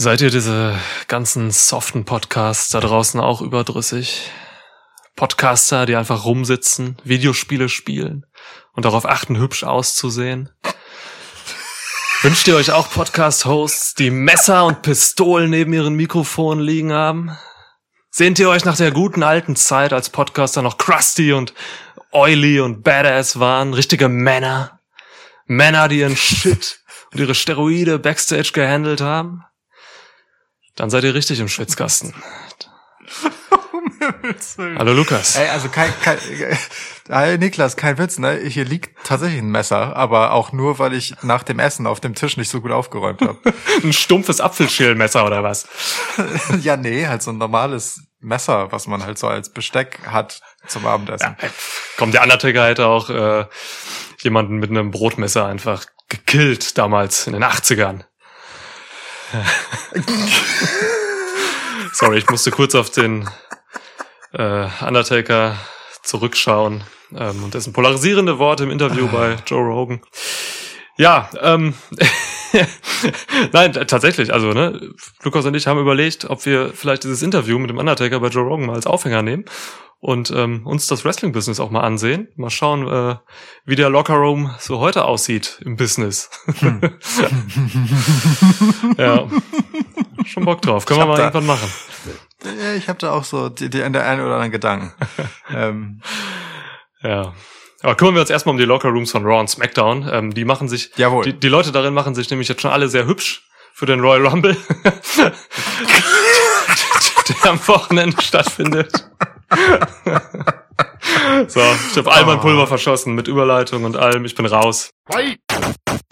Seid ihr diese ganzen soften Podcasts da draußen auch überdrüssig? Podcaster, die einfach rumsitzen, Videospiele spielen und darauf achten, hübsch auszusehen? Wünscht ihr euch auch Podcast-Hosts, die Messer und Pistolen neben ihren Mikrofonen liegen haben? Sehnt ihr euch nach der guten alten Zeit, als Podcaster noch crusty und oily und badass waren? Richtige Männer? Männer, die ihren Shit und ihre Steroide backstage gehandelt haben? Dann seid ihr richtig im Schwitzkasten. Hallo Lukas. Ey, also kein, kein hey Niklas, kein Witz, ne? Hier liegt tatsächlich ein Messer, aber auch nur, weil ich nach dem Essen auf dem Tisch nicht so gut aufgeräumt habe. ein stumpfes Apfelschälmesser oder was? ja, nee, halt so ein normales Messer, was man halt so als Besteck hat zum Abendessen. Ja, kommt der Undertaker halt auch äh, jemanden mit einem Brotmesser einfach gekillt damals in den 80ern. Sorry, ich musste kurz auf den äh, Undertaker zurückschauen ähm, und dessen polarisierende Worte im Interview bei Joe Rogan. Ja, ähm, nein, tatsächlich, also ne, Lukas und ich haben überlegt, ob wir vielleicht dieses Interview mit dem Undertaker bei Joe Rogan mal als Aufhänger nehmen und ähm, uns das Wrestling-Business auch mal ansehen. Mal schauen, äh, wie der Lockerroom so heute aussieht im Business. Hm. ja, schon Bock drauf. Können wir mal irgendwann machen. Ich habe da auch so die, die, der einen oder anderen Gedanken. ähm. Ja. Aber kümmern wir uns erstmal um die Lockerrooms von Raw und SmackDown. Ähm, die machen sich, Jawohl. Die, die Leute darin machen sich nämlich jetzt schon alle sehr hübsch für den Royal Rumble, der am Wochenende stattfindet. so, ich habe all mein Pulver verschossen mit Überleitung und allem. Ich bin raus.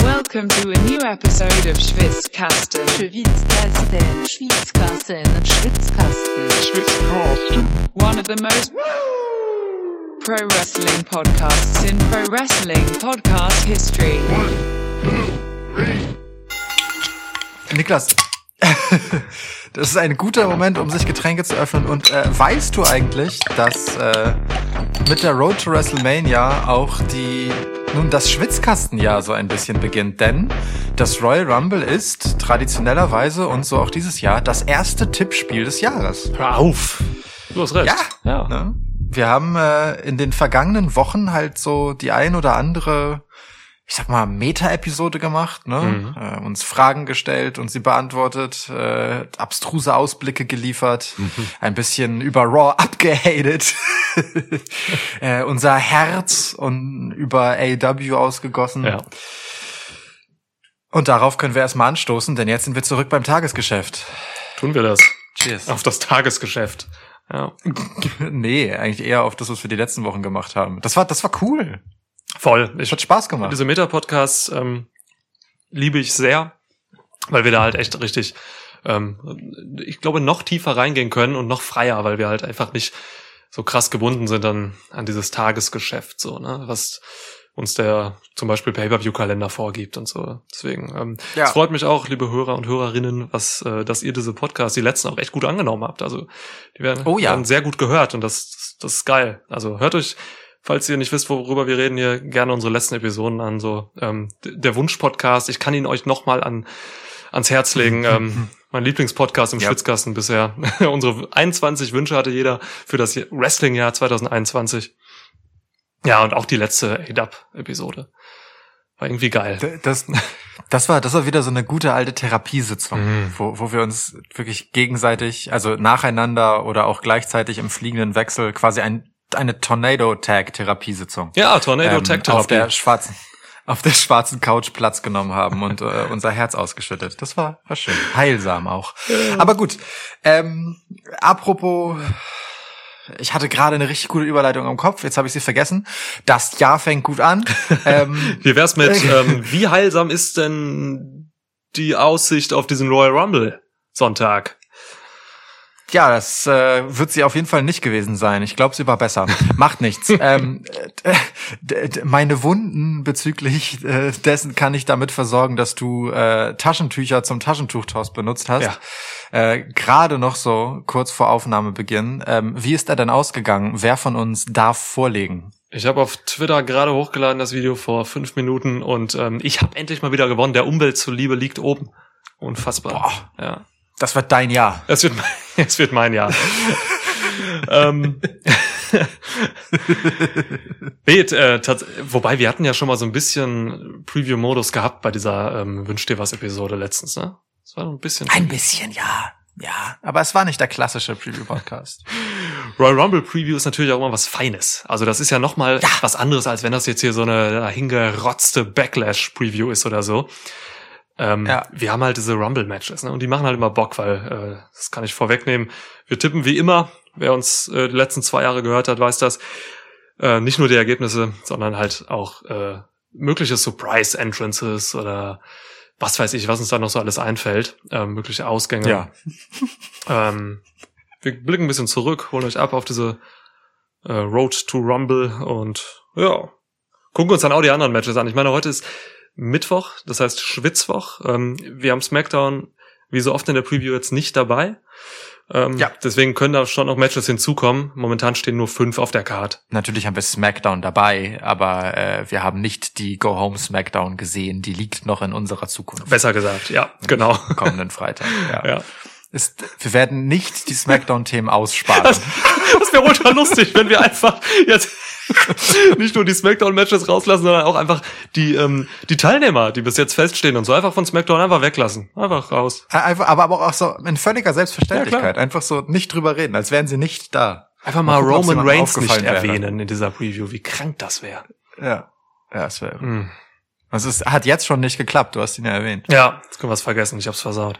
Welcome to a new episode of Schwitzkasten. Schwitzkasten. Schwitzkasten. Schwitzkasten. Schwitzkasten. One of the most pro wrestling podcasts in pro wrestling podcast history. Niklas, das ist ein guter Moment, um sich Getränke zu öffnen. Und äh, weißt du eigentlich, dass äh, mit der Road to WrestleMania auch die nun das Schwitzkastenjahr so ein bisschen beginnt? Denn das Royal Rumble ist traditionellerweise und so auch dieses Jahr das erste Tippspiel des Jahres. Hör auf! Du hast recht. Ja. ja. Ne? Wir haben äh, in den vergangenen Wochen halt so die ein oder andere ich sag mal, Meta-Episode gemacht, ne? Mhm. Äh, uns Fragen gestellt und sie beantwortet, äh, abstruse Ausblicke geliefert, mhm. ein bisschen über Raw abgehatet, äh, unser Herz und über AW ausgegossen. Ja. Und darauf können wir erstmal anstoßen, denn jetzt sind wir zurück beim Tagesgeschäft. Tun wir das. Cheers. Auf das Tagesgeschäft. Ja. nee, eigentlich eher auf das, was wir die letzten Wochen gemacht haben. Das war, das war cool. Voll. Ich, hat Spaß gemacht. Diese Meta-Podcasts ähm, liebe ich sehr, weil wir da halt echt richtig, ähm, ich glaube, noch tiefer reingehen können und noch freier, weil wir halt einfach nicht so krass gebunden sind an, an dieses Tagesgeschäft, so, ne, was uns der zum Beispiel Pay-Per-View-Kalender vorgibt und so. Deswegen, ähm, ja. es freut mich auch, liebe Hörer und Hörerinnen, was, äh, dass ihr diese Podcasts, die letzten auch echt gut angenommen habt. Also die werden, oh, ja. werden sehr gut gehört und das, das, das ist geil. Also hört euch falls ihr nicht wisst, worüber wir reden, hier gerne unsere letzten Episoden an. So ähm, der Wunsch-Podcast. Ich kann ihn euch noch mal an ans Herz legen. ähm, mein Lieblingspodcast im ja. Schwitzkasten bisher. unsere 21 Wünsche hatte jeder für das Wrestling-Jahr 2021. Ja, und auch die letzte ADAP-Episode. War irgendwie geil. Das, das war, das war wieder so eine gute alte Therapiesitzung, mhm. wo, wo wir uns wirklich gegenseitig, also nacheinander oder auch gleichzeitig im fliegenden Wechsel quasi ein eine Tornado-Tag-Therapiesitzung. Ja, Tornado-Tag-Therapie. Ähm, auf der schwarzen, auf der schwarzen Couch Platz genommen haben und äh, unser Herz ausgeschüttet. Das war, war schön. Heilsam auch. Aber gut. Ähm, apropos, ich hatte gerade eine richtig gute Überleitung im Kopf, jetzt habe ich sie vergessen. Das Jahr fängt gut an. ähm, wie wär's mit, ähm, wie heilsam ist denn die Aussicht auf diesen Royal Rumble Sonntag? Ja, das äh, wird sie auf jeden Fall nicht gewesen sein. Ich glaube, sie war besser. Macht nichts. ähm, meine Wunden bezüglich äh, dessen kann ich damit versorgen, dass du äh, Taschentücher zum Taschentuchtoss benutzt hast. Ja. Äh, Gerade noch so kurz vor Aufnahmebeginn. Ähm, wie ist er denn ausgegangen? Wer von uns darf vorlegen? Ich habe auf Twitter gerade hochgeladen das Video vor fünf Minuten und ähm, ich habe endlich mal wieder gewonnen. Der Umwelt zuliebe liegt oben. Unfassbar. Boah. Ja. Das wird dein Jahr. Es wird, mein- es wird mein Jahr. ähm, nee, äh, wobei wir hatten ja schon mal so ein bisschen Preview-Modus gehabt bei dieser ähm, Wünsch dir was Episode letztens, ne? Das war ein bisschen. Ein bisschen, ja. Ja, aber es war nicht der klassische Preview-Podcast. Royal Rumble Preview ist natürlich auch immer was Feines. Also das ist ja noch mal Ja. was anderes, als wenn das jetzt hier so eine hingerotzte Backlash Preview ist oder so. Ähm, Ja. Wir haben halt diese Rumble Matches, ne? Und die machen halt immer Bock, weil äh, das kann ich vorwegnehmen. Wir tippen wie immer. Wer uns äh, die letzten zwei Jahre gehört hat, weiß das. Äh, nicht nur die Ergebnisse, sondern halt auch äh, mögliche Surprise Entrances oder was weiß ich, was uns da noch so alles einfällt, ähm, mögliche Ausgänge. Ja. Ähm, wir blicken ein bisschen zurück, holen euch ab auf diese äh, Road to Rumble und ja, gucken uns dann auch die anderen Matches an. Ich meine, heute ist Mittwoch, das heißt Schwitzwoch. Ähm, wir haben SmackDown wie so oft in der Preview jetzt nicht dabei. Ähm, Ja. Deswegen können da schon noch Matches hinzukommen. Momentan stehen nur fünf auf der Card. Natürlich haben wir SmackDown dabei, aber äh, wir haben nicht die Go Home SmackDown gesehen. Die liegt noch in unserer Zukunft. Besser gesagt, ja, genau. Kommenden Freitag. Ja. Ja. Ist, wir werden nicht die SmackDown-Themen aussparen. Das wäre ultra lustig, wenn wir einfach jetzt nicht nur die Smackdown-Matches rauslassen, sondern auch einfach die, ähm, die Teilnehmer, die bis jetzt feststehen und so einfach von Smackdown einfach weglassen. Einfach raus. Einfach, aber, aber auch so in völliger Ja, Selbstverständlichkeit. klar. Einfach so nicht drüber reden, als wären sie nicht da. Einfach mal, gucken, ob's Roman Reigns nicht wäre. erwähnen in dieser Preview. Wie krank das wäre. Ja. Ja, es wäre. Hm. Also es hat jetzt schon nicht geklappt, du hast ihn ja erwähnt. Ja, jetzt können wir es vergessen. Ich hab's versaut.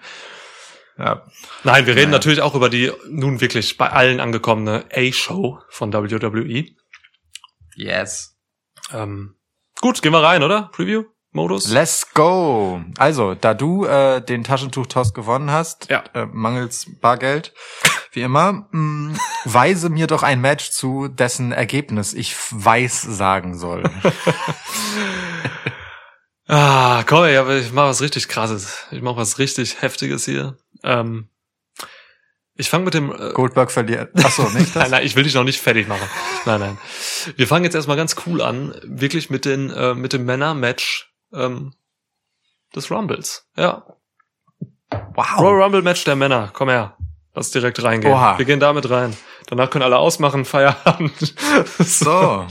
Ja. Nein, wir reden Naja. natürlich auch über die nun wirklich bei allen angekommene A-Show von WWE. Yes. Ähm, gut, gehen wir rein, oder? Preview-Modus? Let's go. Also, da du äh, den Taschentuch-Toss gewonnen hast, Ja. äh, mangels Bargeld, wie immer, mh, weise mir doch ein Match zu, dessen Ergebnis ich weiß sagen soll. Ah, komm, aber ich mach was richtig krasses. Ich mach was richtig heftiges hier. Ähm, ich fange mit dem. Äh, Goldberg verliert. Ach so, nicht das? nein, nein, ich will dich noch nicht fertig machen. Nein, nein. Wir fangen jetzt erstmal ganz cool an, wirklich mit den äh, mit dem Männer-Match ähm, des Rumbles. Ja, Wow. Royal Rumble Match der Männer. Komm her, lass direkt reingehen. Oha. Wir gehen damit rein. Danach können alle ausmachen, Feierabend. So.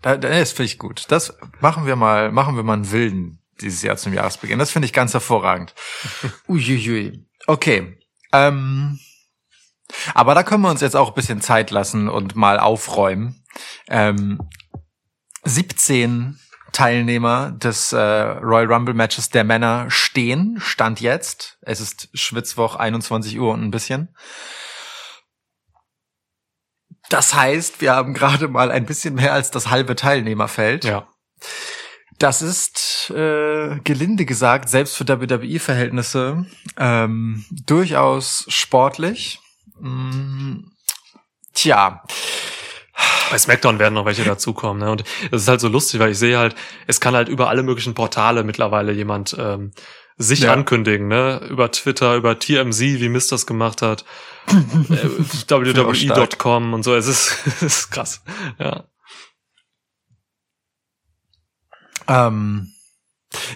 Da, da, das finde ich gut. Das machen wir mal, machen wir mal einen wilden dieses Jahr zum Jahresbeginn. Das finde ich ganz hervorragend. Uiuiui. Okay. Ähm, aber da können wir uns jetzt auch ein bisschen Zeit lassen und mal aufräumen. Ähm, 17 Teilnehmer des äh, Royal Rumble Matches der Männer stehen. Stand jetzt. Es ist Schwitzwoch, 21 Uhr und ein bisschen. Das heißt, wir haben gerade mal ein bisschen mehr als das halbe Teilnehmerfeld. ja. Das ist, äh, gelinde gesagt, selbst für WWE-Verhältnisse ähm, durchaus sportlich. Mm, tja, Bei SmackDown werden noch welche dazukommen. Ne? Und das ist halt so lustig, weil ich sehe halt, es kann halt über alle möglichen Portale mittlerweile jemand ähm, sich Ja. ankündigen, ne? Über Twitter, über TMZ, wie Mist das gemacht hat, äh, WWE.com und so. Es ist, es ist krass. Ja. Ähm,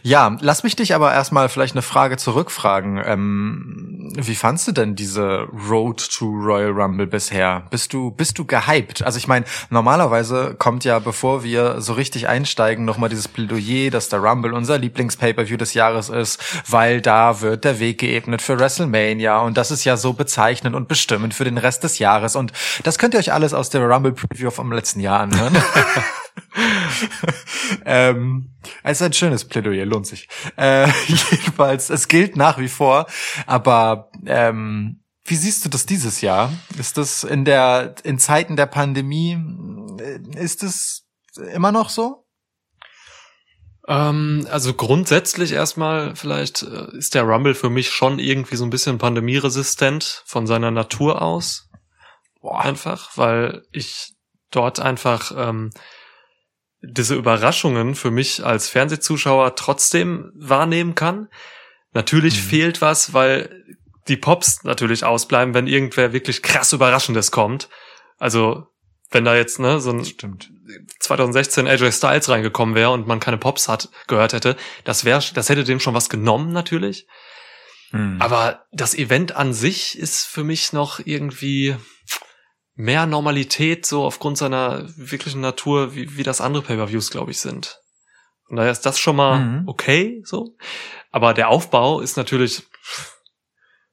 ja, lass mich dich aber erstmal vielleicht eine Frage zurückfragen. Ähm, wie fandst du denn diese Road to Royal Rumble bisher? Bist du bist du gehypt? Also ich meine, normalerweise kommt ja, bevor wir so richtig einsteigen, nochmal dieses Plädoyer, dass der Rumble unser Lieblings-Pay-per-View des Jahres ist, weil da wird der Weg geebnet für WrestleMania und das ist ja so bezeichnend und bestimmend für den Rest des Jahres und das könnt ihr euch alles aus der Rumble Preview vom letzten Jahr anhören. ähm, es ist ein schönes Plädoyer, lohnt sich. Äh, jedenfalls, es gilt nach wie vor, aber ähm, wie siehst du das dieses Jahr? Ist das in der in Zeiten der Pandemie äh, ist es immer noch so? Ähm, also grundsätzlich erstmal vielleicht äh, ist der Rumble für mich schon irgendwie so ein bisschen pandemieresistent von seiner Natur aus. Boah, einfach, weil ich dort einfach ähm, diese Überraschungen für mich als Fernsehzuschauer trotzdem wahrnehmen kann. Natürlich Mhm. fehlt was, weil die Pops natürlich ausbleiben, wenn irgendwer wirklich krass Überraschendes kommt. Also wenn da jetzt ne so ein stimmt. 2016 AJ Styles reingekommen wäre und man keine Pops hat gehört hätte, das wäre, das hätte dem schon was genommen natürlich. Mhm. Aber das Event an sich ist für mich noch irgendwie mehr Normalität, so aufgrund seiner wirklichen Natur, wie, wie das andere Pay-Per-Views, glaube ich, sind. Und daher ist das schon mal mhm. okay, so. Aber der Aufbau ist natürlich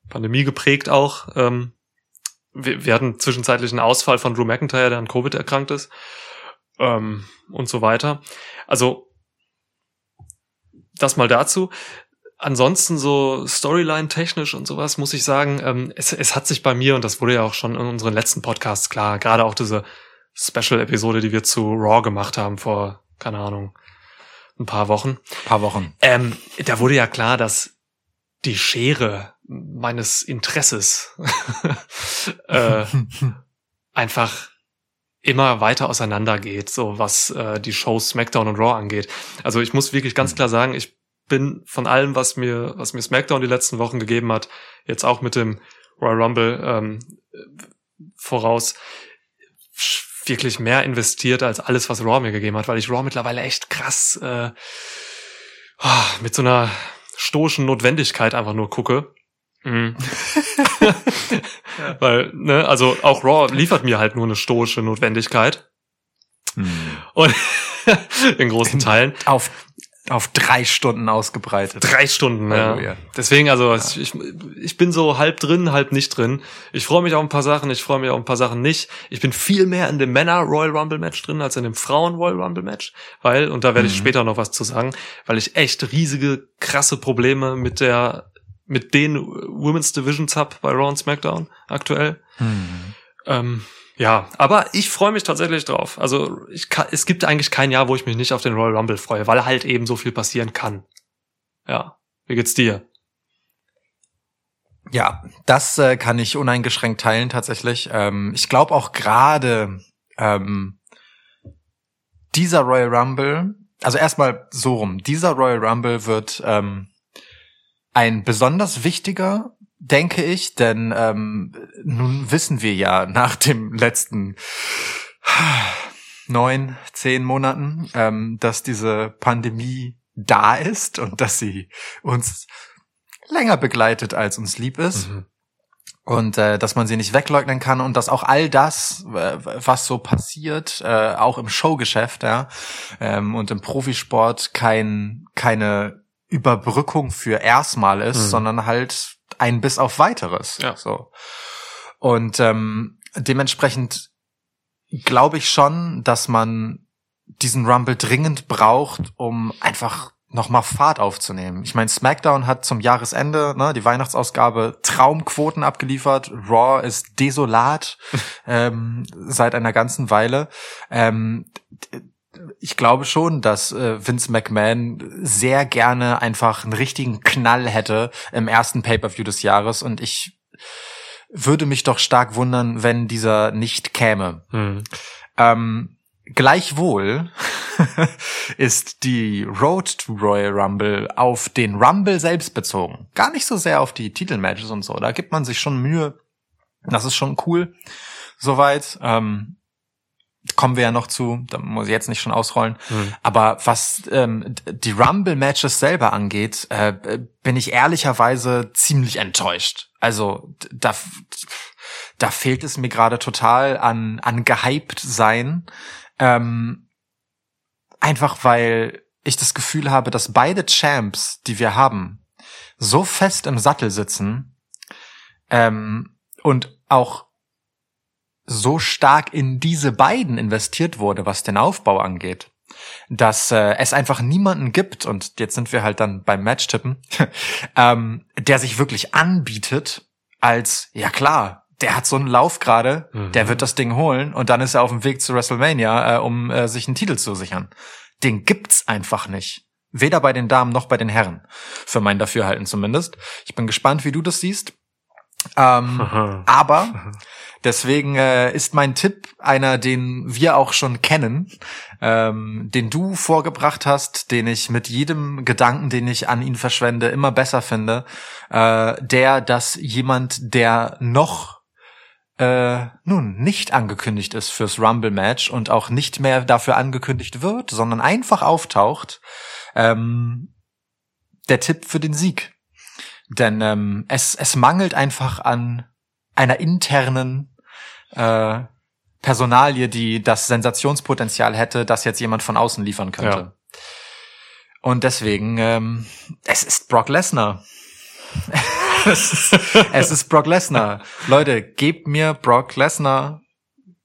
Pandemie geprägt auch. Ähm, wir, wir hatten zwischenzeitlich einen Ausfall von Drew McIntyre, der an Covid erkrankt ist. Ähm, und so weiter. Also, das mal dazu ansonsten so Storyline-technisch und sowas muss ich sagen, ähm, es, es hat sich bei mir, und das wurde ja auch schon in unseren letzten Podcasts klar, gerade auch diese Special-Episode, die wir zu Raw gemacht haben vor, keine Ahnung, ein paar Wochen. Ein paar Wochen. Ähm, da wurde ja klar, dass die Schere meines Interesses äh, einfach immer weiter auseinandergeht, so was äh, die Shows SmackDown und Raw angeht. Also ich muss wirklich ganz klar sagen, ich bin von allem, was mir, was mir SmackDown die letzten Wochen gegeben hat, jetzt auch mit dem Royal Rumble ähm, voraus, wirklich mehr investiert als alles, was Raw mir gegeben hat, weil ich Raw mittlerweile echt krass äh, ah, mit so einer stoischen Notwendigkeit einfach nur gucke. Mhm. weil, ne, also auch Raw liefert mir halt nur eine stoische Notwendigkeit. Mhm. Und in großen Teilen. Auf auf drei Stunden ausgebreitet. Drei Stunden, ja. ja. Deswegen, also ja. ich, ich bin so halb drin, halb nicht drin. Ich freue mich auf ein paar Sachen, ich freue mich auf ein paar Sachen nicht. Ich bin viel mehr in dem Männer Royal Rumble Match drin als in dem Frauen Royal Rumble Match, weil und da werde ich mhm. später noch was zu sagen, weil ich echt riesige krasse Probleme mit der mit den Women's Divisions hab bei Raw und SmackDown aktuell. Mhm. Ähm, ja, aber ich freue mich tatsächlich drauf. Also ich kann, es gibt eigentlich kein Jahr, wo ich mich nicht auf den Royal Rumble freue, weil halt eben so viel passieren kann. Ja, wie geht's dir? Ja, das äh, kann ich uneingeschränkt teilen tatsächlich. Ähm, ich glaube auch gerade ähm, dieser Royal Rumble, also erstmal so rum, dieser Royal Rumble wird ähm, ein besonders wichtiger denke ich, denn ähm, nun wissen wir ja nach dem letzten neun, zehn Monaten, ähm, dass diese Pandemie da ist und dass sie uns länger begleitet, als uns lieb ist. Mhm. Und äh, dass man sie nicht wegleugnen kann und dass auch all das, äh, was so passiert, äh, auch im Showgeschäft, ja, ähm, und im Profisport kein, keine Überbrückung für erstmal ist, mhm. sondern halt ein bis auf weiteres. Ja. So. Und ähm, dementsprechend glaube ich schon, dass man diesen Rumble dringend braucht, um einfach nochmal Fahrt aufzunehmen. Ich meine, SmackDown hat zum Jahresende, ne, die Weihnachtsausgabe, Traumquoten abgeliefert. Raw ist desolat ähm, seit einer ganzen Weile. Ähm, ich glaube schon, dass äh, Vince McMahon sehr gerne einfach einen richtigen Knall hätte im ersten Pay-per-View des Jahres und ich würde mich doch stark wundern, wenn dieser nicht käme. Hm. Ähm, gleichwohl ist die Road to Royal Rumble auf den Rumble selbst bezogen. Gar nicht so sehr auf die Titelmatches und so. Da gibt man sich schon Mühe. Das ist schon cool. Soweit. Ähm, kommen wir ja noch zu, da muss ich jetzt nicht schon ausrollen. Mhm. Aber was ähm, die Rumble-Matches selber angeht, äh, bin ich ehrlicherweise ziemlich enttäuscht. Also da, da fehlt es mir gerade total an, an gehypt sein. Ähm, einfach weil ich das Gefühl habe, dass beide Champs, die wir haben, so fest im Sattel sitzen ähm, und auch so stark in diese beiden investiert wurde, was den Aufbau angeht, dass äh, es einfach niemanden gibt, und jetzt sind wir halt dann beim Matchtippen, ähm, der sich wirklich anbietet als, ja klar, der hat so einen Lauf gerade, mhm. der wird das Ding holen und dann ist er auf dem Weg zu WrestleMania, äh, um äh, sich einen Titel zu sichern. Den gibt's einfach nicht. Weder bei den Damen noch bei den Herren. Für mein Dafürhalten zumindest. Ich bin gespannt, wie du das siehst. Ähm, aber deswegen äh, ist mein Tipp einer, den wir auch schon kennen, ähm, den du vorgebracht hast, den ich mit jedem Gedanken, den ich an ihn verschwende, immer besser finde, äh, der, dass jemand, der noch äh, nun nicht angekündigt ist fürs Rumble-Match und auch nicht mehr dafür angekündigt wird, sondern einfach auftaucht, ähm, der Tipp für den Sieg. Denn ähm, es, es mangelt einfach an einer internen äh, Personalie, die das Sensationspotenzial hätte, das jetzt jemand von außen liefern könnte. Ja. Und deswegen, ähm, es ist Brock Lesnar. es, ist, es ist Brock Lesnar. Leute, gebt mir Brock Lesnar.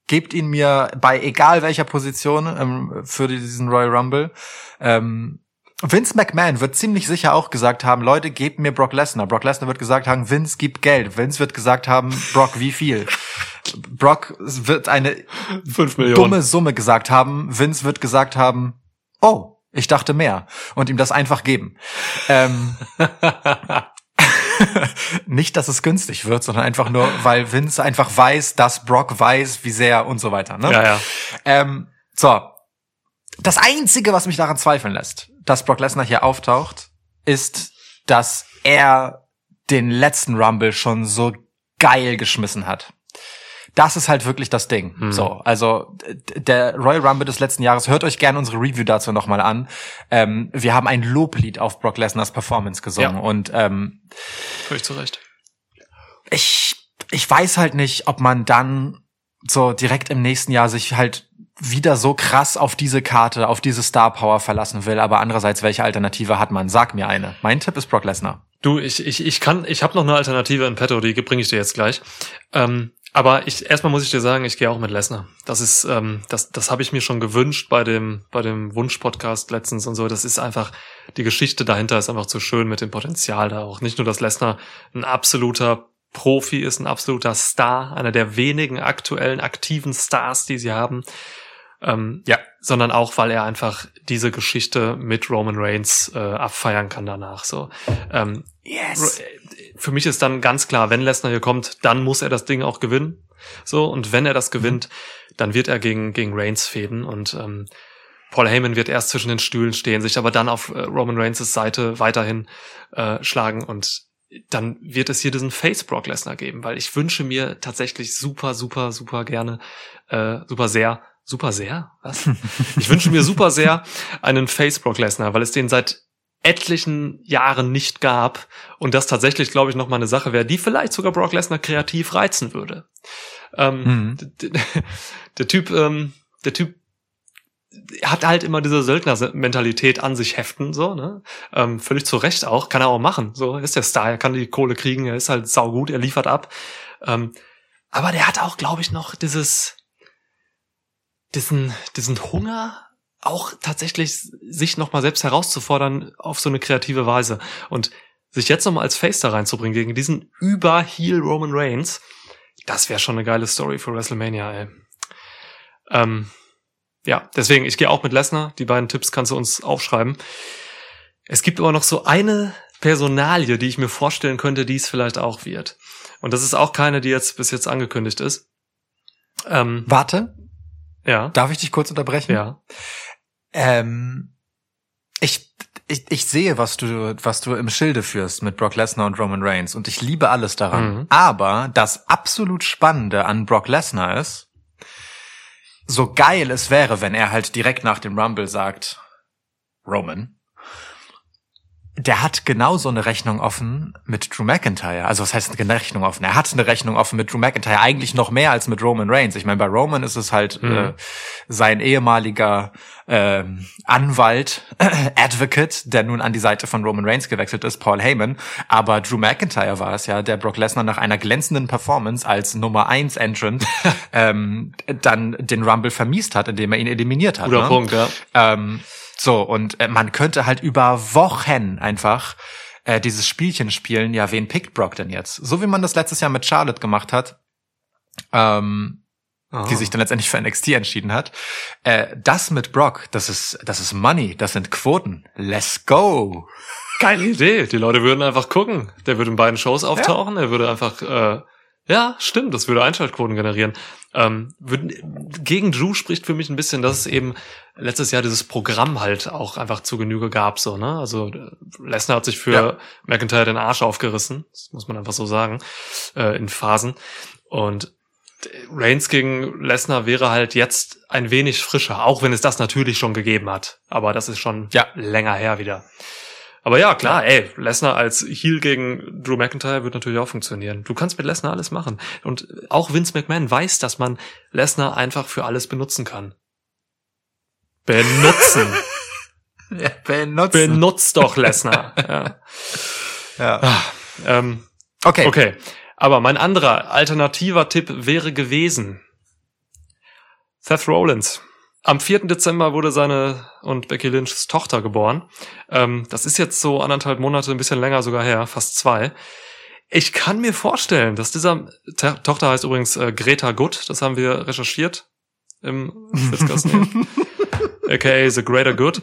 Gebt ihn mir bei egal welcher Position ähm, für diesen Royal Rumble. Ähm, Vince McMahon wird ziemlich sicher auch gesagt haben, Leute, gebt mir Brock Lesnar. Brock Lesnar wird gesagt haben, Vince gibt Geld. Vince wird gesagt haben, Brock, wie viel? Brock wird eine dumme Summe gesagt haben. Vince wird gesagt haben, oh, ich dachte mehr. Und ihm das einfach geben. Ähm, nicht, dass es günstig wird, sondern einfach nur, weil Vince einfach weiß, dass Brock weiß, wie sehr und so weiter. Ne? Ja, ja. Ähm, so. Das Einzige, was mich daran zweifeln lässt, dass Brock Lesnar hier auftaucht, ist, dass er den letzten Rumble schon so geil geschmissen hat. Das ist halt wirklich das Ding. Mhm. So, also der Royal Rumble des letzten Jahres, hört euch gerne unsere Review dazu nochmal an. Ähm, wir haben ein Loblied auf Brock Lesnars Performance gesungen Ja. und ähm, Völlig zu Recht. ich, ich weiß halt nicht, ob man dann so direkt im nächsten Jahr sich halt wieder so krass auf diese Karte, auf diese Star Power verlassen will. Aber andererseits, welche Alternative hat man? Sag mir eine. Mein Tipp ist Brock Lesnar. Du, ich, ich, ich kann, ich habe noch eine Alternative in petto, die bringe ich dir jetzt gleich. Ähm, aber ich erstmal muss ich dir sagen, ich gehe auch mit Lesnar. Das ist, ähm, das, das habe ich mir schon gewünscht bei dem, bei dem Wunsch-Podcast letztens und so. Das ist einfach, die Geschichte dahinter ist einfach zu schön mit dem Potenzial da auch. Nicht nur, dass Lesnar ein absoluter Profi ist, ein absoluter Star, einer der wenigen aktuellen aktiven Stars, die sie haben. Ähm, Ja. sondern auch, weil er einfach diese Geschichte mit Roman Reigns äh, abfeiern kann danach. So, ähm, Yes. für mich ist dann ganz klar, wenn Lesnar hier kommt, dann muss er das Ding auch gewinnen. So, und wenn er das gewinnt, dann wird er gegen, gegen Reigns fäden und ähm, Paul Heyman wird erst zwischen den Stühlen stehen, sich aber dann auf äh, Roman Reigns' Seite weiterhin äh, schlagen und dann wird es hier diesen Face Brock Lesnar geben, weil ich wünsche mir tatsächlich super, super, super gerne, äh, super sehr, super sehr, was? Ich wünsche mir super sehr einen Face Brock Lesnar, weil es den seit etlichen Jahren nicht gab und das tatsächlich, glaube ich, noch mal eine Sache wäre, die vielleicht sogar Brock Lesnar kreativ reizen würde. Ähm, Mhm. d- d- Der Typ, ähm, der Typ hat halt immer diese Söldner-Mentalität an sich heften, so, ne? Ähm, völlig zu Recht auch, kann er auch machen. So, ist der Star, er kann die Kohle kriegen, er ist halt saugut, er liefert ab. Ähm, aber der hat auch, glaube ich, noch dieses, diesen, diesen Hunger, auch tatsächlich sich nochmal selbst herauszufordern auf so eine kreative Weise. Und sich jetzt nochmal als Face da reinzubringen gegen diesen Über-Heel Roman Reigns, das wäre schon eine geile Story für WrestleMania, ey. Ähm, ja, deswegen, ich gehe auch mit Lesnar. Die beiden Tipps kannst du uns aufschreiben. Es gibt aber noch so eine Personalie, die ich mir vorstellen könnte, die es vielleicht auch wird. Und das ist auch keine, die jetzt bis jetzt angekündigt ist. Ähm, Warte, ja, darf ich dich kurz unterbrechen? ja. Ähm, ich, ich, ich sehe, was du, was du im Schilde führst mit Brock Lesnar und Roman Reigns und ich liebe alles daran. Mhm. Aber das absolut Spannende an Brock Lesnar ist, so geil es wäre, wenn er halt direkt nach dem Rumble sagt, Roman, der hat genauso eine Rechnung offen mit Drew McIntyre. Also was heißt eine Rechnung offen? Er hat eine Rechnung offen mit Drew McIntyre, eigentlich noch mehr als mit Roman Reigns. Ich meine, bei Roman ist es halt Mhm. äh, sein ehemaliger ähm, Anwalt, Advocate, der nun an die Seite von Roman Reigns gewechselt ist, Paul Heyman. Aber Drew McIntyre war es ja, der Brock Lesnar nach einer glänzenden Performance als Nummer 1 Entrant ähm, dann den Rumble vermiest hat, indem er ihn eliminiert hat. Guter ne? Punkt, ja. Ähm, so, und äh, man könnte halt über Wochen einfach äh, dieses Spielchen spielen, ja, wen pickt Brock denn jetzt? So wie man das letztes Jahr mit Charlotte gemacht hat, ähm, Aha. die sich dann letztendlich für NXT entschieden hat. Äh, das mit Brock, das ist, das ist Money, das sind Quoten. Let's go! Geile Idee. Die Leute würden einfach gucken. Der würde in beiden Shows auftauchen. Er würde einfach, äh, ja, stimmt, das würde Einschaltquoten generieren. Ähm, würden, gegen Drew spricht für mich ein bisschen, dass es eben letztes Jahr dieses Programm halt auch einfach zu Genüge gab, so, ne? Also Lesnar hat sich für Ja. McIntyre den Arsch aufgerissen, das muss man einfach so sagen, äh, in Phasen. Und Reigns gegen Lesnar wäre halt jetzt ein wenig frischer, auch wenn es das natürlich schon gegeben hat. Aber das ist schon Ja. länger her wieder. Aber ja, klar, ey, Lesnar als Heel gegen Drew McIntyre wird natürlich auch funktionieren. Du kannst mit Lesnar alles machen. Und auch Vince McMahon weiß, dass man Lesnar einfach für alles benutzen kann. Benutzen. Ja, benutzen. Benutzt doch Lesnar. ja. ja. Ah, ähm, Okay. okay. Aber mein anderer alternativer Tipp wäre gewesen. Seth Rollins. Am 4. Dezember wurde seine und Becky Lynchs Tochter geboren. Ähm, das ist jetzt so anderthalb Monate, ein bisschen länger sogar her, fast zwei. Ich kann mir vorstellen, dass dieser Te Tochter heißt übrigens äh, Greta Good, das haben wir recherchiert im Schwitzkasten. aka The Greater Good.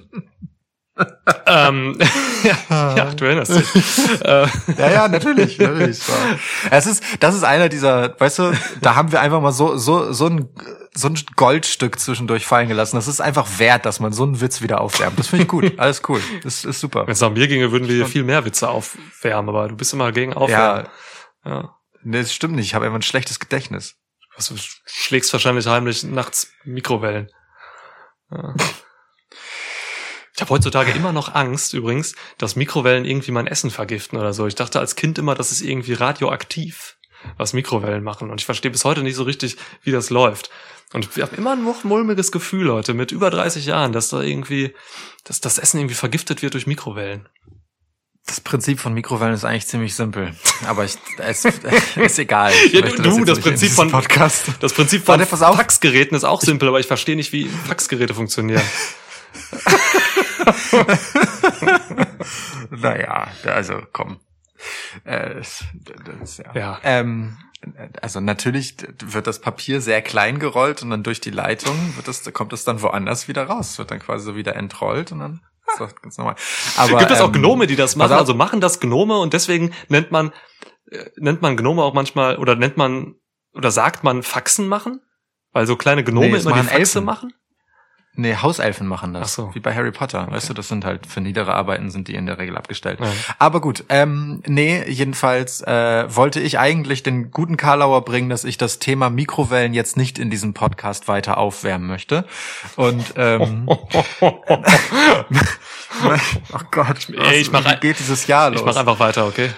Ähm, ja, ja, du erinnerst dich. Ja, ja, natürlich, natürlich. Es ist, das ist einer dieser, weißt du, da haben wir einfach mal so, so, so ein, so ein Goldstück zwischendurch fallen gelassen. Das ist einfach wert, dass man so einen Witz wieder aufwärmt. Das finde ich gut. Alles cool. Das ist super. Wenn es nach mir ginge, würden wir hier viel mehr Witze aufwärmen, aber du bist immer gegen Aufwärmen. Ja, Ja. nee, das stimmt nicht. Ich habe immer ein schlechtes Gedächtnis. Also, du schlägst wahrscheinlich heimlich nachts Mikrowellen. Ja. Ich habe heutzutage immer noch Angst, übrigens, dass Mikrowellen irgendwie mein Essen vergiften oder so. Ich dachte als Kind immer, das ist irgendwie radioaktiv, was Mikrowellen machen. Und ich verstehe bis heute nicht so richtig, wie das läuft. Und ich habe immer noch ein mulmiges Gefühl heute mit über 30 Jahren, dass da irgendwie, dass das Essen irgendwie vergiftet wird durch Mikrowellen. Das Prinzip von Mikrowellen ist eigentlich ziemlich simpel. Aber ich, es ist egal. Ja, du, das in Prinzip von- Podcast. Das Prinzip von. Faxgeräten ist auch simpel, aber ich verstehe nicht, wie Faxgeräte funktionieren. Naja, also komm. Äh, das, das, ja. Ja. Ähm, also natürlich wird das Papier sehr klein gerollt und dann durch die Leitung wird das, kommt es dann woanders wieder raus, wird dann quasi so wieder entrollt und dann ist das ganz normal. Aber Gibt es auch ähm, Gnome, die das machen? Also machen das Gnome und deswegen nennt man äh, nennt man Gnome auch manchmal oder nennt man oder sagt man Faxen machen? Weil so kleine Gnome Nee, das immer die Faxe Elfen. machen? Nee, Hauselfen machen das. Ach so. Wie bei Harry Potter. Weißt du, das sind halt für niedere Arbeiten sind die in der Regel abgestellt. Ja. Aber gut, ähm, nee, jedenfalls äh, wollte ich eigentlich den guten Karlauer bringen, dass ich das Thema Mikrowellen jetzt nicht in diesem Podcast weiter aufwärmen möchte. Und ähm, oh Gott, Ey, ich mach geht dieses Jahr los? Ich mache einfach weiter, okay?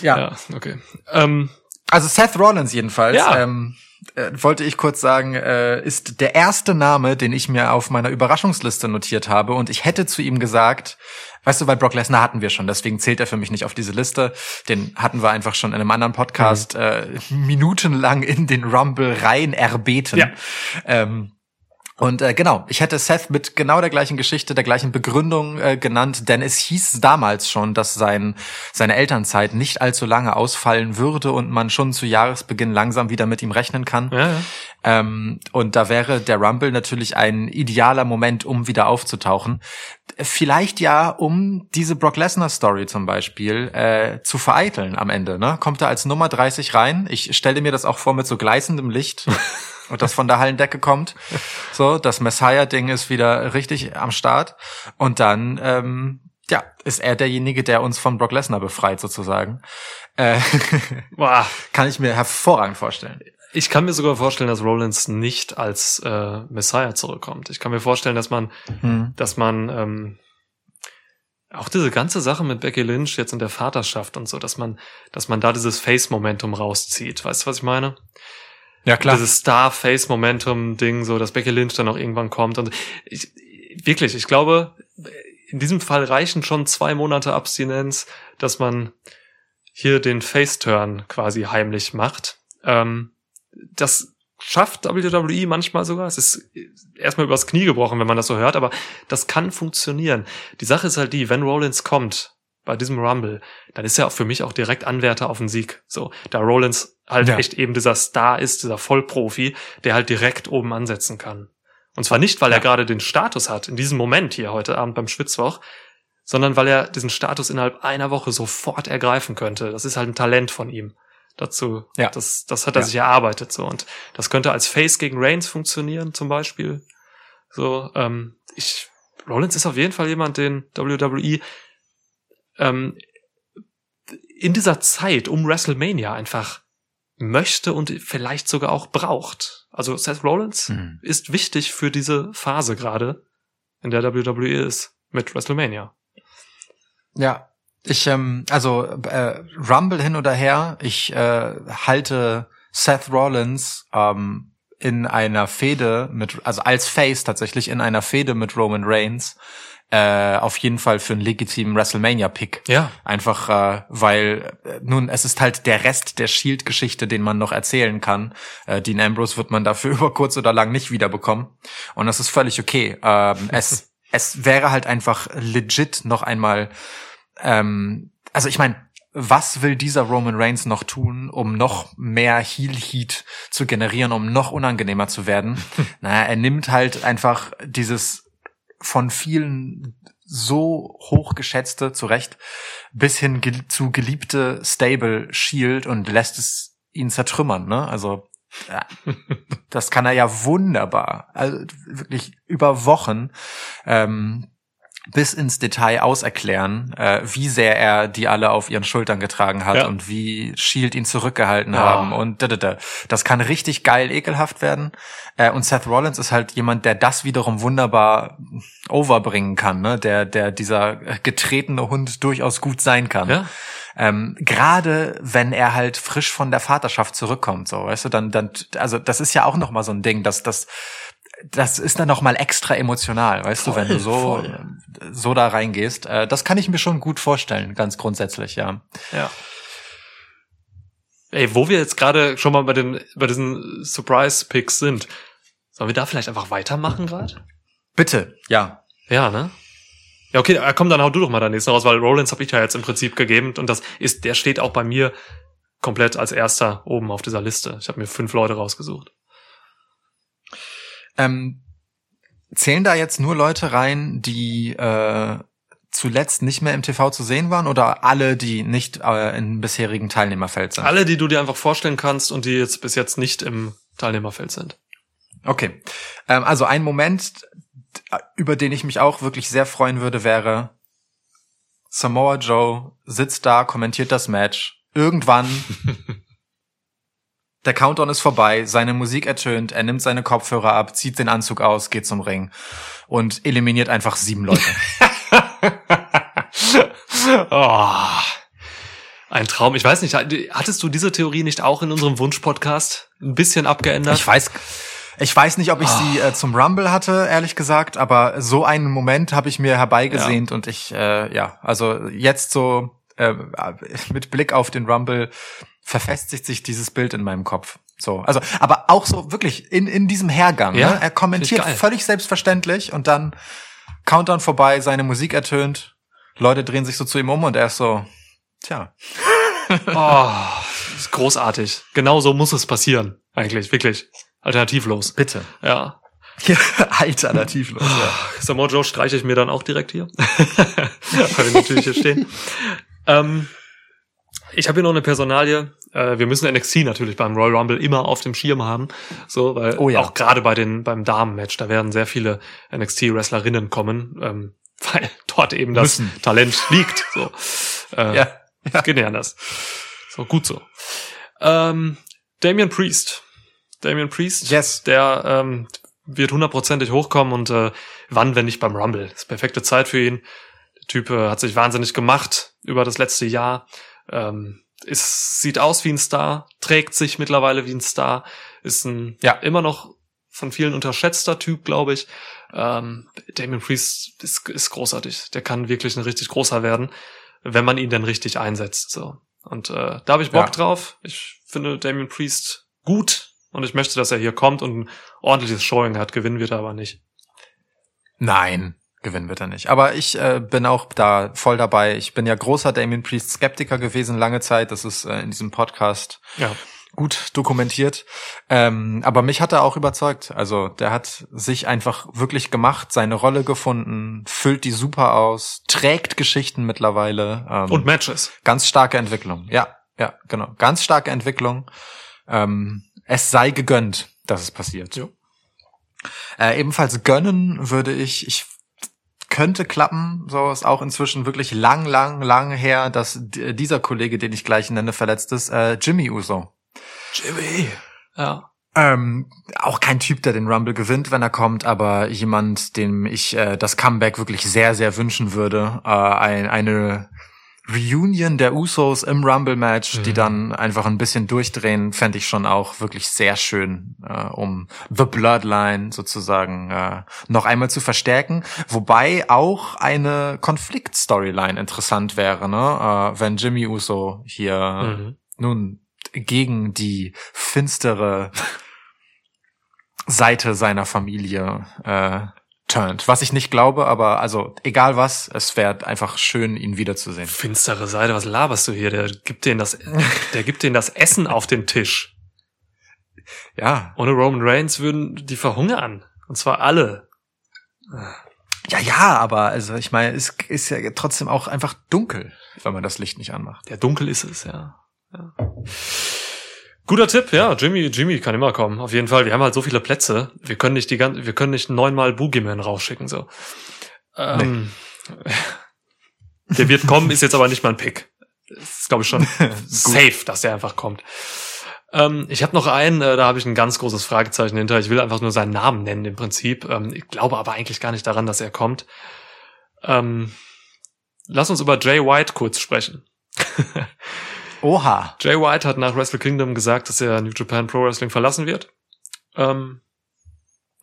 ja. Ja, okay. Ähm, Also Seth Rollins jedenfalls, Ja. ähm, äh, wollte ich kurz sagen, äh, ist der erste Name, den ich mir auf meiner Überraschungsliste notiert habe. Und ich hätte zu ihm gesagt, weißt du, weil Brock Lesnar hatten wir schon, deswegen zählt er für mich nicht auf diese Liste. Den hatten wir einfach schon in einem anderen Podcast äh, minutenlang in den Rumble rein erbeten. Ja. Ähm, und äh, genau, ich hätte Seth mit genau der gleichen Geschichte, der gleichen Begründung äh, genannt, denn es hieß damals schon, dass sein seine Elternzeit nicht allzu lange ausfallen würde und man schon zu Jahresbeginn langsam wieder mit ihm rechnen kann. ja, ja. Ähm, und da wäre der Rumble natürlich ein idealer Moment, um wieder aufzutauchen. Vielleicht ja, um diese Brock Lesnar Story zum Beispiel äh, zu vereiteln am Ende. Ne? Kommt er als Nummer 30 rein? Ich stelle mir das auch vor mit so gleißendem Licht. Und das von der Hallendecke kommt. So, das Messiah-Ding ist wieder richtig am Start. Und dann, ähm, ja, ist er derjenige, der uns von Brock Lesnar befreit, sozusagen. Äh, kann ich mir hervorragend vorstellen. Ich kann mir sogar vorstellen, dass Rollins nicht als äh, Messiah zurückkommt. Ich kann mir vorstellen, dass man, Hm. dass man ähm, auch diese ganze Sache mit Becky Lynch jetzt in der Vaterschaft und so, dass man, dass man da dieses Face-Momentum rauszieht. Weißt du, was ich meine? Ja, Dieses Star-Face-Momentum-Ding, so, dass Becky Lynch dann auch irgendwann kommt. Und ich, wirklich, ich glaube, in diesem Fall reichen schon zwei Monate Abstinenz, dass man hier den Face-Turn quasi heimlich macht. Ähm, das schafft WWE manchmal sogar. Es ist erstmal übers Knie gebrochen, wenn man das so hört, aber das kann funktionieren. Die Sache ist halt die, wenn Rollins kommt bei diesem Rumble, dann ist er auch für mich auch direkt Anwärter auf den Sieg. So, da Rollins halt Ja. echt eben dieser Star ist, dieser Vollprofi, der halt direkt oben ansetzen kann. Und zwar nicht, weil er Ja. gerade den Status hat, in diesem Moment hier heute Abend beim Schwitzwoch, sondern weil er diesen Status innerhalb einer Woche sofort ergreifen könnte. Das ist halt ein Talent von ihm. Dazu, Ja. das, das hat er Ja. sich erarbeitet so und das könnte als Face gegen Reigns funktionieren zum Beispiel. So, ähm, ich Rollins ist auf jeden Fall jemand, den WWE ähm, in dieser Zeit um WrestleMania einfach möchte und vielleicht sogar auch braucht. Also Seth Rollins Hm. ist wichtig für diese Phase gerade, in der WWE ist mit WrestleMania. Ja, ich, ähm, also äh, Rumble hin oder her, ich äh, halte Seth Rollins ähm, in einer Fehde mit, also als Face tatsächlich in einer Fehde mit Roman Reigns äh, auf jeden Fall für einen legitimen WrestleMania-Pick. Ja. Einfach, äh, weil äh, nun es ist halt der Rest der Shield-Geschichte, den man noch erzählen kann. Äh, Dean Ambrose wird man dafür über kurz oder lang nicht wiederbekommen und das ist völlig okay. Ähm, es es wäre halt einfach legit noch einmal. Ähm, also ich meine, was will dieser Roman Reigns noch tun, um noch mehr Heel Heat zu generieren, um noch unangenehmer zu werden? naja, er nimmt halt einfach dieses von vielen so hoch geschätzte, zu Recht, bis hin ge zu geliebte Stable Shield und lässt es ihn zertrümmern, ne? Also, ja, das kann er ja wunderbar, also wirklich über Wochen, ähm, bis ins Detail auserklären, äh, wie sehr er die alle auf ihren Schultern getragen hat Ja. und wie Shield ihn zurückgehalten Ja. haben und da, da, da. das kann richtig geil ekelhaft werden. Äh, und Seth Rollins ist halt jemand, der das wiederum wunderbar overbringen kann, ne? Der, der dieser getretene Hund durchaus gut sein kann. Ja. Ähm, Gerade wenn er halt frisch von der Vaterschaft zurückkommt, so, weißt du, dann, dann, also das ist ja auch noch mal so ein Ding, dass das das ist dann noch mal extra emotional, weißt du, wenn du so voll. so da reingehst. Äh, das kann ich mir schon gut vorstellen, ganz grundsätzlich, ja. Ja. Ey, wo wir jetzt gerade schon mal bei den bei diesen Surprise Picks sind, sollen wir da vielleicht einfach weitermachen gerade? Bitte, ja. Ja, ne? Ja, okay, äh, komm, dann hau du doch mal dein nächsten raus, weil Rollins habe ich ja jetzt im Prinzip gegeben und das ist, der steht auch bei mir komplett als erster oben auf dieser Liste. Ich habe mir fünf Leute rausgesucht. Ähm, zählen da jetzt nur Leute rein, die äh, zuletzt nicht mehr im TV zu sehen waren oder alle, die nicht äh, im bisherigen Teilnehmerfeld sind? Alle, die du dir einfach vorstellen kannst und die jetzt bis jetzt nicht im Teilnehmerfeld sind. Okay. Ähm, also ein Moment, über den ich mich auch wirklich sehr freuen würde, wäre Samoa Joe sitzt da, kommentiert das Match. Irgendwann der Countdown ist vorbei, seine Musik ertönt, er nimmt seine Kopfhörer ab, zieht den Anzug aus, geht zum Ring und eliminiert einfach sieben Leute. oh, ein Traum. Ich weiß nicht, hattest du diese Theorie nicht auch in unserem Wunsch-Podcast ein bisschen abgeändert? Ich weiß, ich weiß nicht, ob ich sie äh, zum Rumble hatte, ehrlich gesagt, aber so einen Moment habe ich mir herbeigesehnt und ich, äh, ja, also jetzt so äh, mit Blick auf den Rumble verfestigt sich dieses Bild in meinem Kopf. So, also, aber auch so wirklich in in diesem Hergang. Ja, ne? Er kommentiert völlig selbstverständlich und dann Countdown vorbei, seine Musik ertönt, Leute drehen sich so zu ihm um und er ist so, tja, Oh, ist großartig. Genau so muss es passieren. Eigentlich, wirklich. Alternativlos. bitte. Ja. Alternativlos. ja. Samoa Joe streiche ich mir dann auch direkt hier. Weil wir natürlich hier stehen. Ähm, ich habe hier noch eine Personalie. Äh, wir müssen NXT natürlich beim Royal Rumble immer auf dem Schirm haben. So, weil Oh ja. auch gerade bei den beim Damen-Match, da werden sehr viele NXT-Wrestlerinnen kommen, ähm, weil dort eben das Müssen. Talent liegt. So. Äh, Ja. Das geht nicht anders. So, gut so. Ähm, Damian Priest. Damian Priest, Yes. der ähm, wird hundertprozentig hochkommen und äh, wann, wenn nicht beim Rumble. Das ist perfekte Zeit für ihn. Der Typ äh, hat sich wahnsinnig gemacht über das letzte Jahr. Ähm, ist, sieht aus wie ein Star, trägt sich mittlerweile wie ein Star, ist ein Ja. immer noch von vielen unterschätzter Typ, glaube ich. Ähm, Damien Priest ist, ist großartig. Der kann wirklich ein richtig großer werden, wenn man ihn dann richtig einsetzt. So. Und äh, da habe ich Bock Ja. drauf. Ich finde Damien Priest gut und ich möchte, dass er hier kommt und ein ordentliches Showing hat. Gewinnen wird er aber nicht. Nein, gewinnen wird er nicht. Aber ich äh, bin auch da voll dabei. Ich bin ja großer Damien Priest Skeptiker gewesen lange Zeit. Das ist äh, in diesem Podcast Ja. gut dokumentiert. Ähm, aber mich hat er auch überzeugt. Also der hat sich einfach wirklich gemacht, seine Rolle gefunden, füllt die super aus, trägt Geschichten mittlerweile. Ähm, Und Matches. ganz starke Entwicklung. Ja, ja, genau. Ganz starke Entwicklung. Ähm, es sei gegönnt, dass es passiert. Jo. Äh, ebenfalls gönnen würde ich, ich könnte klappen, so ist auch inzwischen wirklich lang, lang, lang her, dass dieser Kollege, den ich gleich nenne, verletzt ist, äh, Jimmy Uso. Jimmy. Ja. Ähm, auch kein Typ, der den Rumble gewinnt, wenn er kommt, aber jemand, dem ich äh, das Comeback wirklich sehr, sehr wünschen würde. Äh, ein, eine Reunion der Usos im Rumble-Match, mhm. die dann einfach ein bisschen durchdrehen, fände ich schon auch wirklich sehr schön, äh, um The Bloodline sozusagen äh, noch einmal zu verstärken. Wobei auch eine Konflikt-Storyline interessant wäre, ne? äh, wenn Jimmy Uso hier mhm. nun gegen die finstere Seite seiner Familie äh, turnt. Was ich nicht glaube, aber also egal was, es wäre einfach schön, ihn wiederzusehen. Finstere Seite, was laberst du hier? Der gibt denen das, der gibt denen das Essen auf den Tisch. Ja. Ohne Roman Reigns würden die verhungern. Und zwar alle. Ja, ja, aber also ich meine, es ist ja trotzdem auch einfach dunkel, wenn man das Licht nicht anmacht. Ja, dunkel ist es, ja. ja. Guter Tipp, ja. Jimmy, Jimmy kann immer kommen. Auf jeden Fall. Wir haben halt so viele Plätze. Wir können nicht die ganze, wir können nicht neunmal Boogeyman rausschicken, so. Ähm, nee. Der wird kommen, ist jetzt aber nicht mein Pick. Das ist, glaube ich, schon safe, dass der einfach kommt. Ähm, ich habe noch einen, äh, da habe ich ein ganz großes Fragezeichen hinter. Ich will einfach nur seinen Namen nennen im Prinzip. Ähm, ich glaube aber eigentlich gar nicht daran, dass er kommt. Ähm, lass uns über Jay White kurz sprechen. Oha. Jay White hat nach Wrestle Kingdom gesagt, dass er New Japan Pro Wrestling verlassen wird. Ähm,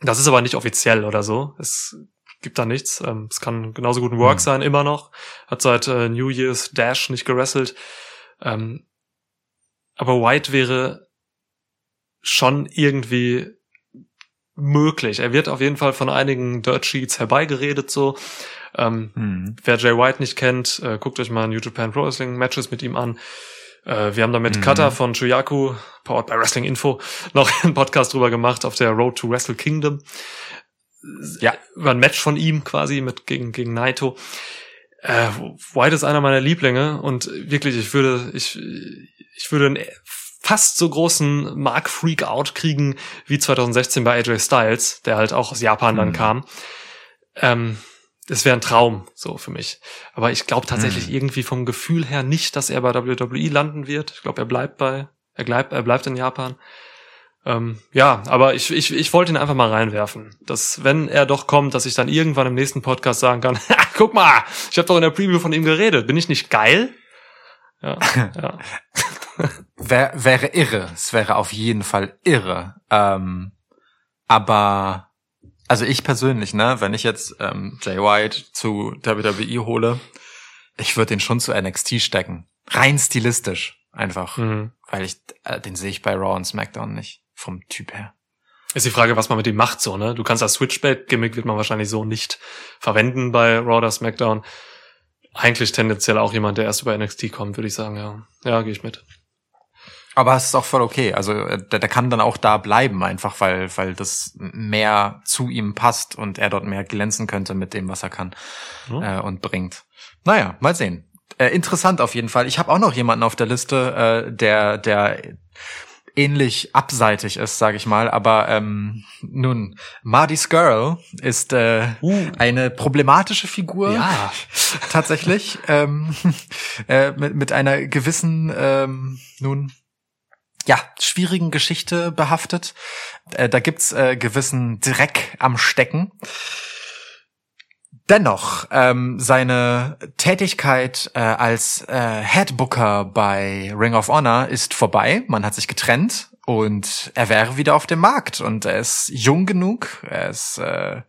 das ist aber nicht offiziell oder so. Es gibt da nichts. Ähm, es kann genauso gut ein Work hm. sein, immer noch. Hat seit äh, New Year's Dash nicht gewrestelt. Ähm, aber White wäre schon irgendwie möglich. Er wird auf jeden Fall von einigen Dirt Sheets herbeigeredet so. Ähm, hm. Wer Jay White nicht kennt, äh, guckt euch mal New Japan Pro Wrestling Matches mit ihm an. Äh, wir haben da mit mhm. Kata von Chuyaku, powered by Wrestling Info, noch einen Podcast drüber gemacht auf der Road to Wrestle Kingdom. Ja, über ein Match von ihm quasi mit gegen, gegen Naito. Äh, White ist einer meiner Lieblinge und wirklich, ich würde, ich, ich würde einen fast so großen Mark Freak Out kriegen wie 2016 bei AJ Styles, der halt auch aus Japan mhm. dann kam. Ähm, es wäre ein Traum so für mich. Aber ich glaube tatsächlich mhm. irgendwie vom Gefühl her nicht, dass er bei WWE landen wird. Ich glaube, er bleibt bei, er bleibt, er bleibt in Japan. Ähm, ja, aber ich, ich, ich wollte ihn einfach mal reinwerfen, dass wenn er doch kommt, dass ich dann irgendwann im nächsten Podcast sagen kann, guck mal, ich habe doch in der Preview von ihm geredet. Bin ich nicht geil? Ja, ja. Wär, wäre irre. Es wäre auf jeden Fall irre. Ähm, aber also ich persönlich, ne, wenn ich jetzt ähm, Jay White zu WWE hole, ich würde den schon zu NXT stecken. Rein stilistisch einfach. Mhm. Weil ich, äh, den sehe ich bei Raw und SmackDown nicht. Vom Typ her. Ist die Frage, was man mit ihm macht, so, ne? Du kannst das Switchback-Gimmick wird man wahrscheinlich so nicht verwenden bei Raw oder SmackDown. Eigentlich tendenziell auch jemand, der erst über NXT kommt, würde ich sagen, ja. Ja, gehe ich mit. Aber es ist auch voll okay. Also äh, der, der kann dann auch da bleiben, einfach weil, weil das mehr zu ihm passt und er dort mehr glänzen könnte mit dem, was er kann mhm. äh, und bringt. Naja, mal sehen. Äh, interessant auf jeden Fall. Ich habe auch noch jemanden auf der Liste, äh, der, der ähnlich abseitig ist, sage ich mal. Aber ähm, nun, Marty Skrull ist äh, uh. eine problematische Figur. Ja, tatsächlich. ähm, äh, mit, mit einer gewissen, ähm, nun ja, schwierigen Geschichte behaftet. Äh, da gibt's äh, gewissen Dreck am Stecken. Dennoch, ähm, seine Tätigkeit äh, als äh, Headbooker bei Ring of Honor ist vorbei. Man hat sich getrennt und er wäre wieder auf dem Markt. Und er ist jung genug, er ist äh,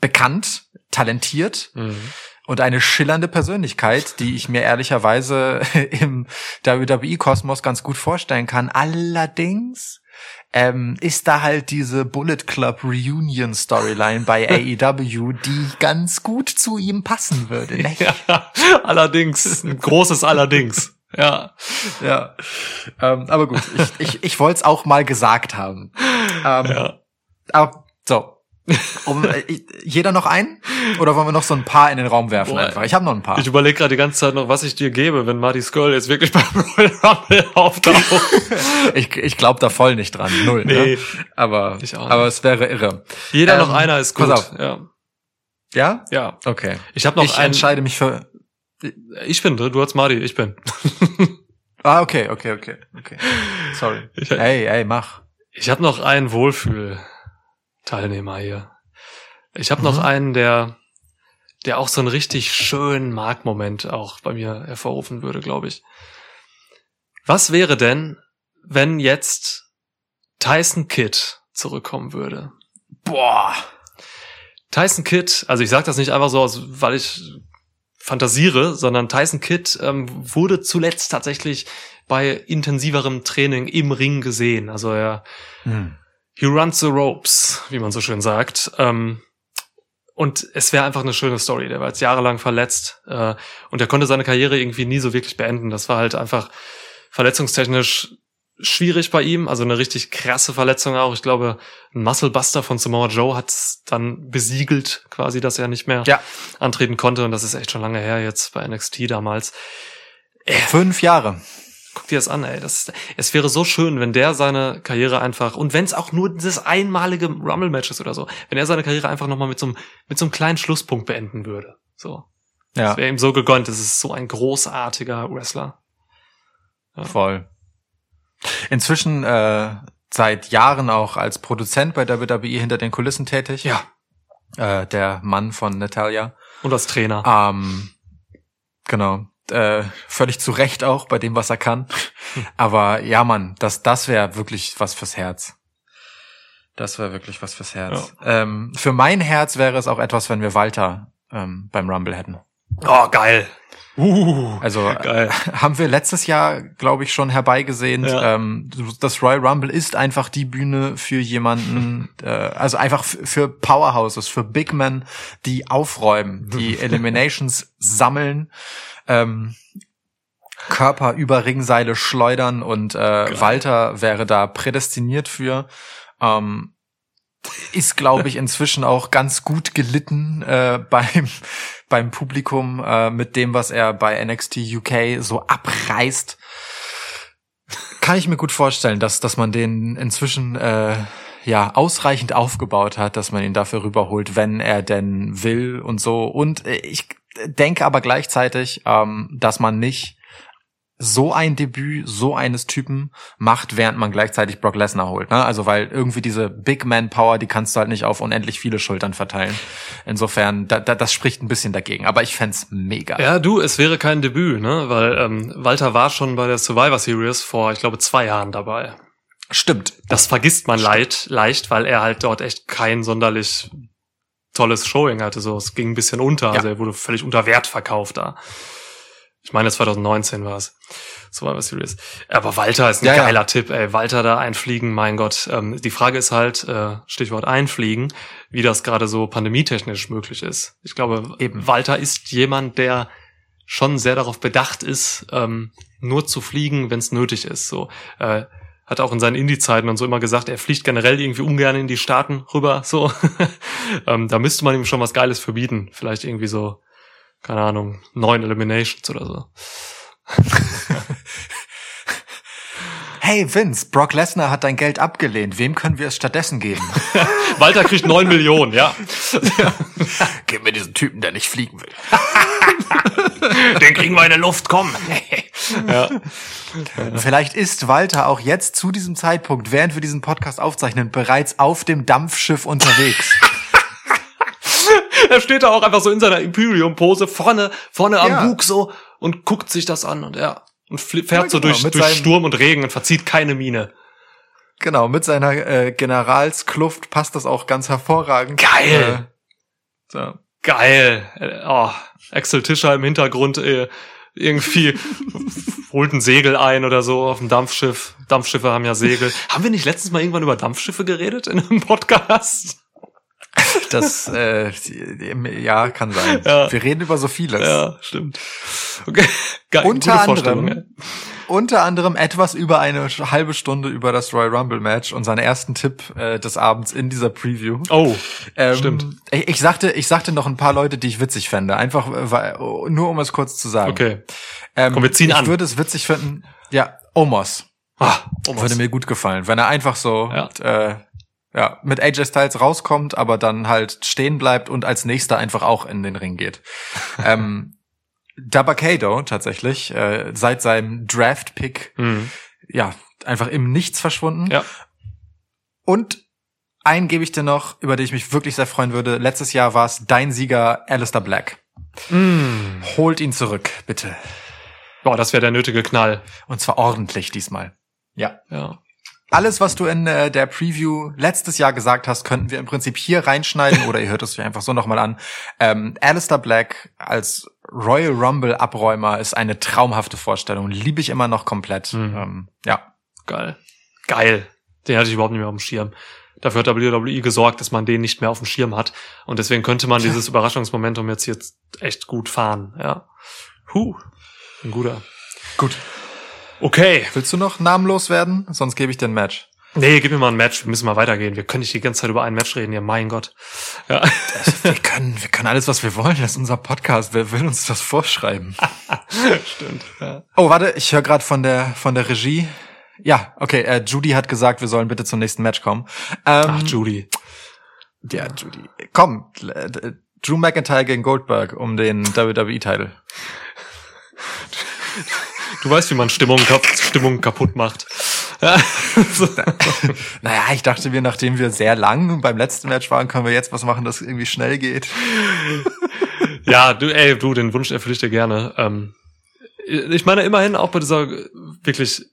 bekannt, talentiert. Mhm und eine schillernde Persönlichkeit, die ich mir ehrlicherweise im WWE-Kosmos ganz gut vorstellen kann. Allerdings ähm, ist da halt diese Bullet Club Reunion Storyline bei AEW, die ganz gut zu ihm passen würde. Ne? Ja, allerdings, ein großes Allerdings. Ja, ja. Ähm, aber gut, ich, ich, ich wollte es auch mal gesagt haben. Ähm, ja. Aber so, um, äh, jeder noch einen? Oder wollen wir noch so ein paar in den Raum werfen Boah, einfach? Ich habe noch ein paar. Ich überlege gerade die ganze Zeit noch, was ich dir gebe, wenn Marty Skull jetzt wirklich beim Royal Rumble auftaucht. ich ich glaube da voll nicht dran. Null. Ne? Nee. Ne? Aber, aber es wäre irre. Jeder ähm, noch einer ist gut. Pass auf. Ja? Ja. Ja. Okay. Ich habe noch Ich einen, entscheide mich für... Ich bin, du hast Marty, ich bin. ah, okay, okay, okay. okay. Sorry. Ich, hey, hey, mach Ich habe noch einen Wohlfühl-Teilnehmer hier. Ich habe mhm. noch einen, der, der auch so einen richtig schönen Markmoment auch bei mir hervorrufen würde, glaube ich. Was wäre denn, wenn jetzt Tyson Kidd zurückkommen würde? Boah. Tyson Kidd, also ich sage das nicht einfach so, weil ich fantasiere, sondern Tyson Kidd ähm, wurde zuletzt tatsächlich bei intensiverem Training im Ring gesehen. Also er hm. He runs the ropes, wie man so schön sagt. Ähm, und es wäre einfach eine schöne Story. Der war jetzt jahrelang verletzt äh, und er konnte seine Karriere irgendwie nie so wirklich beenden. Das war halt einfach verletzungstechnisch schwierig bei ihm, also eine richtig krasse Verletzung auch. Ich glaube, ein Musclebuster von Samoa Joe hat dann besiegelt, quasi, dass er nicht mehr ja. antreten konnte. Und das ist echt schon lange her jetzt bei NXT damals. Fünf Jahre guck dir das an, ey. Das, es wäre so schön, wenn der seine Karriere einfach, und wenn es auch nur das einmalige Rumble-Match ist oder so, wenn er seine Karriere einfach nochmal mit so, einem, mit so einem kleinen Schlusspunkt beenden würde. So. Ja. Das wäre ihm so gegönnt. Das ist so ein großartiger Wrestler. Ja. Voll. Inzwischen äh, seit Jahren auch als Produzent bei WWE hinter den Kulissen tätig. Ja. Äh, der Mann von Natalia. Und als Trainer. Ähm, genau äh, völlig zu Recht auch bei dem, was er kann. Aber ja, Mann, das, das wäre wirklich was fürs Herz. Das wäre wirklich was fürs Herz. Ja. Ähm, für mein Herz wäre es auch etwas, wenn wir Walter ähm, beim Rumble hätten. Oh, geil. Uh, also geil. haben wir letztes Jahr, glaube ich, schon herbeigesehen. Ja. Ähm, das Royal Rumble ist einfach die Bühne für jemanden, äh, also einfach für Powerhouses, für Big Men, die aufräumen, die Eliminations sammeln ähm, Körper über Ringseile schleudern und äh, Walter wäre da prädestiniert für. Ähm, ist, glaube ich, inzwischen auch ganz gut gelitten äh, beim beim Publikum äh, mit dem, was er bei NXT UK so abreißt. Kann ich mir gut vorstellen, dass dass man den inzwischen äh, ja ausreichend aufgebaut hat, dass man ihn dafür rüberholt, wenn er denn will und so. Und äh, ich denke aber gleichzeitig, ähm, dass man nicht so ein Debüt so eines Typen macht, während man gleichzeitig Brock Lesnar holt. Ne? Also weil irgendwie diese Big Man Power, die kannst du halt nicht auf unendlich viele Schultern verteilen. Insofern, da, da, das spricht ein bisschen dagegen. Aber ich fände mega. Ja, du, es wäre kein Debüt, ne? Weil ähm, Walter war schon bei der Survivor Series vor, ich glaube, zwei Jahren dabei. Stimmt. Das vergisst man leid, leicht, weil er halt dort echt kein sonderlich tolles Showing hatte. So, es ging ein bisschen unter. Ja. Also er wurde völlig unter Wert verkauft da. Ich meine, 2019 war es. So war was. Aber Walter ist ein ja, geiler ja. Tipp, ey. Walter da einfliegen, mein Gott. Ähm, die Frage ist halt, äh, Stichwort einfliegen, wie das gerade so pandemietechnisch möglich ist. Ich glaube, Eben. Walter ist jemand, der schon sehr darauf bedacht ist, ähm, nur zu fliegen, wenn es nötig ist. So, äh, hat auch in seinen Indie-Zeiten und so immer gesagt, er fliegt generell irgendwie ungern in die Staaten rüber. So, ähm, da müsste man ihm schon was Geiles für bieten. Vielleicht irgendwie so, keine Ahnung, neun Eliminations oder so. hey Vince, Brock Lesnar hat dein Geld abgelehnt. Wem können wir es stattdessen geben? Walter kriegt neun Millionen, ja. Gib mir diesen Typen, der nicht fliegen will. Den kriegen wir in der Luft, komm. ja. Vielleicht ist Walter auch jetzt zu diesem Zeitpunkt, während wir diesen Podcast aufzeichnen, bereits auf dem Dampfschiff unterwegs. er steht da auch einfach so in seiner Imperium-Pose vorne, vorne am ja. Bug so und guckt sich das an und er und fährt ja, genau, so durch, durch Sturm und Regen und verzieht keine Miene. Genau, mit seiner äh, Generalskluft passt das auch ganz hervorragend. Geil! Äh, so. Geil! Äh, oh, Axel Tischer im Hintergrund äh, irgendwie holt ein Segel ein oder so auf dem Dampfschiff. Dampfschiffe haben ja Segel. haben wir nicht letztens mal irgendwann über Dampfschiffe geredet in einem Podcast? Das, äh, ja, kann sein. Ja. Wir reden über so vieles. Ja, stimmt. Okay. Geil, unter anderem, ja. unter anderem etwas über eine halbe Stunde über das Royal Rumble Match und seinen ersten Tipp äh, des Abends in dieser Preview. Oh, ähm, stimmt. Ich, ich, sagte, ich sagte noch ein paar Leute, die ich witzig fände. Einfach, äh, weil, nur um es kurz zu sagen. Okay. Ähm, Komm, wir ziehen ich an. Ich würde es witzig finden. Ja, Omos. Ah, Omos. Würde mir gut gefallen, wenn er einfach so ja. äh, ja, mit AJ Styles rauskommt, aber dann halt stehen bleibt und als nächster einfach auch in den Ring geht. ähm, Dabakado tatsächlich, äh, seit seinem Draft-Pick, mhm. ja, einfach im Nichts verschwunden. Ja. Und einen gebe ich dir noch, über den ich mich wirklich sehr freuen würde. Letztes Jahr war es dein Sieger Alistair Black. Mm. Holt ihn zurück, bitte. Boah, das wäre der nötige Knall. Und zwar ordentlich diesmal. Ja. Ja. Alles, was du in äh, der Preview letztes Jahr gesagt hast, könnten wir im Prinzip hier reinschneiden oder ihr hört es euch einfach so nochmal an. Ähm, Alistair Black als Royal Rumble Abräumer ist eine traumhafte Vorstellung. Liebe ich immer noch komplett. Mhm. Ähm, ja. Geil. Geil. Den hatte ich überhaupt nicht mehr auf dem Schirm. Dafür hat WWE gesorgt, dass man den nicht mehr auf dem Schirm hat. Und deswegen könnte man dieses Überraschungsmomentum jetzt jetzt echt gut fahren. Ja. Huh. Ein guter. Gut. Okay. Willst du noch namenlos werden? Sonst gebe ich dir ein Match. Nee, gib mir mal ein Match. Wir müssen mal weitergehen. Wir können nicht die ganze Zeit über ein Match reden. Ja, mein Gott. Ja. Wir können, wir können alles, was wir wollen. Das ist unser Podcast. Wer will uns das vorschreiben? Stimmt. Ja. Oh, warte, ich höre gerade von der von der Regie. Ja, okay. Äh, Judy hat gesagt, wir sollen bitte zum nächsten Match kommen. Ähm, Ach, Judy. ja, Judy. Komm, äh, Drew McIntyre gegen Goldberg um den WWE-Titel. Du weißt, wie man Stimmung, kap Stimmung kaputt macht. Ja. Naja, ich dachte mir, nachdem wir sehr lang beim letzten Match waren, können wir jetzt was machen, das irgendwie schnell geht. Ja, du, ey, du, den Wunsch erfülle ich dir gerne. Ähm, ich meine, immerhin auch bei dieser wirklich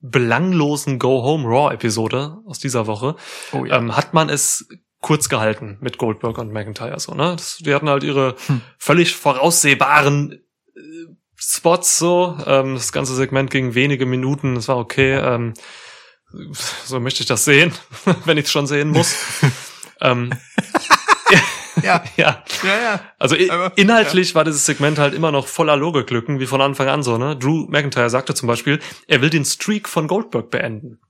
belanglosen Go-Home-Raw-Episode aus dieser Woche Oh ja. ähm, hat man es kurz gehalten mit Goldberg und McIntyre so, ne? Das, die hatten halt ihre völlig voraussehbaren äh, Spots so. Ähm, das ganze Segment ging wenige Minuten, das war okay. Ähm, so möchte ich das sehen, wenn ich es schon sehen muss. ähm, ja. ja. Ja, ja. Also Aber- inhaltlich war dieses Segment halt immer noch voller Logiklücken, wie von Anfang an so, ne? Drew McIntyre sagte zum Beispiel, er will den Streak von Goldberg beenden.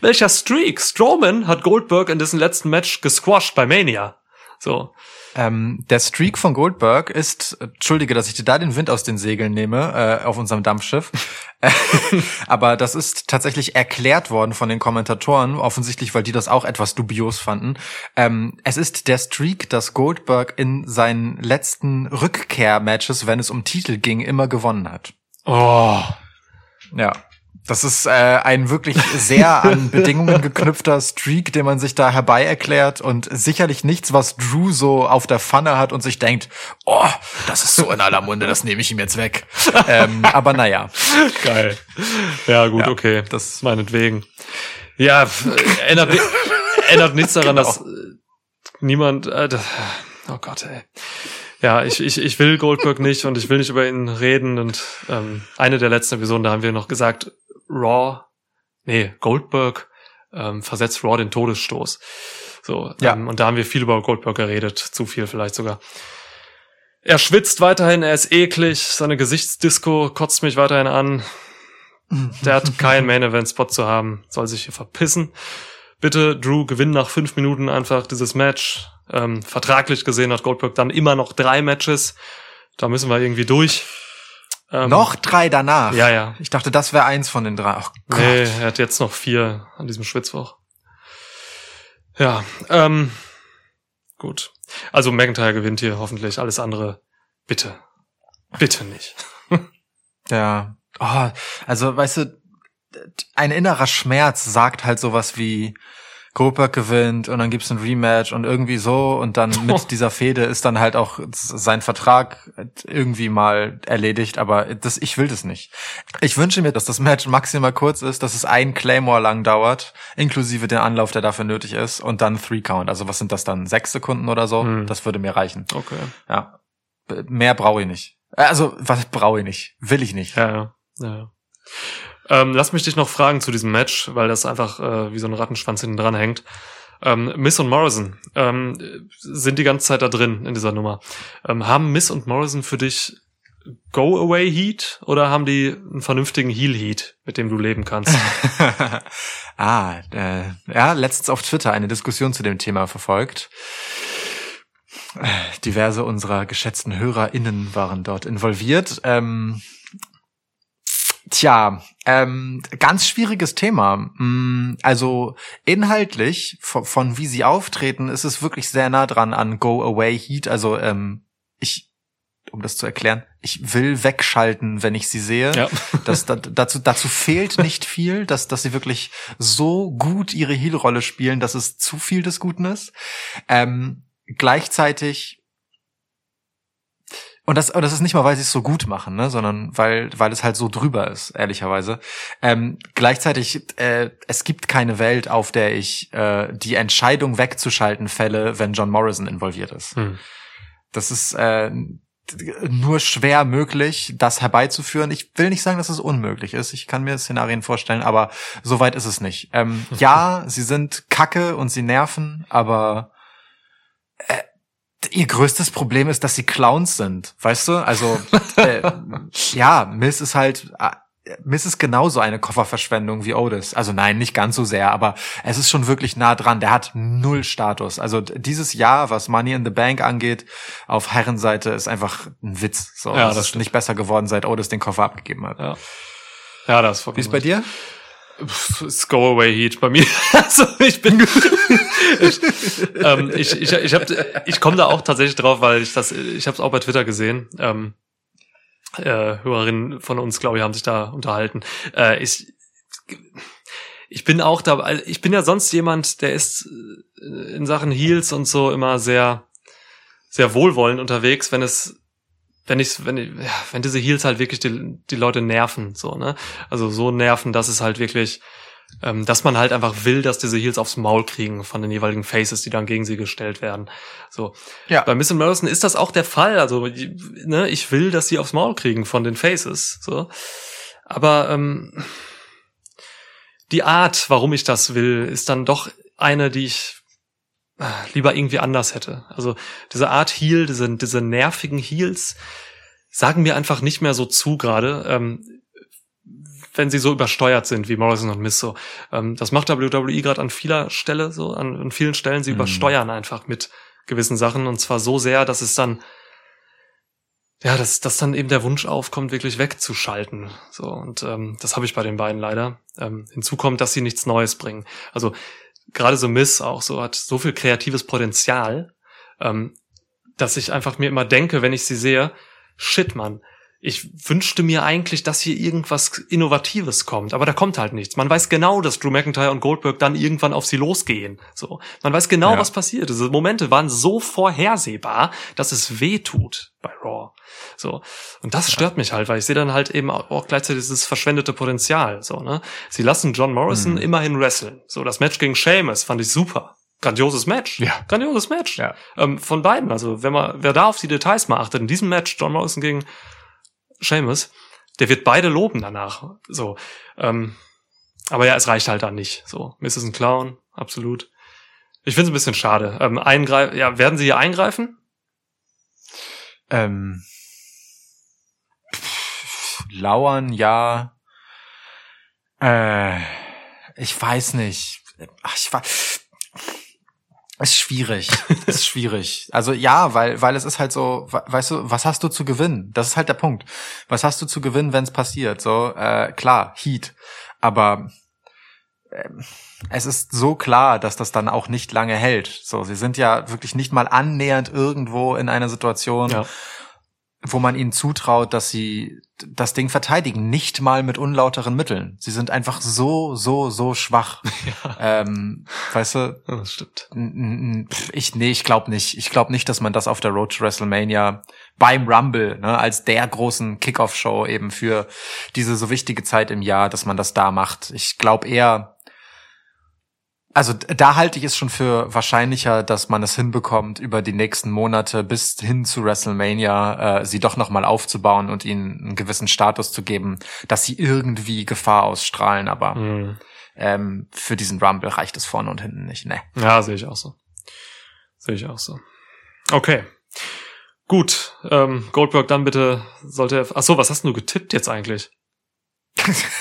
Welcher Streak? Strowman hat Goldberg in dessen letzten Match gesquashed bei Mania. So. Ähm, der Streak von Goldberg ist, entschuldige, dass ich dir da den Wind aus den Segeln nehme, äh, auf unserem Dampfschiff. Aber das ist tatsächlich erklärt worden von den Kommentatoren, offensichtlich, weil die das auch etwas dubios fanden. Ähm, es ist der Streak, dass Goldberg in seinen letzten Rückkehr-Matches, wenn es um Titel ging, immer gewonnen hat. Oh. Ja. Das ist äh, ein wirklich sehr an Bedingungen geknüpfter Streak, den man sich da herbei erklärt und sicherlich nichts, was Drew so auf der Pfanne hat und sich denkt, oh, das ist so in aller Munde, das nehme ich ihm jetzt weg. ähm, aber naja, Geil. Ja, gut, Ja, okay. Das meinetwegen. Ja, äh, ändert, ändert nichts daran, dass äh, niemand. Äh, oh Gott, ey. Ja, ich, ich, ich will Goldberg nicht und ich will nicht über ihn reden. Und ähm, eine der letzten Episoden, da haben wir noch gesagt, Raw, nee, Goldberg ähm, versetzt Raw den Todesstoß. So, Ja. ähm, und da haben wir viel über Goldberg geredet, zu viel vielleicht sogar. Er schwitzt weiterhin, er ist eklig, seine Gesichtsdisco kotzt mich weiterhin an. Der hat keinen Main-Event-Spot zu haben, soll sich hier verpissen. Bitte, Drew, gewinn nach fünf Minuten einfach dieses Match. Ähm, vertraglich gesehen hat Goldberg dann immer noch drei Matches. Da müssen wir irgendwie durch. Ähm, noch drei danach. Ja, ja. Ich dachte, das wäre eins von den drei. Oh Gott. Nee, er hat jetzt noch vier an diesem Schwitzwoch. Ja, ähm, gut. Also McIntyre gewinnt hier hoffentlich. Alles andere, bitte. Bitte nicht. Ja. Oh, also, weißt du, ein innerer Schmerz sagt halt sowas wie Goldberg gewinnt und dann gibt's ein Rematch und irgendwie so und dann mit dieser Fehde ist dann halt auch sein Vertrag irgendwie mal erledigt, aber das, ich will das nicht. Ich wünsche mir, dass das Match maximal kurz ist, dass es ein Claymore lang dauert, inklusive den Anlauf, der dafür nötig ist und dann Three Count. Also was sind das dann? Sechs Sekunden oder so? Hm. Das würde mir reichen. Okay. Ja. Mehr brauche ich nicht. Äh, Also, was brauche ich nicht? Will ich nicht. Ja, ja. ja. Ähm, lass mich dich noch fragen zu diesem Match, weil das einfach äh, wie so ein Rattenschwanz hinten dran hängt. Ähm, Miss und Morrison ähm, sind die ganze Zeit da drin in dieser Nummer. Ähm, haben Miss und Morrison für dich Go-Away-Heat oder haben die einen vernünftigen Heal-Heat, mit dem du leben kannst? ah, äh, ja, letztens auf Twitter eine Diskussion zu dem Thema verfolgt. Äh, Diverse unserer geschätzten HörerInnen waren dort involviert. Ähm, tja, ähm, ganz schwieriges Thema. Mm, Also inhaltlich, von, von wie sie auftreten, ist es wirklich sehr nah dran an Go Away Heat. Also ähm, ich um das zu erklären. Ich will wegschalten, wenn ich sie sehe. Ja. Das, da, dazu, dazu fehlt nicht viel, dass, dass sie wirklich so gut ihre Heel-Rolle spielen, dass es zu viel des Guten ist. Ähm, gleichzeitig und das, und das ist nicht mal, weil sie es so gut machen, ne, sondern weil, weil es halt so drüber ist, ehrlicherweise. Ähm, gleichzeitig, äh, es gibt keine Welt, auf der ich äh, die Entscheidung wegzuschalten fälle, wenn John Morrison involviert ist. Hm. Das ist äh, nur schwer möglich, das herbeizuführen. Ich will nicht sagen, dass es unmöglich ist. Ich kann mir Szenarien vorstellen, aber so weit ist es nicht. Ähm, ja, sie sind kacke und sie nerven, aber äh, ihr größtes Problem ist, dass sie Clowns sind, weißt du? Also äh, ja, Miss ist halt äh, Miss ist genauso eine Kofferverschwendung wie Otis. Also nein, nicht ganz so sehr, aber es ist schon wirklich nah dran. Der hat null Status. Also dieses Jahr, was Money in the Bank angeht, auf Herrenseite ist einfach ein Witz. So, Ja, das ist stimmt. nicht besser geworden, seit Otis den Koffer abgegeben hat. Ja. Ja, das ist Wie ist bei dir? It's Go Away Heat bei mir. Also ich bin, ich, ähm, ich, ich, ich, hab, ich komme da auch tatsächlich drauf, weil ich das, ich habe es auch bei Twitter gesehen. Ähm, äh, Hörerinnen von uns, glaube ich, haben sich da unterhalten. Äh, ich, ich bin auch da, also ich bin ja sonst jemand, der ist äh, in Sachen Heels und so immer sehr, sehr wohlwollend unterwegs, wenn es wenn ich, wenn wenn diese Heels halt wirklich die, die Leute nerven, so, ne? Also so nerven, dass es halt wirklich, ähm, dass man halt einfach will, dass diese Heels aufs Maul kriegen von den jeweiligen Faces, die dann gegen sie gestellt werden. So. Ja. Bei Miss Morrison ist das auch der Fall. Also, ne, ich will, dass sie aufs Maul kriegen von den Faces, so. Aber, ähm, die Art, warum ich das will, ist dann doch eine, die ich lieber irgendwie anders hätte. Also diese Art Heal, diese, diese nervigen Heals sagen mir einfach nicht mehr so zu gerade, ähm, wenn sie so übersteuert sind wie Morrison und Miss so. Ähm, das macht WWE gerade an vieler Stelle so, an, an vielen Stellen, sie Mhm. übersteuern einfach mit gewissen Sachen und zwar so sehr, dass es dann ja, dass, dass dann eben der Wunsch aufkommt, wirklich wegzuschalten. So, und ähm, das habe ich bei den beiden leider. Ähm, hinzu kommt, dass sie nichts Neues bringen. Also gerade so Miss auch so hat so viel kreatives Potenzial, ähm, dass ich einfach mir immer denke, wenn ich sie sehe, shit, Mann, ich wünschte mir eigentlich, dass hier irgendwas Innovatives kommt, aber da kommt halt nichts. Man weiß genau, dass Drew McIntyre und Goldberg dann irgendwann auf sie losgehen. So, man weiß genau, Ja. was passiert. Diese Momente waren so vorhersehbar, dass es weh tut bei Raw. So und das stört mich halt, weil ich sehe dann halt eben auch auch gleichzeitig dieses verschwendete Potenzial. So ne, sie lassen John Morrison Mhm. immerhin wresteln. So das Match gegen Sheamus fand ich super. Grandioses Match. Ja. Grandioses Match. Ja. Ähm, von beiden. Also, wenn man, wer da auf die Details mal achtet, in diesem Match, John Morrison gegen Sheamus, der wird beide loben danach. So. Ähm, aber ja, es reicht halt dann nicht. So. Miss ist ein Clown, absolut. Ich finde es ein bisschen schade. Ähm, eingreif ja, werden sie hier eingreifen? Ähm, pff, lauern, ja. Äh, ich weiß nicht. Ach, ich weiß. Ist schwierig. ist schwierig. Also ja, weil weil es ist halt so, we- weißt du, was hast du zu gewinnen? Das ist halt der Punkt. Was hast du zu gewinnen, wenn es passiert? So äh, klar, Heat, aber ähm, es ist so klar, dass das dann auch nicht lange hält. So, sie sind ja wirklich nicht mal annähernd irgendwo in einer Situation, Ja. Wo man ihnen zutraut, dass sie das Ding verteidigen, nicht mal mit unlauteren Mitteln. Sie sind einfach so, so, so schwach. Ähm, weißt du, Ja, das stimmt. ich, nee, ich glaube nicht. Ich glaube nicht, dass man das auf der Road to WrestleMania beim Rumble, ne, als der großen Kickoff-Show eben für diese so wichtige Zeit im Jahr, dass man das da macht. Ich glaube eher, also da halte ich es schon für wahrscheinlicher, dass man es hinbekommt, über die nächsten Monate bis hin zu WrestleMania äh, sie doch nochmal aufzubauen und ihnen einen gewissen Status zu geben, dass sie irgendwie Gefahr ausstrahlen. Aber Mhm. ähm, für diesen Rumble reicht es vorne und hinten nicht. Ne. Ja, sehe ich auch so. Sehe ich auch so. Okay. Gut. Ähm, Goldberg, dann bitte sollte er. Ach so, was hast du getippt jetzt eigentlich?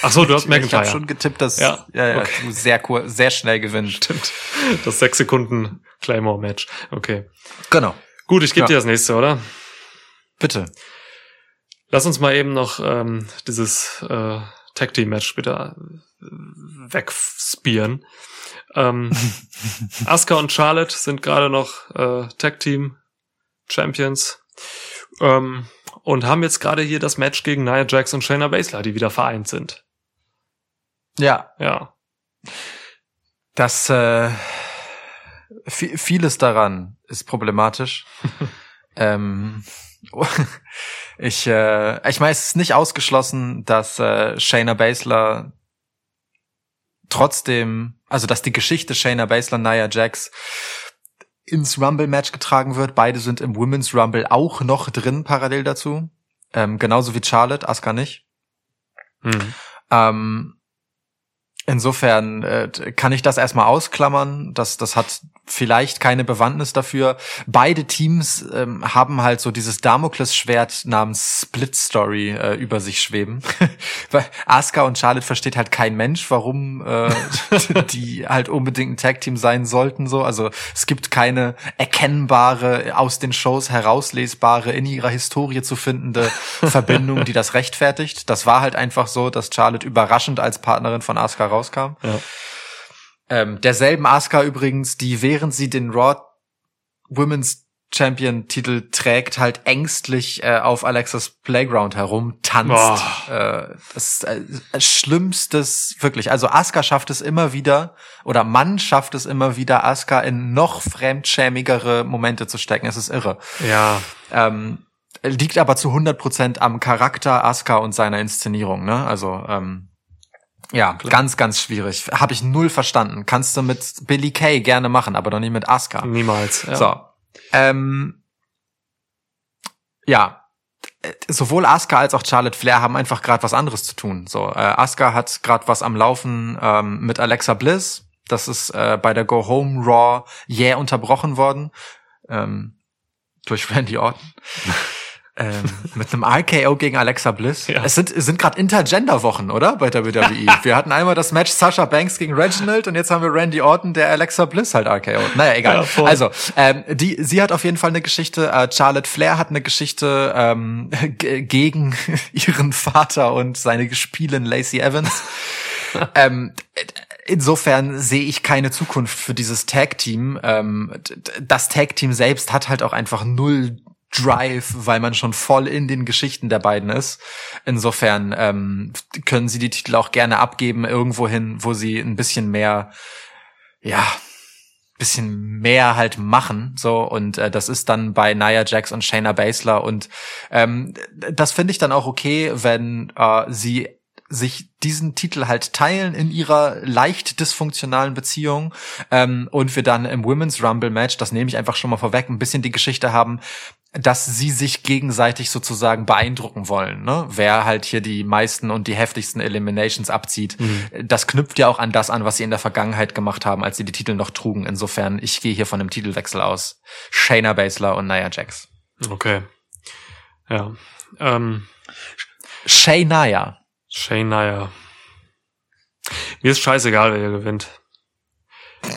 Ach so, du hast Ich McIntyre. habe schon getippt, dass Ja, ja, ja, okay. du sehr sehr schnell gewinnst. Stimmt. Das sechs Sekunden Claymore Match. Okay. Genau. Gut, ich gebe Ja. dir das nächste, oder? Bitte. Lass uns mal eben noch ähm, dieses äh, Tag Team Match bitte äh, wegspieren. Ähm, Asuka und Charlotte sind gerade noch äh, Tag Team Champions. Ähm, und haben jetzt gerade hier das Match gegen Nia Jax und Shayna Baszler, die wieder vereint sind. Ja, Ja. das äh, vi- vieles daran ist problematisch. ähm, ich, äh, ich meine, es ist nicht ausgeschlossen, dass äh, Shayna Baszler trotzdem, also dass die Geschichte Shayna Baszler, Nia Jax ins Rumble-Match getragen wird. Beide sind im Women's Rumble auch noch drin, parallel dazu. Ähm, genauso wie Charlotte, Asuka nicht. Hm. Ähm, insofern äh, kann ich das erstmal ausklammern. Das, das hat vielleicht keine Bewandtnis dafür. Beide Teams ähm, haben halt so dieses Damoklesschwert namens Split Story äh, über sich schweben. Weil Asuka und Charlotte versteht halt kein Mensch, warum äh, die halt unbedingt ein Tag-Team sein sollten. So, Also es gibt keine erkennbare, aus den Shows herauslesbare, in ihrer Historie zu findende Verbindung, die das rechtfertigt. Das war halt einfach so, dass Charlotte überraschend als Partnerin von Asuka rauskam. Ja. Ähm, derselben Asuka übrigens, die während sie den Raw Women's Champion Titel trägt, halt ängstlich äh, auf Alexas Playground herum tanzt. Äh, das ist äh, schlimmstes wirklich. Also Asuka schafft es immer wieder oder man schafft es immer wieder, Asuka in noch fremdschämigere Momente zu stecken. Es ist irre. Ja. Ähm, liegt aber zu 100% am Charakter Asuka und seiner Inszenierung, ne? Also ähm, ja, ganz, ganz schwierig. Habe ich null verstanden. Kannst du mit Billy Kay gerne machen, aber doch nicht mit Asuka. Niemals. Ja. So. Ähm, ja. Äh, Sowohl Asuka als auch Charlotte Flair haben einfach gerade was anderes zu tun. So, äh, Asuka hat gerade was am Laufen ähm, mit Alexa Bliss. Das ist äh, bei der Go Home Raw jäh unterbrochen worden ähm, durch Randy Orton. Ähm, mit einem RKO gegen Alexa Bliss. Ja. Es sind, es sind gerade Intergender-Wochen, oder? Bei WWE. wir hatten einmal das Match Sasha Banks gegen Reginald und jetzt haben wir Randy Orton, der Alexa Bliss halt RKO. Naja, egal. Ja, also, ähm, die, sie hat auf jeden Fall eine Geschichte. Äh, Charlotte Flair hat eine Geschichte ähm, gegen ihren Vater und seine Gespielin Lacey Evans. ähm, insofern sehe ich keine Zukunft für dieses Tag-Team. Ähm, das Tag-Team selbst hat halt auch einfach null Drive, weil man schon voll in den Geschichten der beiden ist. Insofern ähm, können sie die Titel auch gerne abgeben, irgendwo hin, wo sie ein bisschen mehr, ja, bisschen mehr halt machen, so und äh, das ist dann bei Nia Jax und Shayna Baszler und ähm, das finde ich dann auch okay, wenn äh, sie sich diesen Titel halt teilen in ihrer leicht dysfunktionalen Beziehung ähm, und wir dann im Women's Rumble Match, das nehme ich einfach schon mal vorweg, ein bisschen die Geschichte haben, dass sie sich gegenseitig sozusagen beeindrucken wollen, ne? Wer halt hier die meisten und die heftigsten Eliminations abzieht. Das knüpft ja auch an das an, was sie in der Vergangenheit gemacht haben, als sie die Titel noch trugen. Insofern, ich gehe hier von einem Titelwechsel aus. Shayna Baszler und Nia Jax. Okay. Ja. Ähm, Shayna. Shane Nia. Mir ist scheißegal, wer hier gewinnt.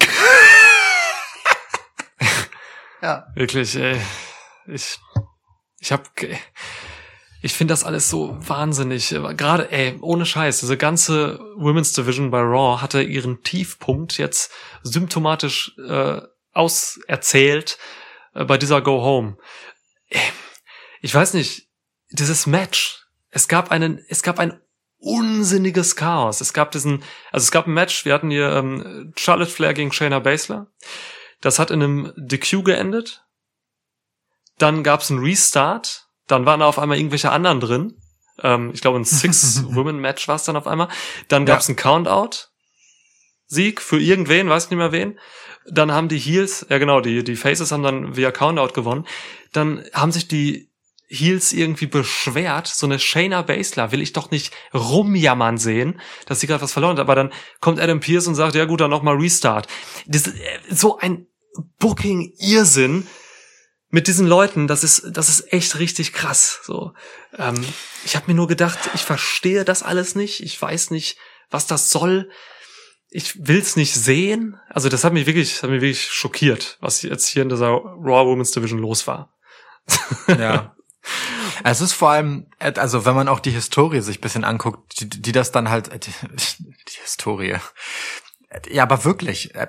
Ja. Wirklich, ey. Ich, ich hab, ge- ich finde das alles so wahnsinnig. Gerade, ey, ohne Scheiß, diese ganze Women's Division bei Raw hatte ihren Tiefpunkt jetzt symptomatisch äh, auserzählt äh, bei dieser Go Home. Ich weiß nicht, dieses Match. Es gab einen, es gab ein unsinniges Chaos. Es gab diesen, also es gab ein Match, wir hatten hier ähm, Charlotte Flair gegen Shayna Baszler. Das hat in einem DQ geendet. Dann gab's einen Restart. Dann waren da auf einmal irgendwelche anderen drin. Ähm, ich glaube, ein Six-Women-Match war es dann auf einmal. Dann Ja. gab's einen Count-Out. Sieg für irgendwen, weiß nicht mehr wen. Dann haben die Heels, ja genau, die, die Faces haben dann via Countout gewonnen. Dann haben sich die Heels irgendwie beschwert. So eine Shayna Baszler will ich doch nicht rumjammern sehen, dass sie gerade was verloren hat. Aber dann kommt Adam Pierce und sagt, ja gut, dann nochmal Restart. Das, äh, so ein Booking-Irrsinn mit diesen Leuten, das ist, das ist echt richtig krass. So, ähm, ich habe mir nur gedacht, ich verstehe das alles nicht. Ich weiß nicht, was das soll. Ich will's nicht sehen. Also das hat mich wirklich, das hat mich wirklich schockiert, was jetzt hier in dieser Raw Women's Division los war. Ja. Es ist vor allem, also wenn man auch die Historie sich ein bisschen anguckt, die, die das dann halt, äh, die, die Historie. Ja, aber wirklich, äh,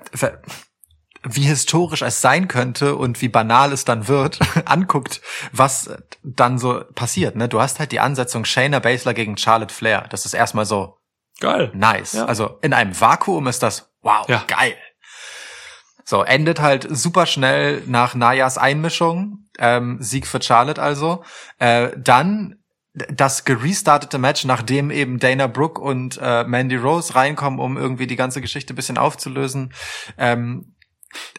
wie historisch es sein könnte und wie banal es dann wird, anguckt, was dann so passiert. Ne? Du hast halt die Ansetzung Shayna Baszler gegen Charlotte Flair. Das ist erstmal so Geil. nice. Ja. Also in einem Vakuum ist das wow, Ja. geil. So, endet halt super schnell nach Nayas Einmischung. Ähm, Sieg für Charlotte also. Äh, dann das gerestartete Match, nachdem eben Dana Brooke und äh, Mandy Rose reinkommen, um irgendwie die ganze Geschichte ein bisschen aufzulösen, ähm,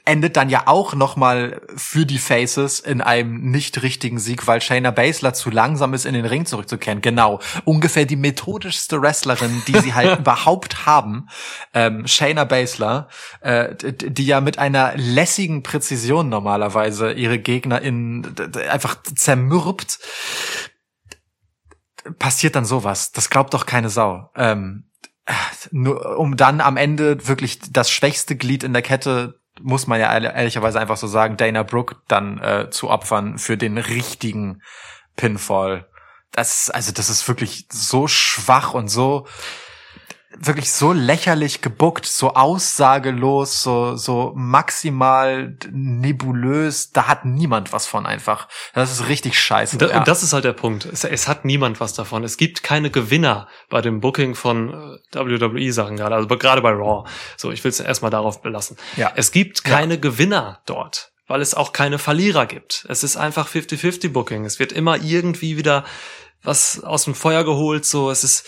endet dann ja auch nochmal für die Faces in einem nicht richtigen Sieg, weil Shayna Baszler zu langsam ist, in den Ring zurückzukehren. Genau. Ungefähr die methodischste Wrestlerin, die sie halt überhaupt haben. Ähm, Shayna Baszler, äh, die ja mit einer lässigen Präzision normalerweise ihre Gegner in einfach zermürbt. Passiert dann sowas. Das glaubt doch keine Sau. Ähm, nur um dann am Ende wirklich das schwächste Glied in der Kette muss man ja ehrlich- ehrlicherweise einfach so sagen, Dana Brooke dann äh, zu opfern für den richtigen Pinfall. Das also das ist wirklich so schwach und so wirklich so lächerlich gebuckt, so aussagelos, so so maximal nebulös. Da hat niemand was von einfach. Das ist richtig scheiße. Da, ja. Und das ist halt der Punkt. Es, es hat niemand was davon. Es gibt keine Gewinner bei dem Booking von äh, WWE-Sachen gerade, also gerade bei Raw. So, ich will es erstmal darauf belassen. Ja. Es gibt keine Gewinner dort, weil es auch keine Verlierer gibt. Es ist einfach 50-50 Booking. Es wird immer irgendwie wieder was aus dem Feuer geholt. So, es ist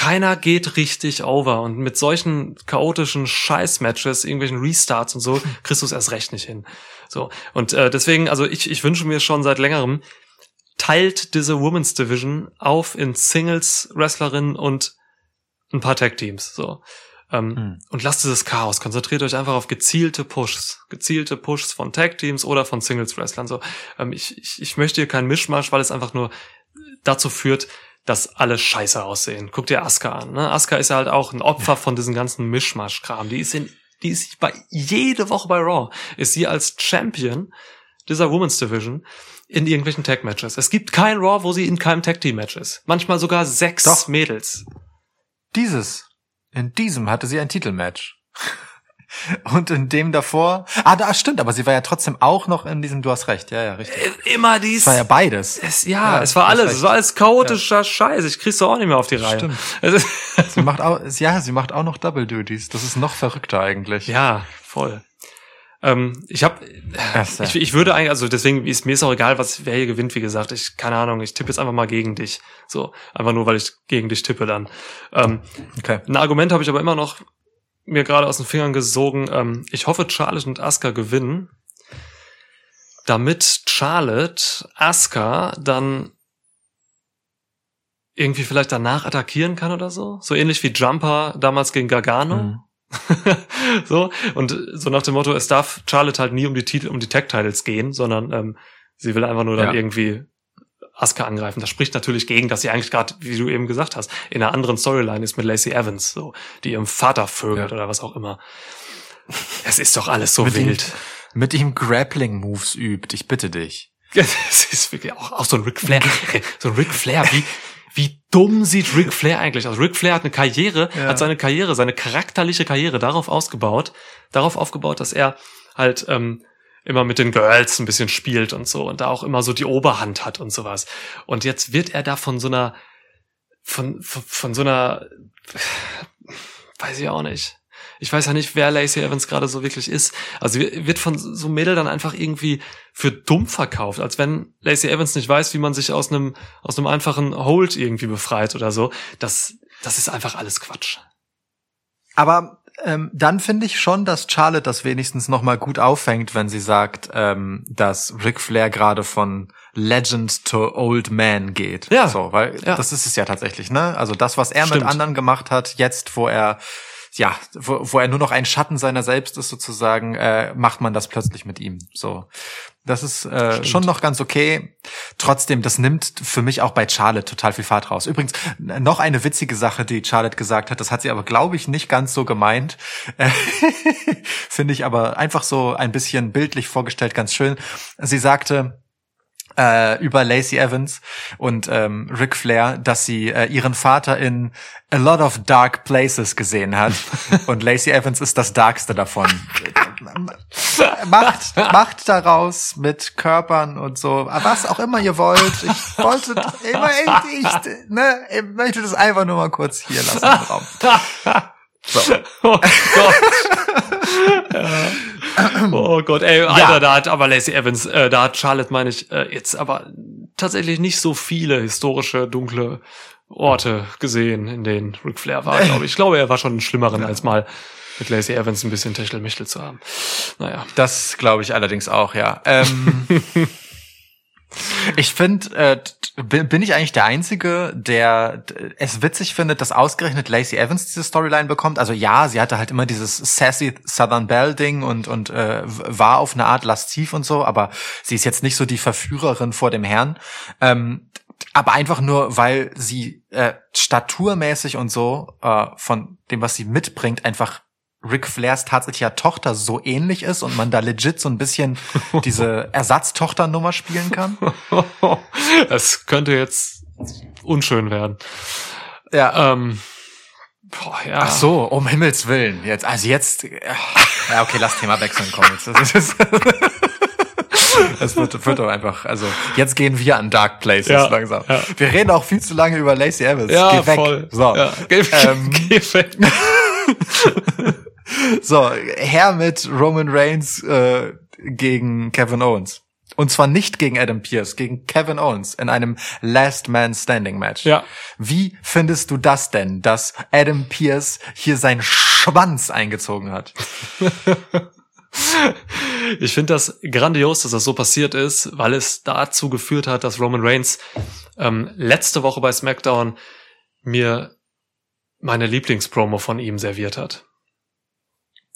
keiner geht richtig over und mit solchen chaotischen Scheiß-Matches, irgendwelchen Restarts und so, kriegst du es erst recht nicht hin. So und äh, deswegen, also ich, ich wünsche mir schon seit längerem, teilt diese Women's Division auf in Singles, Wrestlerinnen und ein paar Tag Teams. So ähm, Hm. und lasst dieses Chaos. Konzentriert euch einfach auf gezielte Pushs, gezielte Pushs von Tag Teams oder von Singles Wrestlern. So ähm, ich, ich, ich möchte hier keinen Mischmasch, weil es einfach nur dazu führt, dass alle scheiße aussehen. Guck dir Asuka an. Ne? Asuka ist ja halt auch ein Opfer von diesem ganzen Mischmasch-Kram. Die ist in, die ist bei jede Woche bei Raw. Ist sie als Champion dieser Women's Division in irgendwelchen Tag-Matches. Es gibt kein Raw, wo sie in keinem Tag-Team-Match ist. Manchmal sogar sechs Doch. Mädels. Dieses. In diesem hatte sie ein Titelmatch. Und in dem davor. Ah, da stimmt, aber sie war ja trotzdem auch noch in diesem, du hast recht, ja, ja, richtig. Äh, Immer dies. Es war ja beides. es, ja, Ja, es war alles. recht. Es war alles chaotischer Scheiß. Ich krieg's doch auch nicht mehr auf die Reihe. Stimmt. Sie macht auch, ja, sie macht auch noch Double Duties. Das ist noch verrückter eigentlich. Ja, voll. Ähm, ich habe, ja. ich, ich würde eigentlich, also deswegen ist mir ist auch egal, was wer hier gewinnt. Wie gesagt, ich keine Ahnung. Ich tippe jetzt einfach mal gegen dich. So einfach nur, weil ich gegen dich tippe dann. Ähm, Okay. ein Argument habe ich aber immer noch mir gerade aus den Fingern gesogen. Ähm, ich hoffe, Charlotte und Asuka gewinnen, damit Charlotte Asuka dann irgendwie vielleicht danach attackieren kann oder so. So ähnlich wie Jumper damals gegen Gargano. Mhm. so und so nach dem Motto, es darf Charlotte halt nie um die Titel, um die Tag Titles gehen, sondern ähm, sie will einfach nur dann Ja. irgendwie Asuka angreifen. Das spricht natürlich gegen, dass sie eigentlich gerade, wie du eben gesagt hast, in einer anderen Storyline ist mit Lacey Evans, so die ihrem Vater vögelt Ja. oder was auch immer. Es ist doch alles so Mit ihm- wild. Mit ihm Grappling-Moves übt, ich bitte dich. Es ist wirklich auch, auch so ein Ric Flair. so ein Ric Flair, wie, wie dumm sieht Ric Flair eigentlich aus? Ric Flair hat eine Karriere, Ja. hat seine Karriere, seine charakterliche Karriere darauf ausgebaut, darauf aufgebaut, dass er halt ähm, immer mit den Girls ein bisschen spielt und so und da auch immer so die Oberhand hat und sowas. Und jetzt wird er da von so einer, von, von, von so einer, weiß ich auch nicht. Ich weiß ja nicht, wer Lacey Evans gerade so wirklich ist. Also wird von so Mädel dann einfach irgendwie für dumm verkauft, als wenn Lacey Evans nicht weiß, wie man sich aus einem aus einem einfachen Hold irgendwie befreit oder so. Das das ist einfach alles Quatsch. Aber ähm, dann finde ich schon, dass Charlotte das wenigstens noch mal gut auffängt, wenn sie sagt, ähm, dass Ric Flair gerade von Legend to Old Man geht. Ja. So, weil Ja. das ist es ja tatsächlich, ne? Also das, was er Stimmt. mit anderen gemacht hat, jetzt, wo er ja, wo, wo er nur noch ein Schatten seiner selbst ist sozusagen, äh, macht man das plötzlich mit ihm. So, das ist äh, Stimmt. schon noch ganz okay. Trotzdem, das nimmt für mich auch bei Charlotte total viel Fahrt raus. Übrigens noch eine witzige Sache, die Charlotte gesagt hat. Das hat sie aber, glaube ich, nicht ganz so gemeint. Finde ich aber einfach so ein bisschen bildlich vorgestellt ganz schön. Sie sagte äh, über Lacey Evans und ähm, Ric Flair, dass sie äh, ihren Vater in a lot of dark places gesehen hat und Lacey Evans ist das darkste davon. macht, macht daraus mit Körpern und so, was auch immer ihr wollt. Ich wollte immer, ich, ich, ne, ich möchte das einfach nur mal kurz hier lassen im Raum. So. Oh Gott. Oh Gott, ey, Alter, Ja. da hat aber Lacey Evans, äh, da hat Charlotte, meine ich, äh, jetzt aber tatsächlich nicht so viele historische, dunkle Orte gesehen, in denen Ric Flair war, glaube ich. Ich glaube, er war schon einen schlimmeren, als mal mit Lacey Evans ein bisschen Techtelmechtel zu haben. Naja. Das glaube ich allerdings auch, ja. Ähm, ich finde, äh, bin, ich eigentlich der Einzige, der es witzig findet, dass ausgerechnet Lacey Evans diese Storyline bekommt. Also ja, sie hatte halt immer dieses sassy Southern Belle Ding und und äh, war auf eine Art lasziv und so, aber sie ist jetzt nicht so die Verführerin vor dem Herrn. Ähm, aber einfach nur, weil sie äh, staturmäßig und so äh, von dem, was sie mitbringt, einfach Ric Flairs tatsächlicher Tochter so ähnlich ist und man da legit so ein bisschen diese Ersatztochternummer spielen kann. Das könnte jetzt unschön werden. Ja. Ähm, boah, ja. Ach so, um Himmels Willen. Jetzt, also jetzt, ja, okay, lass Thema wechseln, komm jetzt. Das, ist, das wird, wird doch einfach, also jetzt gehen wir an Dark Places Ja, langsam. ja. Wir reden auch viel zu lange über Lacey Evans. Ja, Geh weg. voll. So, Ja. Geh, Ähm, geh weg. So, her mit Roman Reigns äh, gegen Kevin Owens. Und zwar nicht gegen Adam Pierce, gegen Kevin Owens in einem Last Man Standing Match. Ja. Wie findest du das denn, dass Adam Pierce hier seinen Schwanz eingezogen hat? Ich finde das grandios, dass das so passiert ist, weil es dazu geführt hat, dass Roman Reigns ähm, letzte Woche bei SmackDown mir meine Lieblingspromo von ihm serviert hat.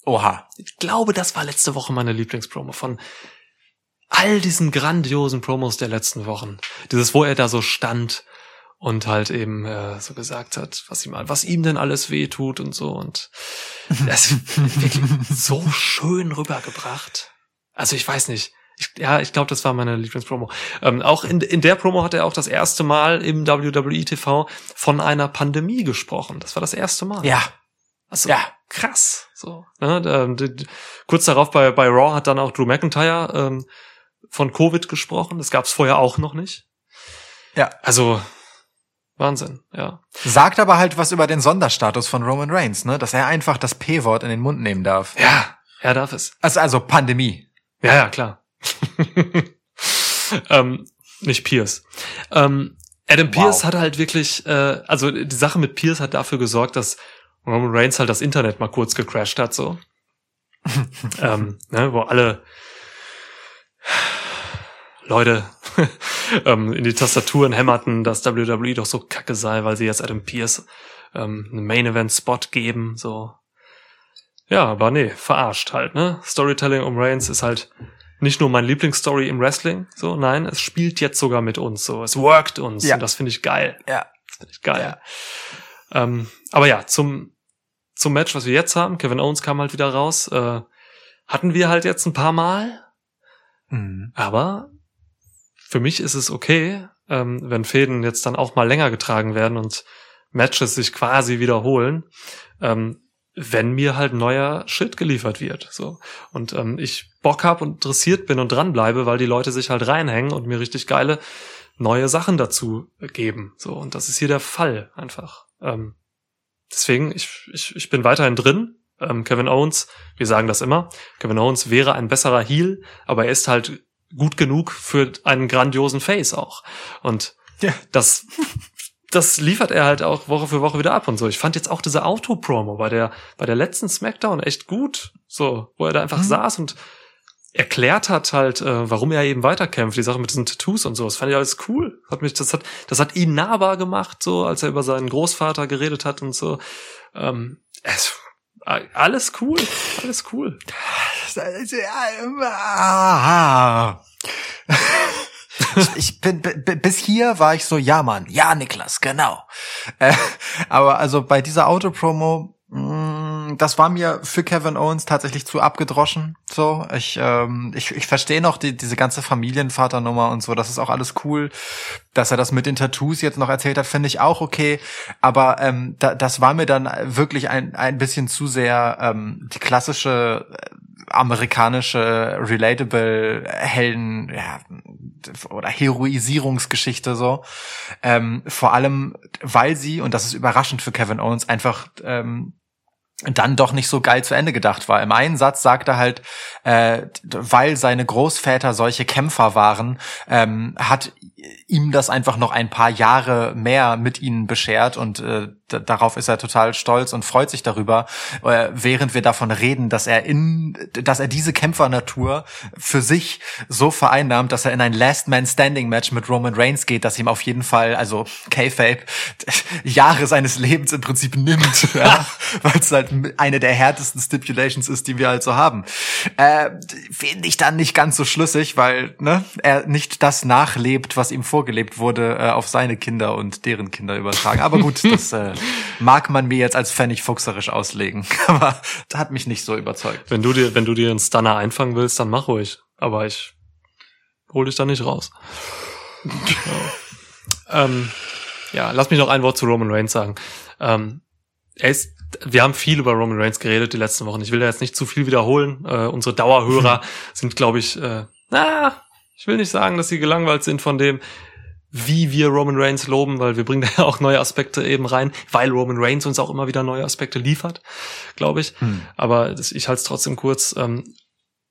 Oha. Ich glaube, das war letzte Woche meine Lieblingspromo von all diesen grandiosen Promos der letzten Wochen. Dieses, wo er da so stand und halt eben äh, so gesagt hat, was ihm, was ihm denn alles weh tut und so und das wirklich so schön rübergebracht. Also ich weiß nicht. Ich, ja, ich glaube, das war meine Lieblingspromo. Ähm, auch in, in der Promo hat er auch das erste Mal im WWE TV von einer Pandemie gesprochen. Das war das erste Mal. Ja. Also, Ja. krass. So, ne, ähm, d- d- kurz darauf bei, bei Raw hat dann auch Drew McIntyre ähm, von Covid gesprochen. Das gab es vorher auch noch nicht. Ja. Also, Wahnsinn, ja. Sagt aber halt was über den Sonderstatus von Roman Reigns, ne? Dass er einfach das P-Wort in den Mund nehmen darf. Ja, er darf es. Also, also Pandemie. Ja, ja, klar. ähm, nicht Pierce. Ähm, Adam Pierce Wow. hat halt wirklich, äh, also die Sache mit Pierce hat dafür gesorgt, dass Roman Reigns halt das Internet mal kurz gecrashed hat, so. ähm, ne, wo alle Leute ähm, in die Tastaturen hämmerten, dass WWE doch so kacke sei, weil sie jetzt Adam Pierce ähm, einen Main Event Spot geben, so. Ja, aber nee, verarscht halt, ne? Storytelling um Reigns ist halt nicht nur mein Lieblingsstory im Wrestling, so, nein, es spielt jetzt sogar mit uns, so, es workt uns Ja. und das finde ich geil. Ja. Das finde ich geil. Ähm, aber ja, zum, zum Match, was wir jetzt haben, Kevin Owens kam halt wieder raus, äh, hatten wir halt jetzt ein paar Mal, Mhm. aber für mich ist es okay, ähm, wenn Fäden jetzt dann auch mal länger getragen werden und Matches sich quasi wiederholen, ähm, wenn mir halt neuer Shit geliefert wird. So. Und ähm, ich Bock hab und interessiert bin und dranbleibe, weil die Leute sich halt reinhängen und mir richtig geile neue Sachen dazu geben. So, und das ist hier der Fall einfach. Ähm, deswegen, ich, ich, ich bin weiterhin drin. Ähm, Kevin Owens, wir sagen das immer, Kevin Owens wäre ein besserer Heel, aber er ist halt gut genug für einen grandiosen Face auch. Und Ja. das, das liefert er halt auch Woche für Woche wieder ab und so. Ich fand jetzt auch diese Auto-Promo bei der, bei der letzten Smackdown echt gut. So, wo er da einfach Mhm. saß und erklärt hat halt, äh, warum er eben weiterkämpft, die Sache mit diesen Tattoos und so. Das fand ich alles cool. Hat mich, das hat, das hat ihn nahbar gemacht, so, als er über seinen Großvater geredet hat und so. Ähm, es, alles cool, alles cool. Ich bin bis hier war ich so, ja Mann, ja Niklas, genau. Äh, aber also bei dieser Autopromo, mh, das war mir für Kevin Owens tatsächlich zu abgedroschen. So, ich ähm, ich, ich verstehe noch die, diese ganze Familienvaternummer und so, das ist auch alles cool, dass er das mit den Tattoos jetzt noch erzählt hat, finde ich auch okay. Aber ähm, da, das war mir dann wirklich ein ein bisschen zu sehr ähm, die klassische amerikanische relatable Helden ja, oder Heroisierungsgeschichte so. Ähm, vor allem, weil sie und das ist überraschend für Kevin Owens einfach ähm, dann doch nicht so geil zu Ende gedacht war. Im einen Satz sagt er halt, äh, weil seine Großväter solche Kämpfer waren, ähm, hat ihm das einfach noch ein paar Jahre mehr mit ihnen beschert und äh, darauf ist er total stolz und freut sich darüber, äh, während wir davon reden, dass er in, dass er diese Kämpfernatur für sich so vereinnahmt, dass er in ein Last Man Standing Match mit Roman Reigns geht, das ihm auf jeden Fall, also K-Fape, Jahre seines Lebens im Prinzip nimmt, ja, weil es halt eine der härtesten Stipulations ist, die wir halt so haben. Äh, Finde ich dann nicht ganz so schlüssig, weil ne, er nicht das nachlebt, was ihm vorgelebt wurde, äh, auf seine Kinder und deren Kinder übertragen. Aber gut, das äh, mag man mir jetzt als Pfennig fuchserisch auslegen. Aber das hat mich nicht so überzeugt. Wenn du dir, wenn du dir einen Stunner einfangen willst, dann mach ruhig. Aber ich hol dich da nicht raus. ja. ähm, ja, lass mich noch ein Wort zu Roman Reigns sagen. Ähm, er ist, wir haben viel über Roman Reigns geredet die letzten Wochen. Ich will da jetzt nicht zu viel wiederholen. Äh, unsere Dauerhörer sind, glaube ich, äh, na, ich will nicht sagen, dass sie gelangweilt sind von dem, wie wir Roman Reigns loben, weil wir bringen da ja auch neue Aspekte eben rein, weil Roman Reigns uns auch immer wieder neue Aspekte liefert, glaube ich. Hm. Aber das, ich halte es trotzdem kurz. Ähm,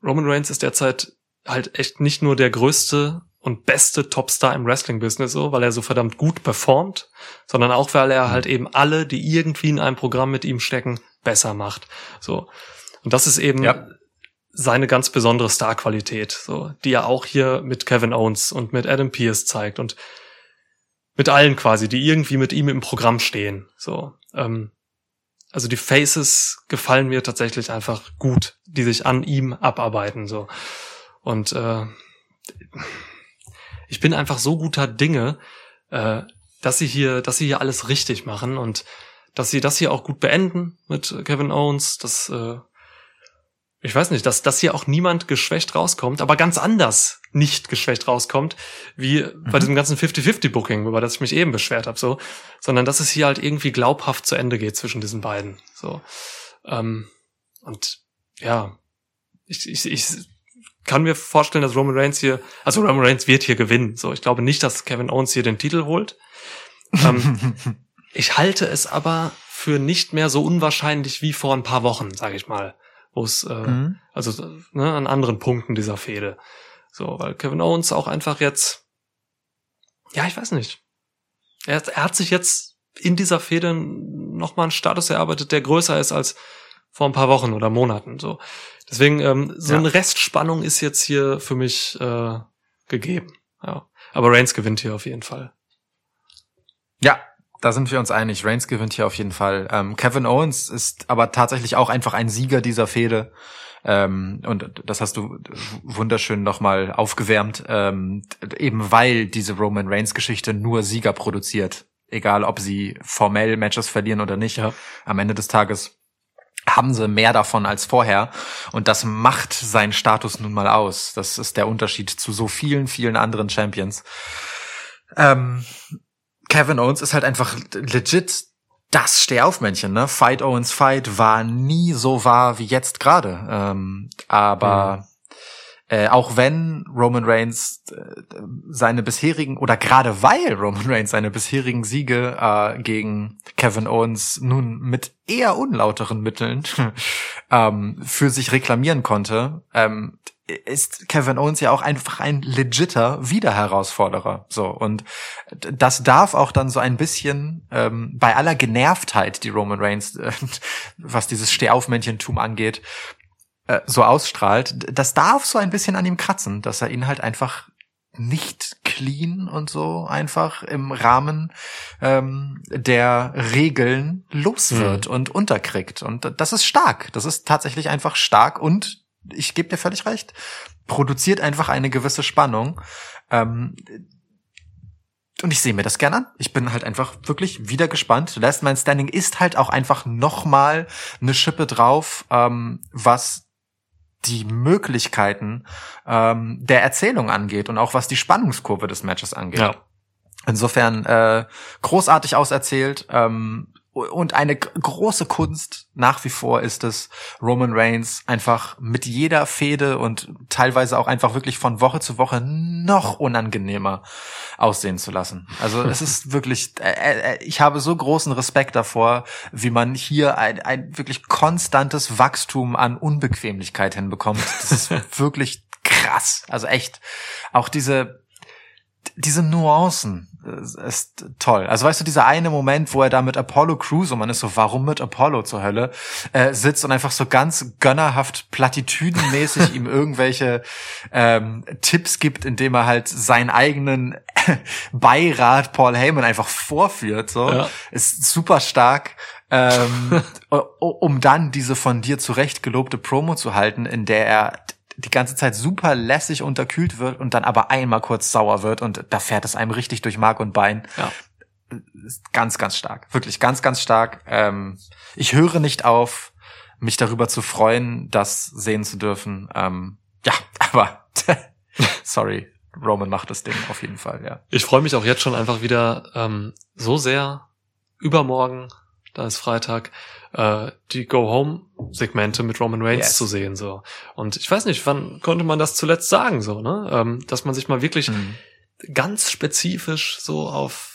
Roman Reigns ist derzeit halt echt nicht nur der größte und beste Topstar im Wrestling-Business so, weil er so verdammt gut performt, sondern auch, weil er hm. halt eben alle, die irgendwie in einem Programm mit ihm stecken, besser macht. So. Und das ist eben ja seine ganz besondere Starqualität, so, die er auch hier mit Kevin Owens und mit Adam Pierce zeigt und mit allen quasi, die irgendwie mit ihm im Programm stehen. So, ähm, also die Faces gefallen mir tatsächlich einfach gut, die sich an ihm abarbeiten. So und äh, ich bin einfach so guter Dinge, äh, dass sie hier, dass sie hier alles richtig machen und dass sie das hier auch gut beenden mit Kevin Owens. Das äh, ich weiß nicht, dass, dass hier auch niemand geschwächt rauskommt, aber ganz anders nicht geschwächt rauskommt, wie mhm. bei diesem ganzen 50-50-Booking, über das ich mich eben beschwert habe, so, sondern dass es hier halt irgendwie glaubhaft zu Ende geht zwischen diesen beiden. So. Ähm, und ja, ich, ich, ich kann mir vorstellen, dass Roman Reigns hier, also Roman Reigns wird hier gewinnen. So, ich glaube nicht, dass Kevin Owens hier den Titel holt. ähm, ich halte es aber für nicht mehr so unwahrscheinlich wie vor ein paar Wochen, sage ich mal wo es, äh, mhm. also ne, an anderen Punkten dieser Fehde. So, weil Kevin Owens auch einfach jetzt, ja, ich weiß nicht. Er, er hat sich jetzt in dieser Fehde nochmal einen Status erarbeitet, der größer ist als vor ein paar Wochen oder Monaten. So. Deswegen, ähm, so ja. eine Restspannung ist jetzt hier für mich äh, gegeben. Ja. Aber Reigns gewinnt hier auf jeden Fall. Ja, da sind wir uns einig. Reigns gewinnt hier auf jeden Fall. Ähm, Kevin Owens ist aber tatsächlich auch einfach ein Sieger dieser Fehde. Ähm, und das hast du wunderschön nochmal aufgewärmt, ähm, eben weil diese Roman Reigns Geschichte nur Sieger produziert. Egal, ob sie formell Matches verlieren oder nicht. Ja. Am Ende des Tages haben sie mehr davon als vorher. Und das macht seinen Status nun mal aus. Das ist der Unterschied zu so vielen, vielen anderen Champions. Ähm, Kevin Owens ist halt einfach legit das Stehaufmännchen, ne? Fight Owens Fight war nie so wahr wie jetzt gerade. Ähm, aber mhm. äh, auch wenn Roman Reigns äh, seine bisherigen oder gerade weil Roman Reigns seine bisherigen Siege äh, gegen Kevin Owens nun mit eher unlauteren Mitteln ähm, für sich reklamieren konnte, ähm, ist Kevin Owens ja auch einfach ein legitter Wiederherausforderer. So und das darf auch dann so ein bisschen ähm, bei aller Genervtheit, die Roman Reigns, äh, was dieses Stehaufmännchentum angeht, äh, so ausstrahlt, das darf so ein bisschen an ihm kratzen, dass er ihn halt einfach nicht clean und so einfach im Rahmen ähm, der Regeln los wird mhm. und unterkriegt. Und das ist stark. Das ist tatsächlich einfach stark und ich gebe dir völlig recht, produziert einfach eine gewisse Spannung. Ähm, und ich sehe mir das gerne an. Ich bin halt einfach wirklich wieder gespannt. Last Man Standing ist halt auch einfach nochmal eine Schippe drauf, ähm, was die Möglichkeiten ähm, der Erzählung angeht und auch was die Spannungskurve des Matches angeht. Ja. Insofern äh, großartig auserzählt. Ähm, und eine große Kunst nach wie vor ist es, Roman Reigns einfach mit jeder Fehde und teilweise auch einfach wirklich von Woche zu Woche noch unangenehmer aussehen zu lassen. Also es ist wirklich, äh, äh, ich habe so großen Respekt davor, wie man hier ein, ein wirklich konstantes Wachstum an Unbequemlichkeit hinbekommt. Das ist wirklich krass. Also echt, auch diese diese Nuancen ist toll. Also weißt du, dieser eine Moment, wo er da mit Apollo Crews und man ist so, warum mit Apollo zur Hölle, äh, sitzt und einfach so ganz gönnerhaft platitüdenmäßig ihm irgendwelche ähm, Tipps gibt, indem er halt seinen eigenen Beirat Paul Heyman einfach vorführt, so, ja. ist super stark. ähm, um dann diese von dir zurecht gelobte Promo zu halten, in der er die ganze Zeit super lässig unterkühlt wird und dann aber einmal kurz sauer wird und da fährt es einem richtig durch Mark und Bein. Ja. Ganz, ganz stark. Wirklich ganz, ganz stark. Ähm, ich höre nicht auf, mich darüber zu freuen, das sehen zu dürfen. Ähm, ja, aber sorry, Roman macht das Ding auf jeden Fall, ja. Ich freue mich auch jetzt schon einfach wieder ähm, so sehr übermorgen, da ist Freitag, äh, die Go-Home-Segmente mit Roman Reigns yes. zu sehen. so. Und ich weiß nicht, wann konnte man das zuletzt sagen, so, ne? Ähm, dass man sich mal wirklich mhm. ganz spezifisch so auf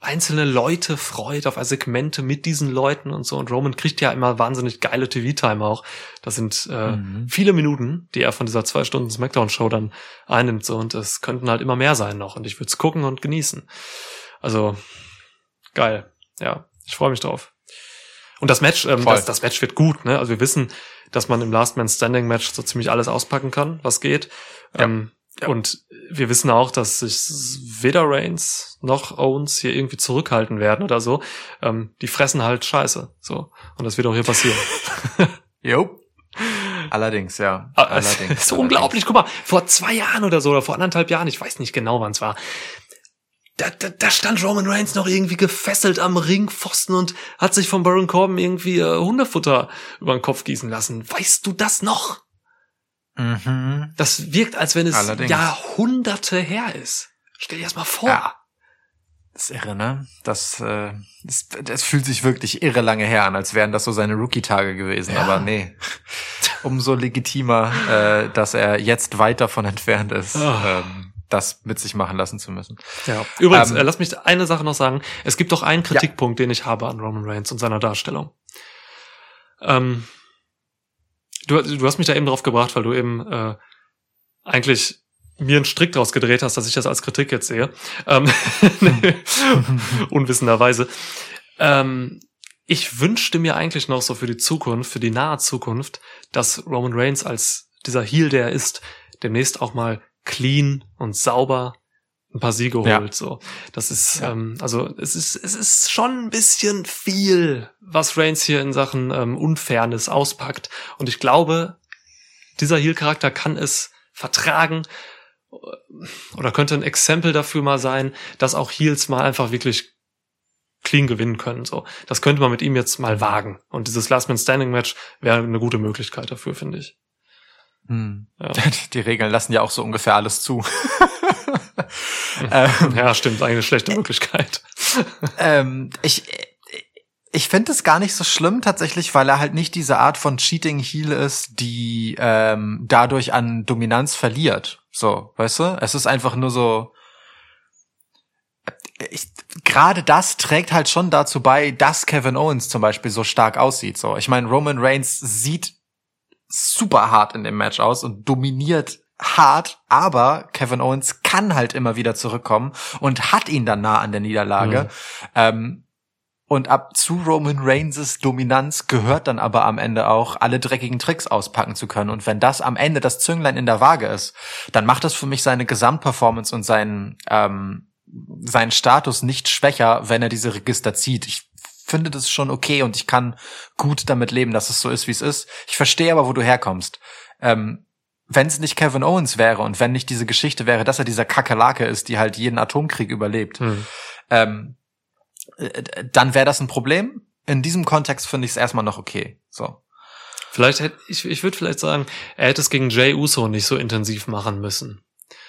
einzelne Leute freut, auf Segmente mit diesen Leuten und so. Und Roman kriegt ja immer wahnsinnig geile TV-Time auch. Das sind äh, mhm. viele Minuten, die er von dieser zwei Stunden Smackdown-Show dann einnimmt. So. Und es könnten halt immer mehr sein noch. Und ich würde es gucken und genießen. Also geil. Ja, ich freue mich drauf. Und das Match, ähm, das, das Match wird gut, ne? Also wir wissen, dass man im Last Man Standing Match so ziemlich alles auspacken kann, was geht. Ja. Ähm, ja. Und wir wissen auch, dass sich weder Reigns noch Owens hier irgendwie zurückhalten werden oder so. Ähm, die fressen halt Scheiße. So. Und das wird auch hier passieren. jo. Allerdings, ja. Ah, allerdings. so allerdings. unglaublich. Guck mal, vor zwei Jahren oder so, oder vor anderthalb Jahren, ich weiß nicht genau, wann es war, da, da, da stand Roman Reigns noch irgendwie gefesselt am Ringpfosten und hat sich von Baron Corbin irgendwie äh, Hundefutter über den Kopf gießen lassen. Weißt du das noch? Mhm. Das wirkt, als wenn es Allerdings. Jahrhunderte her ist. Stell dir das mal vor. Ja. Das ist irre, ne? Das, äh, das, das fühlt sich wirklich irre lange her an, als wären das so seine Rookie-Tage gewesen. Ja. Aber nee, umso legitimer, äh, dass er jetzt weit davon entfernt ist. Oh. Ähm, das mit sich machen lassen zu müssen. Ja. Übrigens, ähm, äh, lass mich eine Sache noch sagen. Es gibt doch einen Kritikpunkt, ja. den ich habe an Roman Reigns und seiner Darstellung. Ähm, du, du hast mich da eben drauf gebracht, weil du eben äh, eigentlich mir einen Strick draus gedreht hast, dass ich das als Kritik jetzt sehe. Ähm, unwissenderweise. Ähm, ich wünschte mir eigentlich noch so für die Zukunft, für die nahe Zukunft, dass Roman Reigns als dieser Heel, der er ist, demnächst auch mal clean und sauber ein paar Siege holt. Ja. So, das ist ja. ähm, also es ist es ist schon ein bisschen viel, was Reigns hier in Sachen ähm, Unfairness auspackt. Und ich glaube, dieser Heel-Charakter kann es vertragen äh, oder könnte ein Exempel dafür mal sein, dass auch Heels mal einfach wirklich clean gewinnen können. So, das könnte man mit ihm jetzt mal wagen. Und dieses Last Man Standing Match wäre eine gute Möglichkeit dafür, finde ich. Hm. Ja. Die Regeln lassen ja auch so ungefähr alles zu. ähm, ja, stimmt, eine schlechte Möglichkeit. ähm, ich ich finde es gar nicht so schlimm tatsächlich, weil er halt nicht diese Art von Cheating Heal ist, die ähm, dadurch an Dominanz verliert. So, weißt du? Es ist einfach nur so. Gerade das trägt halt schon dazu bei, dass Kevin Owens zum Beispiel so stark aussieht. So, ich meine, Roman Reigns sieht super hart in dem Match aus und dominiert hart, aber Kevin Owens kann halt immer wieder zurückkommen und hat ihn dann nah an der Niederlage. Mhm. Ähm, und ab zu Roman Reigns' Dominanz gehört dann aber am Ende auch, alle dreckigen Tricks auspacken zu können. Und wenn das am Ende das Zünglein in der Waage ist, dann macht das für mich seine Gesamtperformance und seinen, ähm, seinen Status nicht schwächer, wenn er diese Register zieht. Ich finde das schon okay und ich kann gut damit leben, dass es so ist, wie es ist. Ich verstehe aber, wo du herkommst. Ähm, wenn es nicht Kevin Owens wäre und wenn nicht diese Geschichte wäre, dass er dieser Kakerlake ist, die halt jeden Atomkrieg überlebt, hm. ähm, äh, dann wäre das ein Problem. In diesem Kontext finde ich es erstmal noch okay. So. Vielleicht hätte ich, ich würde vielleicht sagen, er hätte es gegen Jay Uso nicht so intensiv machen müssen.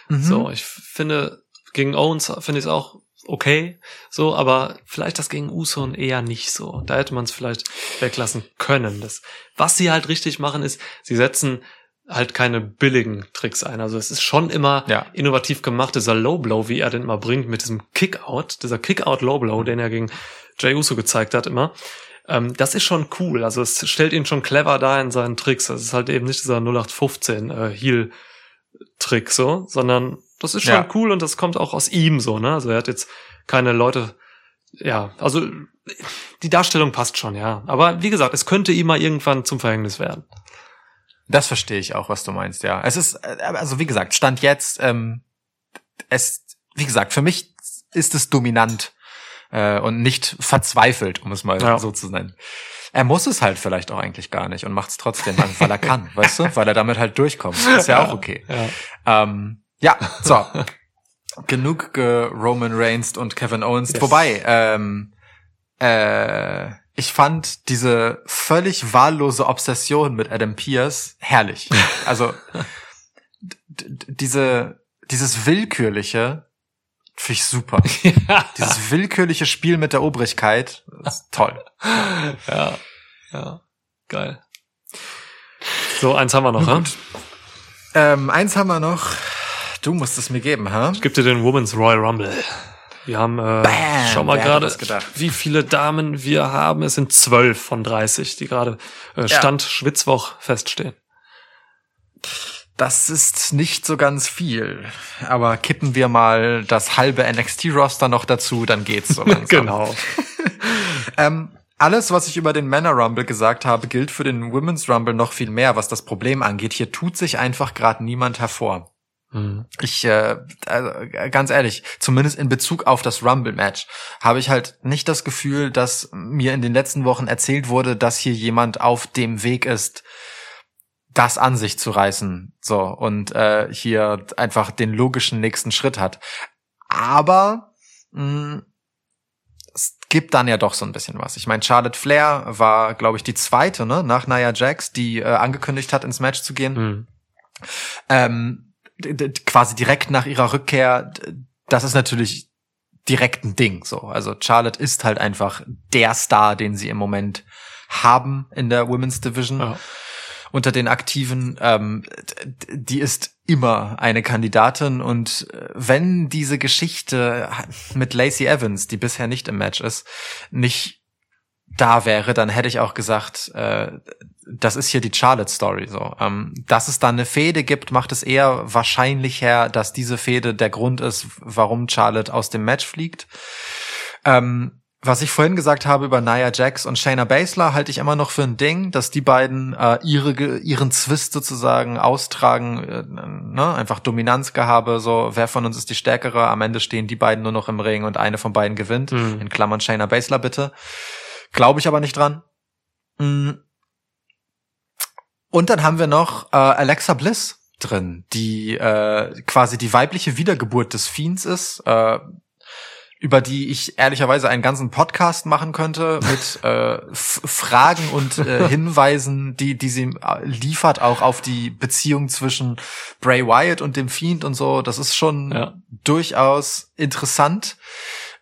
Mhm. So, ich finde, gegen Owens finde ich es auch okay, so, aber vielleicht das gegen Uson eher nicht so. Da hätte man es vielleicht weglassen können. Das, was sie halt richtig machen, ist, sie setzen halt keine billigen Tricks ein. Also es ist schon immer Ja. innovativ gemacht, dieser Low Blow, wie er den immer bringt, mit diesem Kickout, dieser Kickout Low Blow, den er gegen Jey Uso gezeigt hat immer. Ähm, das ist schon cool. Also es stellt ihn schon clever da in seinen Tricks. Das ist halt eben nicht dieser 0815 äh, Heel Trick so, sondern das ist schon Ja. cool und das kommt auch aus ihm so, ne? Also er hat jetzt keine Leute, ja, also die Darstellung passt schon, ja. Aber wie gesagt, es könnte ihm mal irgendwann zum Verhängnis werden. Das verstehe ich auch, was du meinst, ja. Es ist, äh, also wie gesagt, Stand jetzt, ähm, es, wie gesagt, für mich ist es dominant äh, und nicht verzweifelt, um es mal Ja. so zu nennen. Er muss es halt vielleicht auch eigentlich gar nicht und macht es trotzdem, weil er kann, weißt du? Weil er damit halt durchkommt. Ist ja auch okay. Ja. Ähm, ja, so. Genug Roman Reigns und Kevin Owens. Yes. Wobei, ähm, äh, ich fand diese völlig wahllose Obsession mit Adam Pierce herrlich. Also diese dieses willkürliche finde ich super. Dieses willkürliche Spiel mit der Obrigkeit ist toll. ja, ja, geil. So, eins haben wir noch, ha? Ähm, eins haben wir noch. Du musst es mir geben, ha? Ich gebe dir den Women's Royal Rumble. Wir haben, äh, schau mal gerade, wie viele Damen wir haben. Es sind zwölf von 30, die gerade äh, Stand Schwitzwoch feststehen. Das ist nicht so ganz viel. Aber kippen wir mal das halbe NXT-Roster noch dazu, dann geht's so langsam. Genau. Ähm, alles, was ich über den Männer Rumble gesagt habe, gilt für den Women's Rumble noch viel mehr, was das Problem angeht. Hier tut sich einfach gerade niemand hervor. Mhm. Ich, äh, also, ganz ehrlich, zumindest in Bezug auf das Rumble-Match, habe ich halt nicht das Gefühl, dass mir in den letzten Wochen erzählt wurde, dass hier jemand auf dem Weg ist, das an sich zu reißen, so und äh, hier einfach den logischen nächsten Schritt hat. Aber mh, es gibt dann ja doch so ein bisschen was. Ich meine, Charlotte Flair war, glaube ich, die zweite, ne, nach Nia Jax, die äh, angekündigt hat, ins Match zu gehen Mhm. ähm, quasi direkt nach ihrer Rückkehr, das ist natürlich direkt ein Ding. So, also Charlotte ist halt einfach der Star, den sie im Moment haben in der Women's Division Ja. unter den Aktiven. Ähm, die ist immer eine Kandidatin und äh, wenn diese Geschichte mit Lacey Evans, die bisher nicht im Match ist, nicht da wäre, dann hätte ich auch gesagt, äh, das ist hier die Charlotte-Story. So, ähm, dass es da eine Fehde gibt, macht es eher wahrscheinlich her, dass diese Fehde der Grund ist, warum Charlotte aus dem Match fliegt. Ähm, was ich vorhin gesagt habe über Nia Jax und Shayna Baszler, halte ich immer noch für ein Ding, dass die beiden äh, ihre, ihren Zwist sozusagen austragen, äh, ne? einfach Dominanzgehabe, so wer von uns ist die Stärkere, am Ende stehen die beiden nur noch im Ring und eine von beiden gewinnt, Mhm. in Klammern Shayna Baszler bitte. Glaube ich aber nicht dran. Mm. Und dann haben wir noch äh, Alexa Bliss drin, die äh, quasi die weibliche Wiedergeburt des Fiends ist, äh, über die ich ehrlicherweise einen ganzen Podcast machen könnte mit äh, Fragen und äh, Hinweisen, die die sie äh, liefert, auch auf die Beziehung zwischen Bray Wyatt und dem Fiend und so. Das ist schon Ja. durchaus interessant.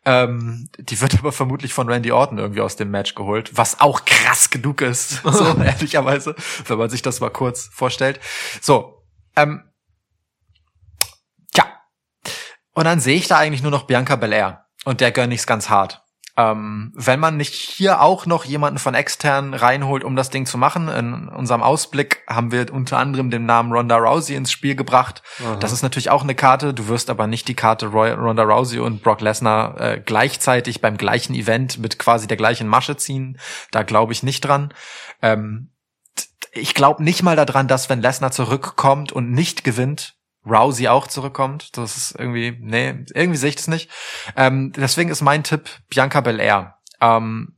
Ähm, die wird aber vermutlich von Randy Orton irgendwie aus dem Match geholt, was auch krass genug ist, so ehrlicherweise, wenn man sich das mal kurz vorstellt. So, ähm, tja. Und dann sehe ich da eigentlich nur noch Bianca Belair und der gönn ich's ganz hart. Ähm, wenn man nicht hier auch noch jemanden von extern reinholt, um das Ding zu machen, in unserem Ausblick haben wir unter anderem den Namen Ronda Rousey ins Spiel gebracht. Aha. Das ist natürlich auch eine Karte. Du wirst aber nicht die Karte Roy Ronda Rousey und Brock Lesnar äh, gleichzeitig beim gleichen Event mit quasi der gleichen Masche ziehen. Da glaube ich nicht dran. Ähm, ich glaube nicht mal daran, dass wenn Lesnar zurückkommt und nicht gewinnt, Rousey auch zurückkommt. Das ist irgendwie, nee, irgendwie sehe ich das nicht. Ähm, deswegen ist mein Tipp Bianca Belair. Ähm,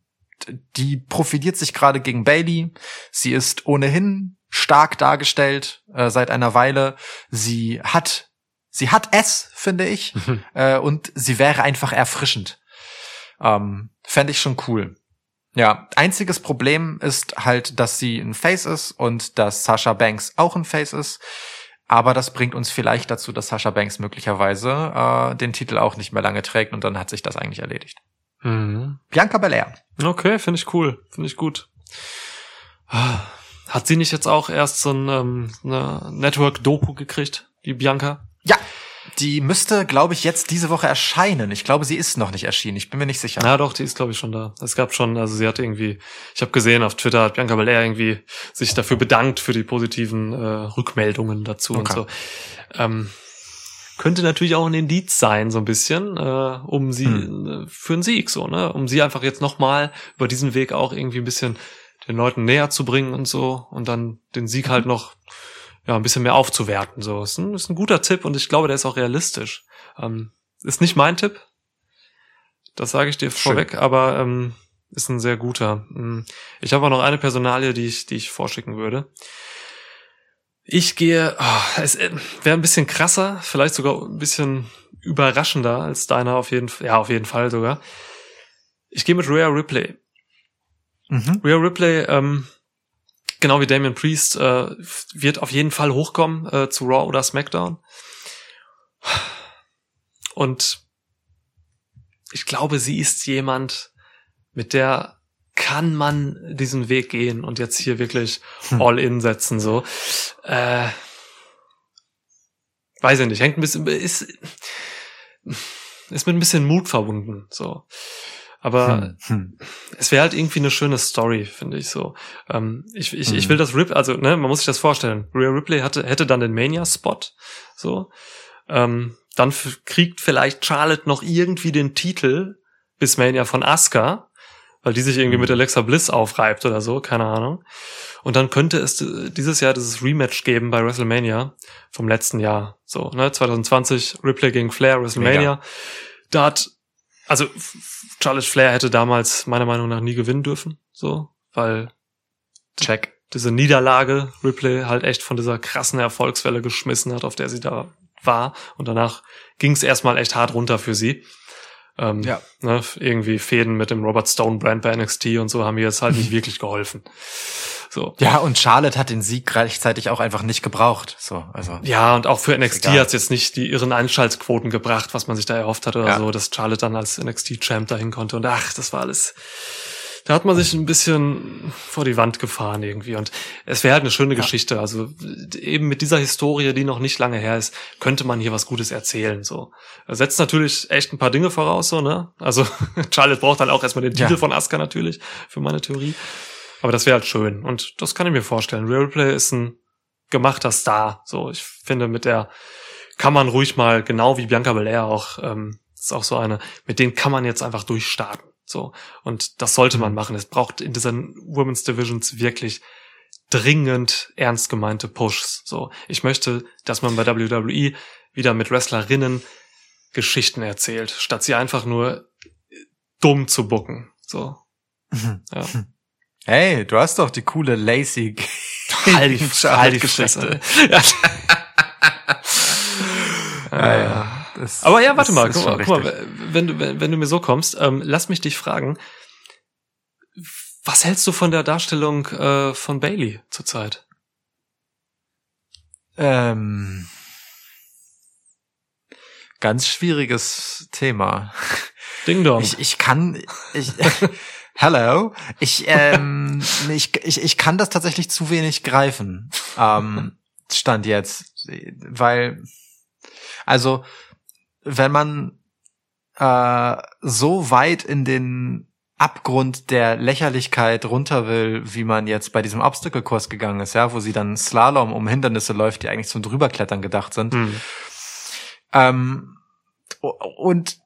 die profitiert sich gerade gegen Bailey. Sie ist ohnehin stark dargestellt äh, seit einer Weile. Sie hat, sie hat es, finde ich, äh, und sie wäre einfach erfrischend. Ähm, Fände ich schon cool. Ja, einziges Problem ist halt, dass sie ein Face ist und dass Sasha Banks auch ein Face ist. Aber das bringt uns vielleicht dazu, dass Sasha Banks möglicherweise äh, den Titel auch nicht mehr lange trägt und dann hat sich das eigentlich erledigt. Mhm. Bianca Belair. Okay, finde ich cool. Finde ich gut. Hat sie nicht jetzt auch erst so ein, ähm, eine Network-Doku gekriegt, die Bianca? Ja, die müsste, glaube ich, jetzt diese Woche erscheinen. Ich glaube, sie ist noch nicht erschienen. Ich bin mir nicht sicher. Ja, doch, die ist, glaube ich, schon da. Es gab schon, also sie hat irgendwie, ich habe gesehen auf Twitter, hat Bianca Belair irgendwie sich dafür bedankt für die positiven äh, Rückmeldungen dazu Okay. und so. Ähm, könnte natürlich auch ein Indiz sein, so ein bisschen, äh, um sie Hm. äh, für einen Sieg, so, ne? Um sie einfach jetzt nochmal über diesen Weg auch irgendwie ein bisschen den Leuten näher zu bringen und so und dann den Sieg Mhm. halt noch ja ein bisschen mehr aufzuwerten. So, ist ein, ist ein guter Tipp und ich glaube, der ist auch realistisch. Ähm, ist nicht mein Tipp, das sage ich dir vorweg, aber ähm, ist ein sehr guter. Mm. Ich habe auch noch eine Personalie, die ich, die ich vorschicken würde. Ich gehe, oh, es wäre ein bisschen krasser, vielleicht sogar ein bisschen überraschender als deiner auf jeden Fall, ja auf jeden Fall sogar. Ich gehe mit Rhea Ripley. Mhm. Rhea Ripley, ähm, genau wie Damian Priest, äh, wird auf jeden Fall hochkommen äh, zu Raw oder SmackDown. Und ich glaube, sie ist jemand, mit der kann man diesen Weg gehen und jetzt hier wirklich Hm. all in setzen, so. Äh, weiß ich nicht, hängt ein bisschen, ist, ist mit ein bisschen Mut verbunden, so. Aber Hm. Hm. es wäre halt irgendwie eine schöne Story, finde ich so. Ähm, ich, ich, ich Mhm. will das Rip, also ne, man muss sich das vorstellen. Rhea Ripley hatte, hätte dann den Mania-Spot, so. Ähm, dann kriegt vielleicht Charlotte noch irgendwie den Titel bis Mania von Asuka, weil die sich irgendwie mit Alexa Bliss aufreibt oder so, keine Ahnung. Und dann könnte es äh, dieses Jahr dieses Rematch geben bei WrestleMania vom letzten Jahr, so, ne, 2020 Ripley gegen Flair WrestleMania. Da hat also Charlotte Flair hätte damals meiner Meinung nach nie gewinnen dürfen, so, weil Check. diese Niederlage Ripley halt echt von dieser krassen Erfolgswelle geschmissen hat, auf der sie da war. Und danach ging es erstmal echt hart runter für sie. Ähm, Ja. ne, irgendwie Fäden mit dem Robert Stone Brand bei NXT und so haben mir jetzt halt nicht wirklich geholfen. So. Ja, und Charlotte hat den Sieg gleichzeitig auch einfach nicht gebraucht. So, also. Ja, und auch für NXT hat es jetzt nicht die irren Einschaltquoten gebracht, was man sich da erhofft hat oder Ja. so, dass Charlotte dann als NXT-Champ dahin konnte. Und ach, das war alles. Da hat man sich ein bisschen vor die Wand gefahren irgendwie. Und es wäre halt eine schöne Geschichte. Also eben mit dieser Historie, die noch nicht lange her ist, könnte man hier was Gutes erzählen. So setzt natürlich echt ein paar Dinge voraus, so ne. Also Charlotte braucht halt auch erstmal den Ja. Titel von Asuka natürlich für meine Theorie. Aber das wäre halt schön. Und das kann ich mir vorstellen. Real Play ist ein gemachter Star. So, ich finde, mit der kann man ruhig mal, genau wie Bianca Belair auch, ähm, ist auch so eine, mit denen kann man jetzt einfach durchstarten. So. Und das sollte man Mhm. machen. Es braucht in diesen Women's Divisions wirklich dringend ernst gemeinte Pushs. So. Ich möchte, dass man bei WWE wieder mit Wrestlerinnen Geschichten erzählt, statt sie einfach nur dumm zu bucken. So. Ja. Hey, du hast doch die coole Lacey. Halt die, Geschichte. Fresse. Ja. Ja, ja. Das Aber ja, warte mal, guck mal, guck mal wenn, du, wenn, wenn du mir so kommst, ähm, lass mich dich fragen, was hältst du von der Darstellung äh, von Bailey zurzeit? Ähm, ganz schwieriges Thema. Ding Dong. Ich, ich kann, ich, hello, ich, ähm, ich, ich, ich kann das tatsächlich zu wenig greifen. Ähm, Stand jetzt, weil, also, wenn man äh, so weit in den Abgrund der Lächerlichkeit runter will, wie man jetzt bei diesem Obstacle-Kurs gegangen ist, ja, wo sie dann Slalom um Hindernisse läuft, die eigentlich zum Drüberklettern gedacht sind. Hm. Ähm, und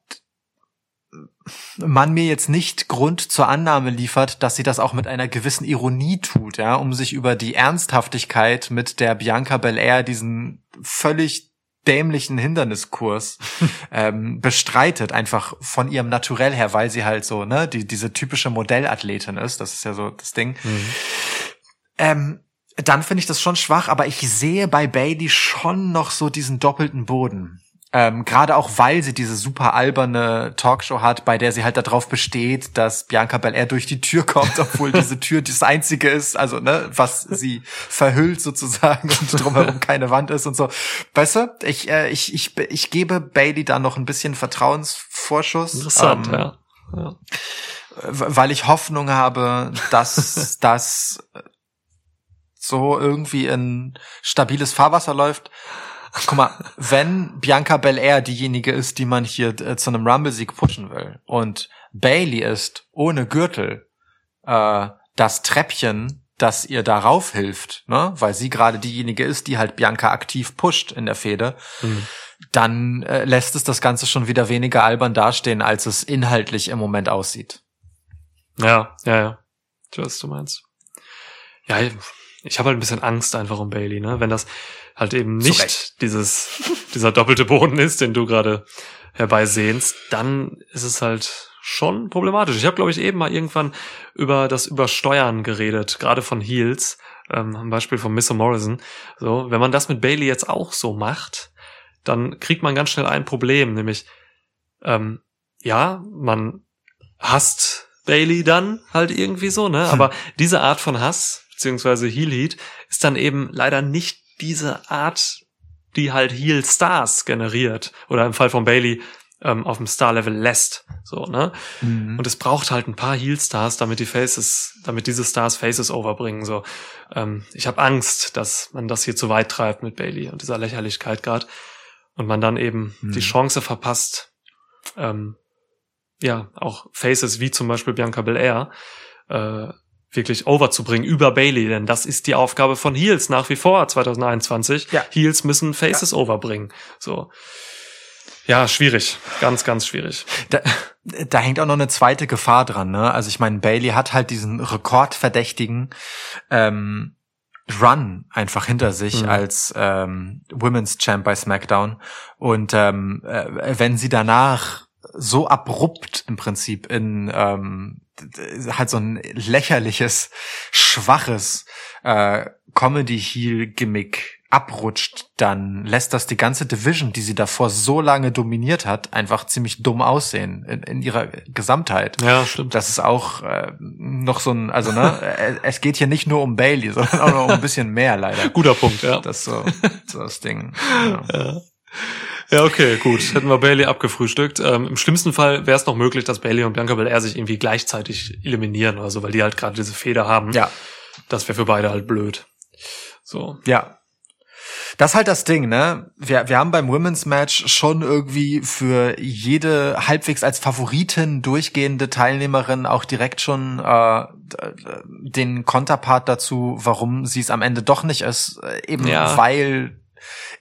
man mir jetzt nicht Grund zur Annahme liefert, dass sie das auch mit einer gewissen Ironie tut, ja, um sich über die Ernsthaftigkeit mit der Bianca Belair diesen völlig dämlichen Hinderniskurs ähm, bestreitet, einfach von ihrem Naturell her, weil sie halt so, ne, die, diese typische Modellathletin ist, das ist ja so das Ding. Mhm. Ähm, dann finde ich das schon schwach, aber ich sehe bei Bailey schon noch so diesen doppelten Boden. Ähm, Gerade auch, weil sie diese super alberne Talkshow hat, bei der sie halt darauf besteht, dass Bianca Belair durch die Tür kommt, obwohl diese Tür das einzige ist, also ne, was sie verhüllt sozusagen und drumherum keine Wand ist und so. Weißt du, ich, äh, ich, ich, ich gebe Bailey da noch ein bisschen Vertrauensvorschuss. Interessant, ähm, ja. ja. Weil ich Hoffnung habe, dass das so irgendwie in stabiles Fahrwasser läuft. Guck mal, wenn Bianca Belair diejenige ist, die man hier äh, zu einem Rumble-Sieg pushen will und Bailey ist ohne Gürtel äh, das Treppchen, das ihr darauf hilft, ne, weil sie gerade diejenige ist, die halt Bianca aktiv pusht in der Fehde, mhm. dann äh, lässt es das Ganze schon wieder weniger albern dastehen, als es inhaltlich im Moment aussieht. Ja, ja, ja. Ich weiß, was du meinst. Ja, ich habe halt ein bisschen Angst einfach um Bailey, ne? Wenn das halt eben nicht dieses, dieser doppelte Boden ist, den du gerade herbeisehnst, dann ist es halt schon problematisch. Ich habe, glaube ich, eben mal irgendwann über das Übersteuern geredet, gerade von Heels, ähm, am Beispiel von Mr. Morrison. So, wenn man das mit Bailey jetzt auch so macht, dann kriegt man ganz schnell ein Problem, nämlich ähm, ja, man hasst Bailey dann halt irgendwie so, ne? Aber diese Art von Hass beziehungsweise Heel Heat ist dann eben leider nicht diese Art, die halt Heel Stars generiert oder im Fall von Bailey ähm, auf dem Star-Level lässt. So, ne? Mhm. Und es braucht halt ein paar Heel-Stars, damit die Faces, damit diese Stars Faces overbringen. So, ähm, ich habe Angst, dass man das hier zu weit treibt mit Bailey und dieser Lächerlichkeit gerade und man dann eben mhm. die Chance verpasst, ähm, ja, auch Faces wie zum Beispiel Bianca Belair äh, wirklich overzubringen über Bailey, denn das ist die Aufgabe von Heels nach wie vor 2021. Ja. Heels müssen Faces ja. overbringen. So. Ja, schwierig. Ganz, ganz schwierig. Da, da hängt auch noch eine zweite Gefahr dran, ne? Also ich meine, Bailey hat halt diesen rekordverdächtigen ähm, Run einfach hinter sich mhm. als ähm, Women's Champ bei SmackDown. Und ähm, äh, wenn sie danach so abrupt im Prinzip in ähm, halt so ein lächerliches, schwaches äh, Comedy-Heel-Gimmick abrutscht, dann lässt das die ganze Division, die sie davor so lange dominiert hat, einfach ziemlich dumm aussehen in, in ihrer Gesamtheit. Ja, stimmt. Das ist auch äh, noch so ein, also ne, es geht hier nicht nur um Bailey, sondern auch noch ein bisschen mehr leider. Guter Punkt, ja. Das ist so, so das Ding. Ja. ja. Ja, okay, gut. Hätten wir Bailey abgefrühstückt. Ähm, Im schlimmsten Fall wäre es noch möglich, dass Bailey und Bianca Belair sich irgendwie gleichzeitig eliminieren oder so, weil die halt gerade diese Feder haben. Ja. Das wäre für beide halt blöd. So. Ja. Das ist halt das Ding, ne? Wir, wir haben beim Women's Match schon irgendwie für jede halbwegs als Favoritin durchgehende Teilnehmerin auch direkt schon äh, den Konterpart dazu, warum sie es am Ende doch nicht ist. Äh, eben ja. weil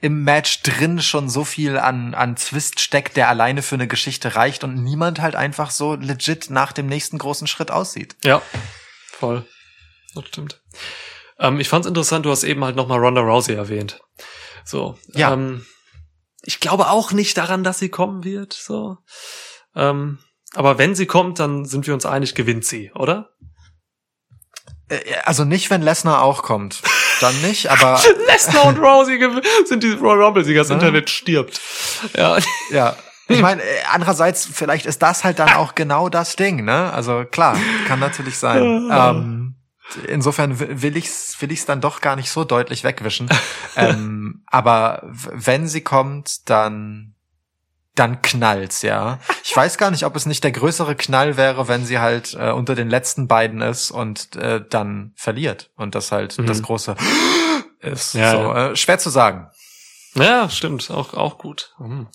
im Match drin schon so viel an, an Zwist steckt, der alleine für eine Geschichte reicht und niemand halt einfach so legit nach dem nächsten großen Schritt aussieht. Ja, voll. Das stimmt. Ähm, ich fand's interessant, du hast eben halt nochmal Ronda Rousey erwähnt. So. Ja. Ähm, ich glaube auch nicht daran, dass sie kommen wird. So. Ähm, aber wenn sie kommt, dann sind wir uns einig, gewinnt sie, oder? Äh, also nicht, wenn Lesnar auch kommt. Dann nicht, aber. Lesnar und Rousey sind die Royal Rumble-Sieger. Das Internet stirbt. Ja. Ja. Ich meine, äh, andererseits, vielleicht ist das halt dann auch genau das Ding, ne? Also klar, kann natürlich sein. ähm, insofern will ich's, will ich's dann doch gar nicht so deutlich wegwischen. ähm, aber wenn sie kommt, dann dann knallt's, ja. Ich weiß gar nicht, ob es nicht der größere Knall wäre, wenn sie halt äh, unter den letzten beiden ist und äh, dann verliert und das halt mhm. das große ist. Ja, so, ja. Äh, schwer zu sagen. Ja, stimmt, auch auch gut. Mhm.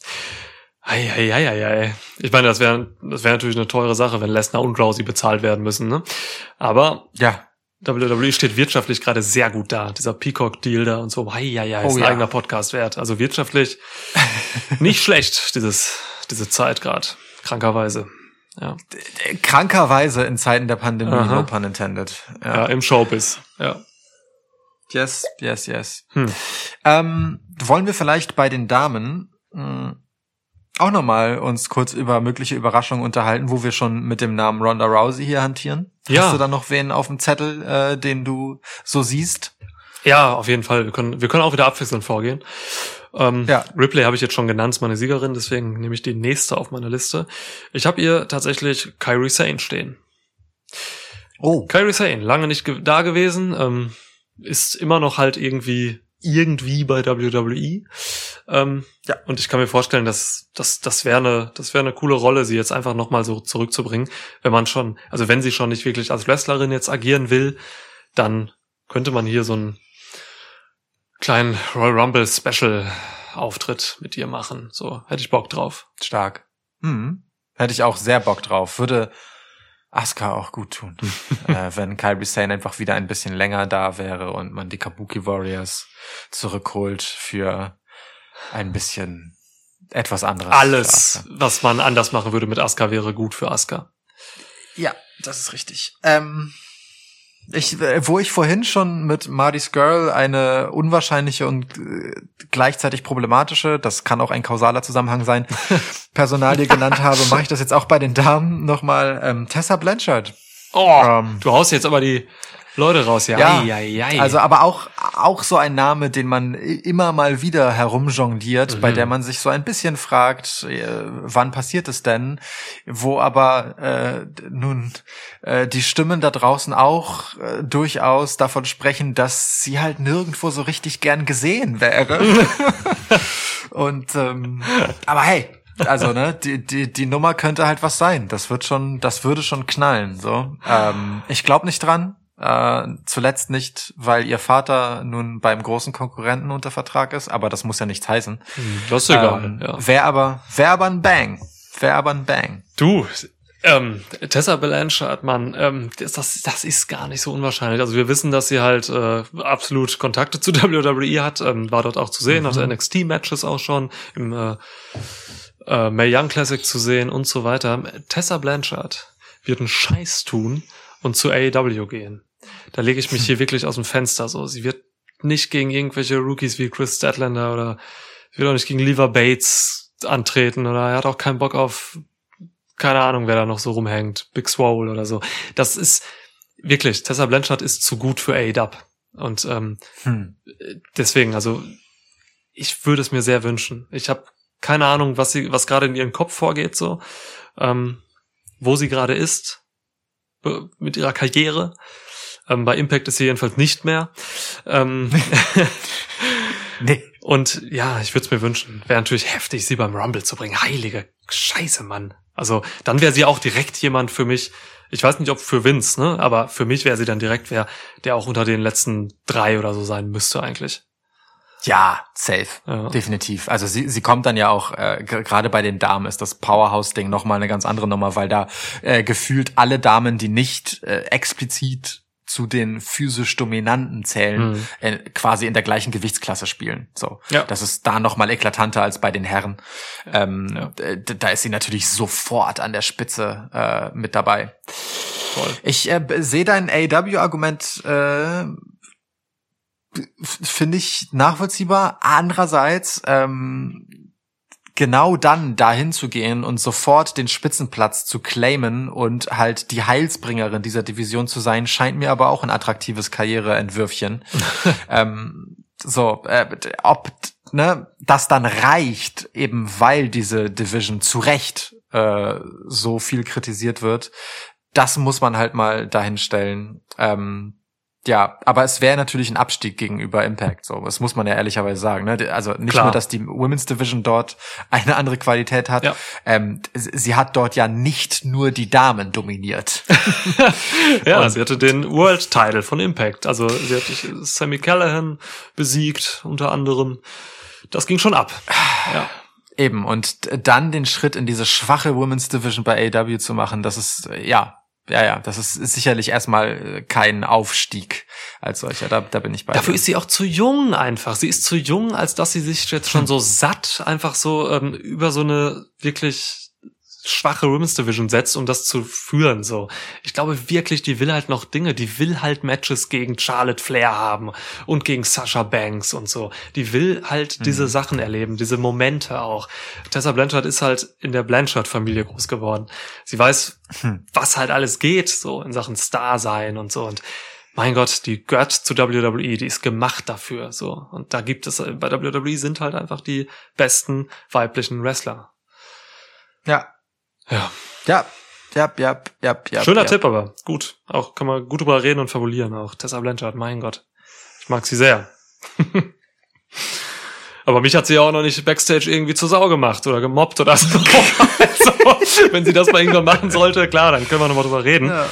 Eieieiei. Ich meine, das wäre das wäre natürlich eine teure Sache, wenn Lesnar und Rousey bezahlt werden müssen, ne? Aber ja, WWE steht wirtschaftlich gerade sehr gut da. Dieser Peacock-Deal da und so. Hei, ja, ja, ist oh, ein ja. eigener Podcast wert. Also wirtschaftlich nicht schlecht, dieses, diese Zeit gerade. Krankerweise. Ja. Krankerweise in Zeiten der Pandemie, Aha. no pun intended. Ja. ja, im Showbiz. Ja. Yes, yes, yes. Hm. Ähm, wollen wir vielleicht bei den Damen mh, hm, auch nochmal uns kurz über mögliche Überraschungen unterhalten, wo wir schon mit dem Namen Ronda Rousey hier hantieren? Ja. Hast du da noch wen auf dem Zettel, äh, den du so siehst? Ja, auf jeden Fall. Wir können, wir können auch wieder abwechselnd vorgehen. Ähm, Ja. Ripley habe ich jetzt schon genannt, ist meine Siegerin, deswegen nehme ich die nächste auf meine Liste. Ich habe ihr tatsächlich Kyrie Sane stehen. Oh. Kyrie Sane, lange nicht ge da gewesen, ähm, ist immer noch halt irgendwie irgendwie bei WWE. Ähm, Ja. Und ich kann mir vorstellen, dass das das wäre eine das wäre eine coole Rolle, sie jetzt einfach noch mal so zurückzubringen, wenn man schon, also wenn sie schon nicht wirklich als Wrestlerin jetzt agieren will, dann könnte man hier so einen kleinen Royal Rumble Special Auftritt mit ihr machen. So hätte ich Bock drauf. Stark. Hm. Hätte ich auch sehr Bock drauf. Würde Asuka auch gut tun, äh, wenn Kyrie Sane einfach wieder ein bisschen länger da wäre und man die Kabuki Warriors zurückholt für ein bisschen etwas anderes. Alles, was man anders machen würde mit Asuka, wäre gut für Asuka. Ja, das ist richtig. Ähm, ich, äh, wo ich vorhin schon mit Marty's Girl eine unwahrscheinliche und äh, gleichzeitig problematische, das kann auch ein kausaler Zusammenhang sein, Personalie genannt habe, mache ich das jetzt auch bei den Damen nochmal. Ähm, Tessa Blanchard. Oh, Ähm, du haust jetzt aber die Leute raus, ja. Ja, Ei, ei, ei. Also aber auch auch so ein Name, den man immer mal wieder herumjongliert, bei Mhm. der man sich so ein bisschen fragt, äh, wann passiert es denn? Wo aber äh, nun äh, die Stimmen da draußen auch äh, durchaus davon sprechen, dass sie halt nirgendwo so richtig gern gesehen wäre. Und ähm, aber hey, also ne, die, die, die Nummer könnte halt was sein. Das wird schon, das würde schon knallen. So, ähm, ich glaube nicht dran. Äh, zuletzt nicht, weil ihr Vater nun beim großen Konkurrenten unter Vertrag ist, aber das muss ja nichts heißen. Hm, das ist egal. Ähm, ja. Wär aber, wär aber ein Bang. Wär aber ein Bang. Du, ähm, Tessa Blanchard, Mann, ähm, das, das, das ist gar nicht so unwahrscheinlich. Also wir wissen, dass sie halt äh, absolut Kontakte zu WWE hat, ähm, war dort auch zu sehen, Mhm. hatte NXT-Matches auch schon, im äh, äh, Mae Young Classic zu sehen und so weiter. Tessa Blanchard wird einen Scheiß tun und zu AEW gehen. Da lege ich mich hier wirklich aus dem Fenster so. Sie wird nicht gegen irgendwelche Rookies wie Chris Statlander oder sie wird auch nicht gegen Lever Bates antreten oder er hat auch keinen Bock auf keine Ahnung, wer da noch so rumhängt, Big Swole oder so. Das ist wirklich, Tessa Blanchard ist zu gut für AEW. Und ähm, Hm. deswegen, also ich würde es mir sehr wünschen. Ich habe keine Ahnung, was sie, was gerade in ihrem Kopf vorgeht, so, ähm, wo sie gerade ist mit ihrer Karriere. Ähm, bei Impact ist sie jedenfalls nicht mehr. Ähm, Nee. und ja, ich würde es mir wünschen. Wäre natürlich heftig, sie beim Rumble zu bringen. Heilige Scheiße, Mann. Also dann wäre sie auch direkt jemand für mich. Ich weiß nicht, ob für Vince, ne? Aber für mich wäre sie dann direkt wer, der auch unter den letzten drei oder so sein müsste eigentlich. Ja, safe. Ja. Definitiv. Also sie, sie kommt dann ja auch, äh, gerade bei den Damen ist das Powerhouse-Ding nochmal eine ganz andere Nummer, weil da äh, gefühlt alle Damen, die nicht äh, explizit zu den physisch Dominanten zählen, Mhm. äh, quasi in der gleichen Gewichtsklasse spielen. So, Ja. das ist da nochmal eklatanter als bei den Herren. Ähm, Ja. Da ist sie natürlich sofort an der Spitze äh, mit dabei. Voll. Ich äh, sehe dein AW-Argument, äh, finde ich nachvollziehbar. Andererseits, ähm, genau dann dahin zu gehen und sofort den Spitzenplatz zu claimen und halt die Heilsbringerin dieser Division zu sein, scheint mir aber auch ein attraktives Karriereentwürfchen. ähm, so, äh, ob ne, das dann reicht, eben weil diese Division zu Recht äh, so viel kritisiert wird, das muss man halt mal dahin stellen. Ähm, ja, aber es wäre natürlich ein Abstieg gegenüber Impact, so. Das muss man ja ehrlicherweise sagen. Ne? Also nicht Klar. nur, dass die Women's Division dort eine andere Qualität hat. Ja. Ähm, sie hat dort ja nicht nur die Damen dominiert. Ja, Und- sie hatte den World Title von Impact. Also sie hat Sammy Callahan besiegt, unter anderem. Das ging schon ab. Ja. Eben. Und dann den Schritt in diese schwache Women's Division bei AW zu machen, das ist, äh, ja, ja, ja, das ist, ist sicherlich erstmal äh, kein Aufstieg als solcher. Da, da bin ich bei. Dafür dir. ist sie auch zu jung einfach. Sie ist zu jung, als dass sie sich jetzt schon so satt einfach so ähm, über so eine wirklich schwache Women's Division setzt, um das zu führen. So, ich glaube wirklich, die will halt noch Dinge. Die will halt Matches gegen Charlotte Flair haben und gegen Sasha Banks und so. Die will halt diese Sachen erleben, diese Momente auch. Tessa Blanchard ist halt in der Blanchard-Familie groß geworden. Sie weiß, Hm. was halt alles geht, so in Sachen Star sein und so. Und mein Gott, die gehört zu WWE, die ist gemacht dafür, so. Und da gibt es, bei WWE sind halt einfach die besten weiblichen Wrestler. Ja. Ja. Ja. Ja, ja, ja, ja. Schöner ja. Tipp, aber gut. Auch kann man gut drüber reden und fabulieren. Auch Tessa Blanchard, mein Gott. Ich mag sie sehr. aber mich hat sie ja auch noch nicht backstage irgendwie zur Sau gemacht oder gemobbt oder so. also, wenn sie das mal irgendwann machen sollte, klar, dann können wir nochmal drüber reden. Ja.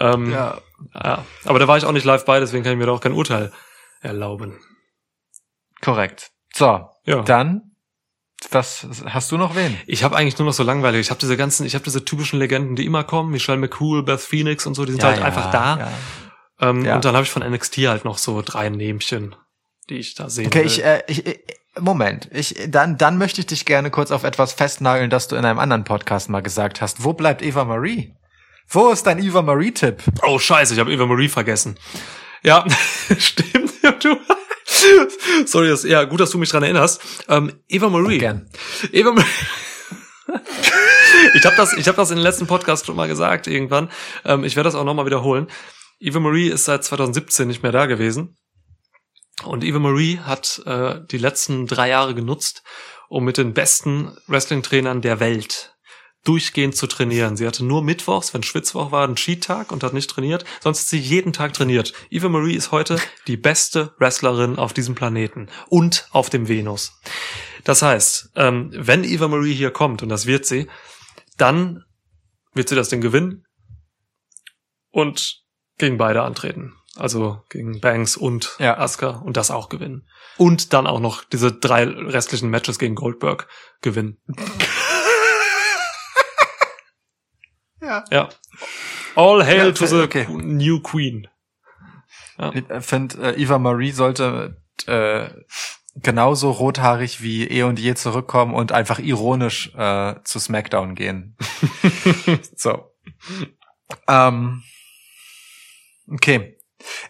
Ähm, ja. ja. Aber da war ich auch nicht live bei, deswegen kann ich mir da auch kein Urteil erlauben. Korrekt. So, Ja. dann, was hast du noch wen? Ich habe eigentlich nur noch so langweilig. Ich habe diese ganzen, ich habe diese typischen Legenden, die immer kommen. Michelle McCool, Beth Phoenix und so, die sind halt einfach da. Ja. Ähm, Ja. Und dann habe ich von NXT halt noch so drei Nämchen, die ich da sehen Okay, will. ich, äh, ich, ich Moment, ich, dann, dann möchte ich dich gerne kurz auf etwas festnageln, das du in einem anderen Podcast mal gesagt hast. Wo bleibt Eva Marie? Wo ist dein Eva Marie-Tipp? oh scheiße, ich habe Eva Marie vergessen. Ja, stimmt. Ja, du. Sorry, das, ja, gut, dass du mich dran erinnerst. Ähm, Eva Marie. Gern. Eva Marie. ich habe das, ich habe das in den letzten Podcast schon mal gesagt irgendwann. Ähm, ich werde das auch noch mal wiederholen. Eva Marie ist seit 2017 nicht mehr da gewesen. Und Eva Marie hat äh, die letzten drei Jahre genutzt, um mit den besten Wrestling-Trainern der Welt durchgehend zu trainieren. Sie hatte nur Mittwochs, wenn Schwitzwoch war, einen Cheat-Tag und hat nicht trainiert. Sonst hat sie jeden Tag trainiert. Eva Marie ist heute die beste Wrestlerin auf diesem Planeten und auf dem Venus. Das heißt, ähm, wenn Eva Marie hier kommt, und das wird sie, dann wird sie das Ding gewinnen und gegen beide antreten. Also gegen Banks und Ja. Asuka und das auch gewinnen. Und dann auch noch diese drei restlichen Matches gegen Goldberg gewinnen. Ja. Ja. All hail Ja, to the okay. new queen. Ich finde, äh, Eva Marie sollte äh, genauso rothaarig wie eh und je zurückkommen und einfach ironisch äh, zu SmackDown gehen. so. Ähm, okay.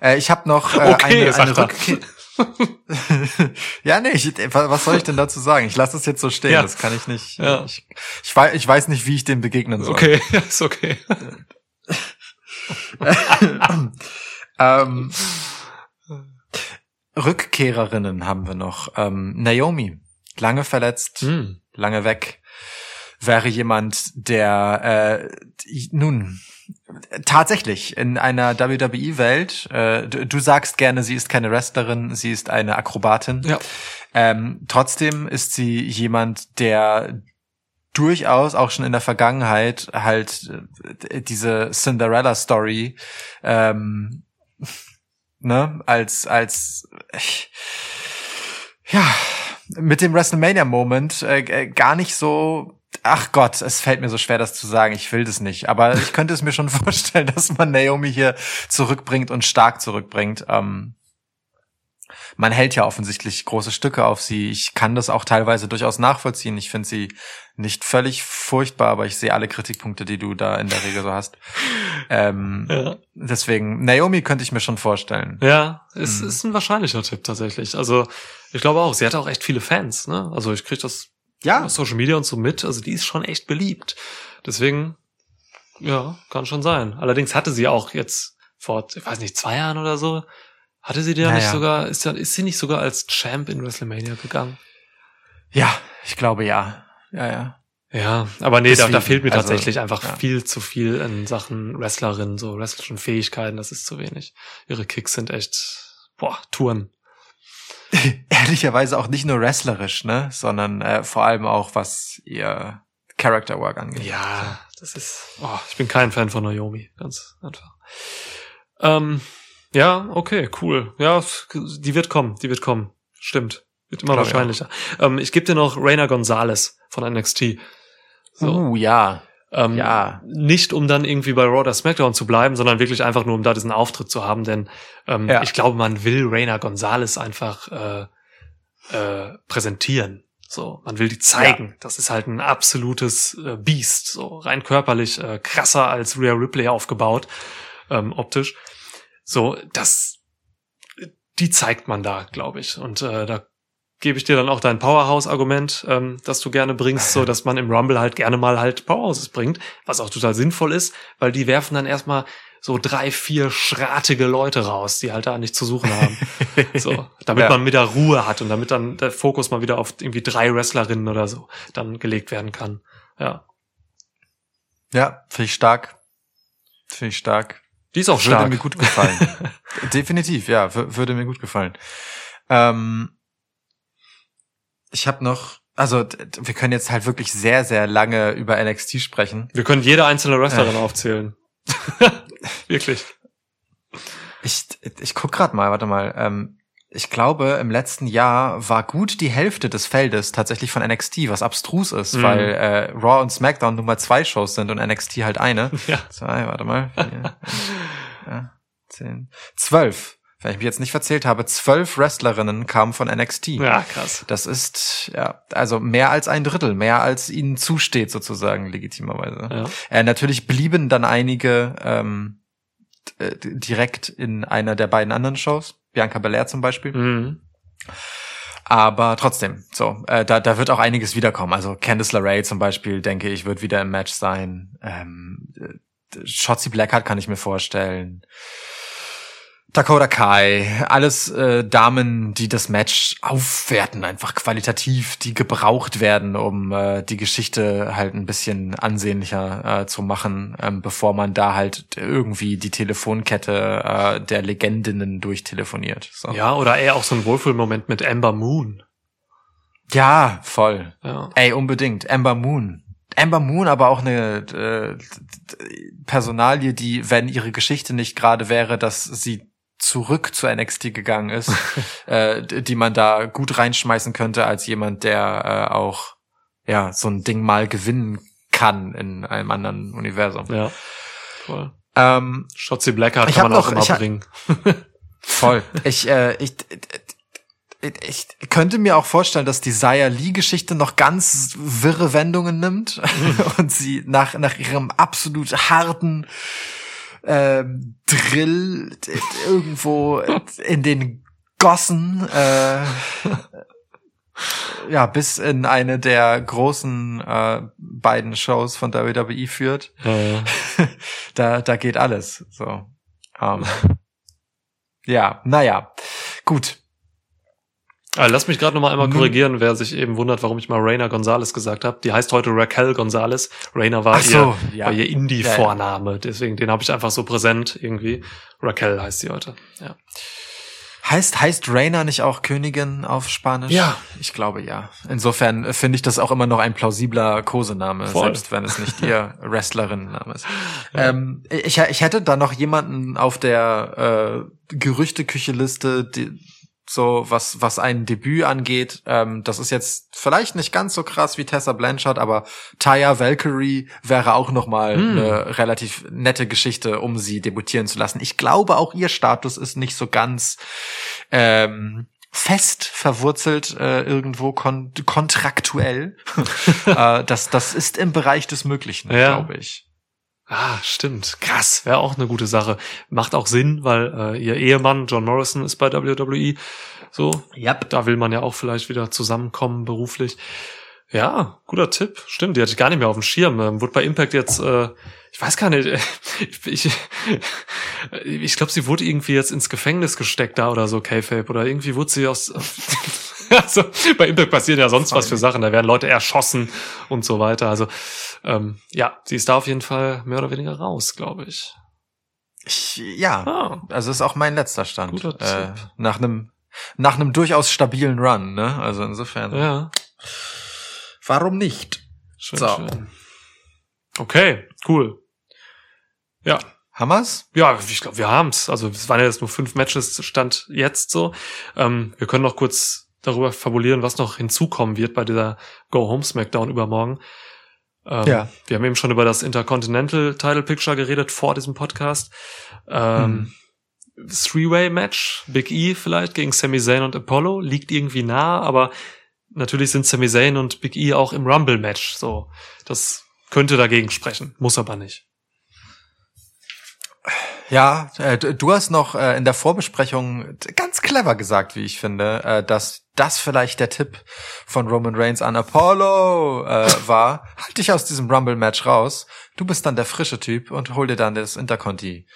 Äh, ich habe noch äh, Okay, eine, eine. Rückkehr. ja, nee, ich, was soll ich denn dazu sagen? Ich lasse das jetzt so stehen. Ja. Das kann ich nicht. Ja. Ich, ich, weiß, ich weiß nicht, wie ich dem begegnen soll. Okay, ist okay. ähm, Rückkehrerinnen haben wir noch. Ähm, Naomi, lange verletzt, Hm. lange weg, wäre jemand, der äh, nun tatsächlich in einer WWE-Welt, äh, du, du sagst gerne, sie ist keine Wrestlerin, sie ist eine Akrobatin. Ja. Ähm, trotzdem ist sie jemand, der durchaus auch schon in der Vergangenheit halt äh, diese Cinderella Story ähm, ne als als ja mit dem WrestleMania Moment äh, äh, gar nicht so ach Gott es fällt mir so schwer das zu sagen ich will das nicht aber ich könnte es mir schon vorstellen dass man Naomi hier zurückbringt und stark zurückbringt ähm, man hält ja offensichtlich große Stücke auf sie. Ich kann das auch teilweise durchaus nachvollziehen. Ich finde sie nicht völlig furchtbar, aber ich sehe alle Kritikpunkte, die du da in der Regel so hast. Ähm, Ja. Deswegen, Naomi könnte ich mir schon vorstellen. Ja, es Mhm. ist ein wahrscheinlicher Tipp tatsächlich. Also ich glaube auch, sie hat auch echt viele Fans. Ne? Also ich kriege das Ja, auf Social Media und so mit. Also die ist schon echt beliebt. Deswegen, ja, kann schon sein. Allerdings hatte sie auch jetzt vor, ich weiß nicht, zwei Jahren oder so, hatte sie die ja Naja. nicht sogar, ist, ist sie nicht sogar als Champ in WrestleMania gegangen? ja, ich glaube ja. Ja, ja. Ja, aber nee, da, da fehlt mir also, tatsächlich einfach ja. viel zu viel in Sachen Wrestlerin, so wrestlerischen Fähigkeiten, das ist zu wenig. Ihre Kicks sind echt, boah, Touren. Ehrlicherweise auch nicht nur wrestlerisch, ne, sondern äh, vor allem auch was ihr Character Work angeht. Ja, das ist, oh, ich bin kein Fan von Naomi, ganz einfach. Ähm, ja, okay, cool. Ja, die wird kommen, die wird kommen. Stimmt. Wird immer Glaub ich wahrscheinlicher. Ähm, ich gebe dir noch Reina Gonzalez von NXT. So. Uh, ja. Ähm, Ja. Nicht um dann irgendwie bei Raw oder SmackDown zu bleiben, sondern wirklich einfach nur, um da diesen Auftritt zu haben, denn ähm, Ja. ich glaube, man will Reina Gonzalez einfach äh, äh, präsentieren. So, man will die zeigen. Das ist halt ein absolutes äh, Biest, so rein körperlich äh, krasser als Rhea Ripley aufgebaut, ähm, optisch. So, das, die zeigt man da, glaube ich. Und äh, da gebe ich dir dann auch dein Powerhouse-Argument, ähm, das du gerne bringst, so dass man im Rumble halt gerne mal halt Powerhouses bringt, was auch total sinnvoll ist, weil die werfen dann erstmal so drei, vier schratige Leute raus, die halt da nicht zu suchen haben. so, damit Ja. man wieder Ruhe hat und damit dann der Fokus mal wieder auf irgendwie drei Wrestlerinnen oder so dann gelegt werden kann. Ja. Ja, finde ich stark. Finde ich stark. Die ist auch Würde stark. mir gut gefallen. Definitiv, ja, wür- würde mir gut gefallen. Ähm, ich habe noch, also wir können jetzt halt wirklich sehr, sehr lange über NXT sprechen. Wir können jede einzelne Wrestlerin aufzählen. Wirklich. Ich, ich guck grad mal, warte mal. Ähm, ich glaube, im letzten Jahr war gut die Hälfte des Feldes tatsächlich von NXT, was abstrus ist, Mhm. weil äh, Raw und SmackDown Nummer zwei Shows sind und NXT halt eine. Ja. Zwei, warte mal. Vier, ja, zehn, zwölf. Wenn ich mich jetzt nicht verzählt habe, zwölf Wrestlerinnen kamen von NXT. Ja, krass. Das ist, ja, also mehr als ein Drittel, mehr als ihnen zusteht sozusagen, legitimerweise. Ja. Äh, natürlich blieben dann einige ähm, d- direkt in einer der beiden anderen Shows, Bianca Belair zum Beispiel. Mhm. Aber trotzdem, so, äh, da, da wird auch einiges wiederkommen. Also Candice LeRae zum Beispiel, denke ich, wird wieder im Match sein. Ähm, äh, Shotzi Blackheart kann ich mir vorstellen. Dakota Kai, alles äh, Damen, die das Match aufwerten, einfach qualitativ, die gebraucht werden, um äh, die Geschichte halt ein bisschen ansehnlicher äh, zu machen, ähm, bevor man da halt irgendwie die Telefonkette äh, der Legendinnen durchtelefoniert. So. Ja, oder eher auch so ein Wohlfühlmoment mit Amber Moon. Ja, voll. Ja. Ey, unbedingt. Amber Moon. Amber Moon aber auch eine äh, Personalie, die, wenn ihre Geschichte nicht gerade wäre, dass sie zurück zu NXT gegangen ist, äh, die man da gut reinschmeißen könnte als jemand, der äh, auch ja so ein Ding mal gewinnen kann in einem anderen Universum. Ja. Voll. Ähm, Shotzi Blackheart Ich kann man auch noch- immer ich hab- bringen. Voll. Ich, äh, ich, ich könnte mir auch vorstellen, dass die Zaya Lee-Geschichte noch ganz wirre Wendungen nimmt und sie nach, nach ihrem absolut harten ähm, Drill irgendwo in den Gossen äh, ja bis in eine der großen äh, beiden Shows von WWE führt. Ja. da, da geht alles. So. Ähm, ja, naja. Gut. Ah, lass mich gerade noch mal einmal korrigieren, wer sich eben wundert, warum ich mal Raina Gonzalez gesagt habe. Die heißt heute Raquel Gonzalez. Raina war so, ihr, ja. war ihr Indie-Vorname. Deswegen, den habe ich einfach so präsent irgendwie. Raquel heißt sie heute. Ja. Heißt, heißt Raina nicht auch Königin auf Spanisch? Ja. Ich glaube ja. Insofern äh, finde ich das auch immer noch ein plausibler Kosename, Voll. selbst wenn es nicht ihr Wrestlerinnenname ist. Ähm, ich, ich hätte da noch jemanden auf der äh, Gerüchteküche-Liste, die, so was, was ein Debüt angeht. Ähm, das ist jetzt vielleicht nicht ganz so krass wie Tessa Blanchard, aber Taya Valkyrie wäre auch noch mal Hm. eine relativ nette Geschichte, um sie debütieren zu lassen. Ich glaube, auch ihr Status ist nicht so ganz ähm, fest verwurzelt äh, irgendwo kon kontraktuell. äh, das, das ist im Bereich des Möglichen, Ja. glaube ich. Ah, stimmt. Krass, wäre auch eine gute Sache. Macht auch Sinn, weil äh, ihr Ehemann John Morrison ist bei WWE. So, Yep. da will man ja auch vielleicht wieder zusammenkommen beruflich. Ja, guter Tipp. Stimmt, die hatte ich gar nicht mehr auf dem Schirm. Ähm, wurde bei Impact jetzt, äh, ich weiß gar nicht, äh, ich, ich, ich glaube, sie wurde irgendwie jetzt ins Gefängnis gesteckt da oder so, K-Fape, oder irgendwie wurde sie aus, also bei Impact passieren ja sonst was für Sachen, da werden Leute erschossen und so weiter. Also ähm, ja, sie ist da auf jeden Fall mehr oder weniger raus, glaube ich. Ich, ja, Ah, also ist auch mein letzter Stand. Äh, nach einem nach einem durchaus stabilen Run, ne? Also insofern. ja, Warum nicht? schön, So. schön. Okay, cool. Ja, Hammers? Ja, ich glaube, wir haben's. Also es waren ja jetzt nur fünf Matches, stand jetzt so. Ähm, wir können noch kurz darüber fabulieren, was noch hinzukommen wird bei dieser Go Home Smackdown übermorgen. Ähm, Ja. Wir haben eben schon über das Intercontinental Title Picture geredet vor diesem Podcast. Ähm, Three-Way-Match, Big E vielleicht gegen Sami Zayn und Apollo, liegt irgendwie nah, aber natürlich sind Sami Zayn und Big E auch im Rumble-Match. So, das könnte dagegen sprechen, muss aber nicht. Ja, äh, du hast noch äh, in der Vorbesprechung ganz clever gesagt, wie ich finde, äh, dass das vielleicht der Tipp von Roman Reigns an Apollo war. halt dich aus diesem Rumble-Match raus. Du bist dann der frische Typ und hol dir dann das Interconti.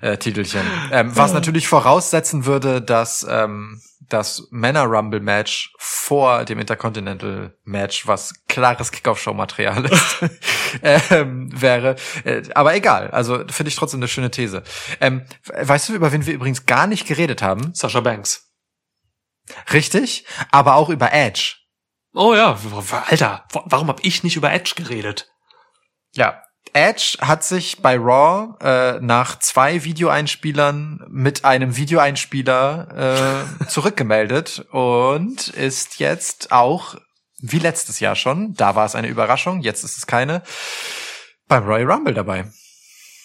Äh, Titelchen. Ähm, was natürlich voraussetzen würde, dass ähm, das Männer-Rumble-Match vor dem Intercontinental-Match, was klares Kickoff-Show-Material ist, ähm, wäre. Äh, aber egal, also finde ich trotzdem eine schöne These. Ähm, weißt du, über wen wir übrigens gar nicht geredet haben? Sascha Banks. Richtig, aber auch über Edge. Oh ja, Alter, warum habe ich nicht über Edge geredet? Ja, Edge hat sich bei Raw äh, nach zwei Videoeinspielern mit einem Videoeinspieler äh, zurückgemeldet und ist jetzt auch, wie letztes Jahr schon, da war es eine Überraschung, jetzt ist es keine, beim Royal Rumble dabei.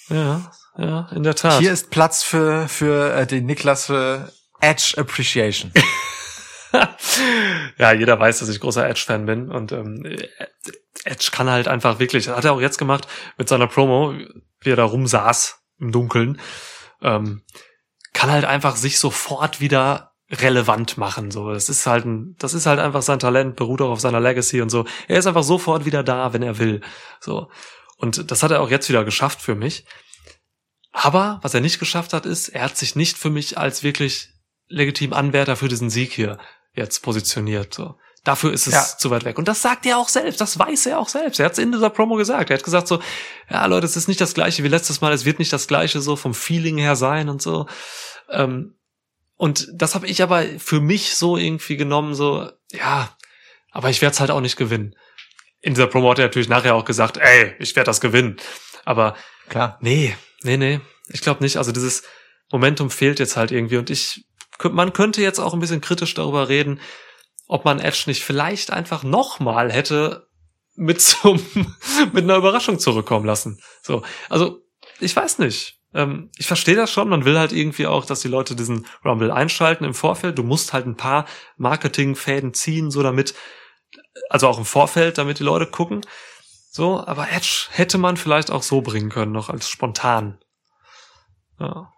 Ja, ja, in der Tat. Hier ist Platz für, für äh, den Niklas für Edge Appreciation. ja, jeder weiß, dass ich großer Edge-Fan bin und ähm, Edge kann halt einfach wirklich, hat er auch jetzt gemacht mit seiner Promo, wie er da rumsaß im Dunkeln, ähm, kann halt einfach sich sofort wieder relevant machen. So, das ist halt ein, das ist halt einfach sein Talent, beruht auch auf seiner Legacy und so. Er ist einfach sofort wieder da, wenn er will. So und das hat er auch jetzt wieder geschafft für mich. Aber was er nicht geschafft hat, ist, er hat sich nicht für mich als wirklich legitim Anwärter für diesen Sieg hier jetzt positioniert. So. Dafür ist es ja. zu weit weg. Und das sagt er auch selbst, das weiß er auch selbst. Er hat es in dieser Promo gesagt. Er hat gesagt so, ja Leute, es ist nicht das gleiche wie letztes Mal, es wird nicht das gleiche so vom Feeling her sein und so. Ähm, und das habe ich aber für mich so irgendwie genommen, so, ja, aber ich werde es halt auch nicht gewinnen. In dieser Promo hat er natürlich nachher auch gesagt, ey, ich werde das gewinnen. Aber klar, nee, nee, nee, ich glaube nicht. Also dieses Momentum fehlt jetzt halt irgendwie und ich man könnte jetzt auch ein bisschen kritisch darüber reden, ob man Edge nicht vielleicht einfach nochmal hätte mit zum, mit einer Überraschung zurückkommen lassen. So, also ich weiß nicht. Ähm, ich verstehe das schon. Man will halt irgendwie auch, dass die Leute diesen Rumble einschalten im Vorfeld. Du musst halt ein paar Marketingfäden ziehen, so damit, also auch im Vorfeld, damit die Leute gucken. So, aber Edge hätte man vielleicht auch so bringen können, noch als spontan. Ja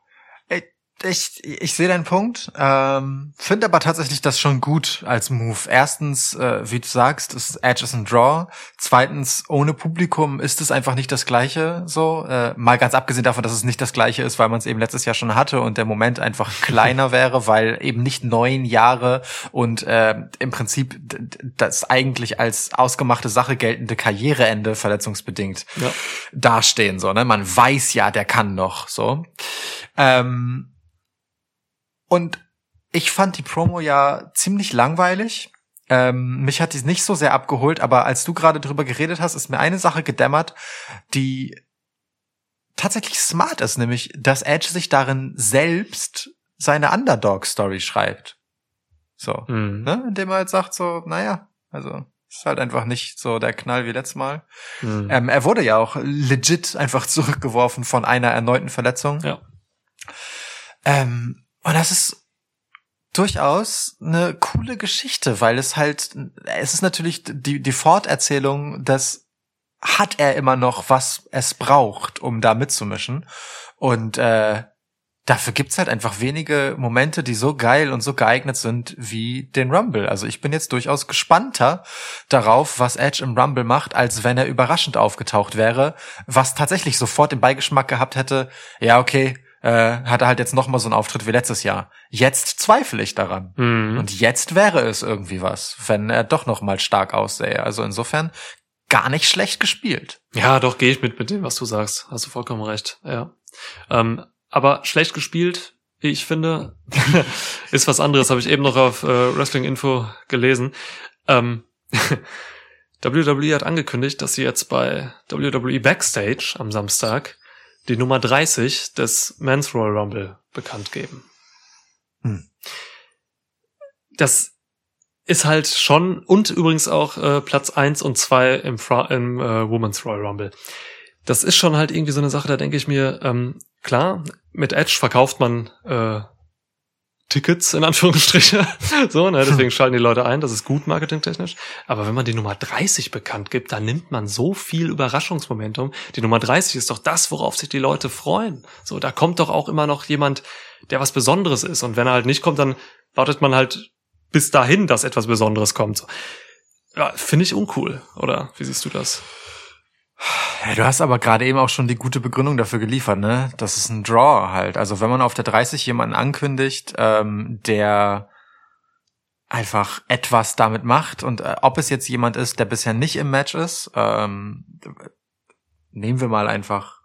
ich, ich sehe deinen Punkt, ähm, finde aber tatsächlich das schon gut als Move. Erstens, äh, wie du sagst, ist Edge ist ein Draw. Zweitens, ohne Publikum ist es einfach nicht das Gleiche. So, äh, mal ganz abgesehen davon, dass es nicht das Gleiche ist, weil man es eben letztes Jahr schon hatte und der Moment einfach kleiner wäre, weil eben nicht neun Jahre und äh, im Prinzip das eigentlich als ausgemachte Sache geltende Karriereende verletzungsbedingt ja. dastehen. So, ne, man weiß ja, der kann noch. So. Ähm, und ich fand die Promo ja ziemlich langweilig. Ähm, mich hat die nicht so sehr abgeholt, aber als du gerade drüber geredet hast, ist mir eine Sache gedämmert, die tatsächlich smart ist, nämlich, dass Edge sich darin selbst seine Underdog-Story schreibt. So, mhm. ne? indem er halt sagt so, naja, also ist halt einfach nicht so der Knall wie letztes Mal. Mhm. Ähm, er wurde ja auch legit einfach zurückgeworfen von einer erneuten Verletzung. Ja. Ähm, und das ist durchaus eine coole Geschichte, weil es halt, es ist natürlich die, die Forterzählung, dass hat er immer noch, was es braucht, um da mitzumischen. Und äh, dafür gibt's halt einfach wenige Momente, die so geil und so geeignet sind wie den Rumble. Also ich bin jetzt durchaus gespannter darauf, was Edge im Rumble macht, als wenn er überraschend aufgetaucht wäre, was tatsächlich sofort den Beigeschmack gehabt hätte, ja, okay, äh, hat er halt jetzt noch mal so einen Auftritt wie letztes Jahr. Jetzt zweifle ich daran. Mhm. Und jetzt wäre es irgendwie was, wenn er doch noch mal stark aussähe. Also insofern gar nicht schlecht gespielt. Ja, doch, gehe ich mit mit dem, was du sagst. Hast du vollkommen recht. Ja. Ähm, aber schlecht gespielt, wie ich finde, ist was anderes. Habe ich eben noch auf äh, Wrestling Info gelesen. Ähm, WWE hat angekündigt, dass sie jetzt bei WWE Backstage am Samstag die Nummer 30 des Men's Royal Rumble bekannt geben. Hm. Das ist halt schon und übrigens auch äh, Platz eins und zwei im, Fra im äh, Women's Royal Rumble. Das ist schon halt irgendwie so eine Sache, da denke ich mir, ähm, klar, mit Edge verkauft man äh, Tickets in Anführungsstriche. so, ne, deswegen schalten die Leute ein, das ist gut marketingtechnisch. Aber wenn man die Nummer 30 bekannt gibt, dann nimmt man so viel Überraschungsmomentum. Die Nummer 30 ist doch das, worauf sich die Leute freuen. So, da kommt doch auch immer noch jemand, der was Besonderes ist. Und wenn er halt nicht kommt, dann wartet man halt bis dahin, dass etwas Besonderes kommt. Ja, finde ich uncool, oder? Wie siehst du das? Ja, du hast aber gerade eben auch schon die gute Begründung dafür geliefert, ne? Das ist ein Draw halt. Also wenn man auf der 30 jemanden ankündigt, ähm, der einfach etwas damit macht und äh, ob es jetzt jemand ist, der bisher nicht im Match ist, ähm, nehmen wir mal einfach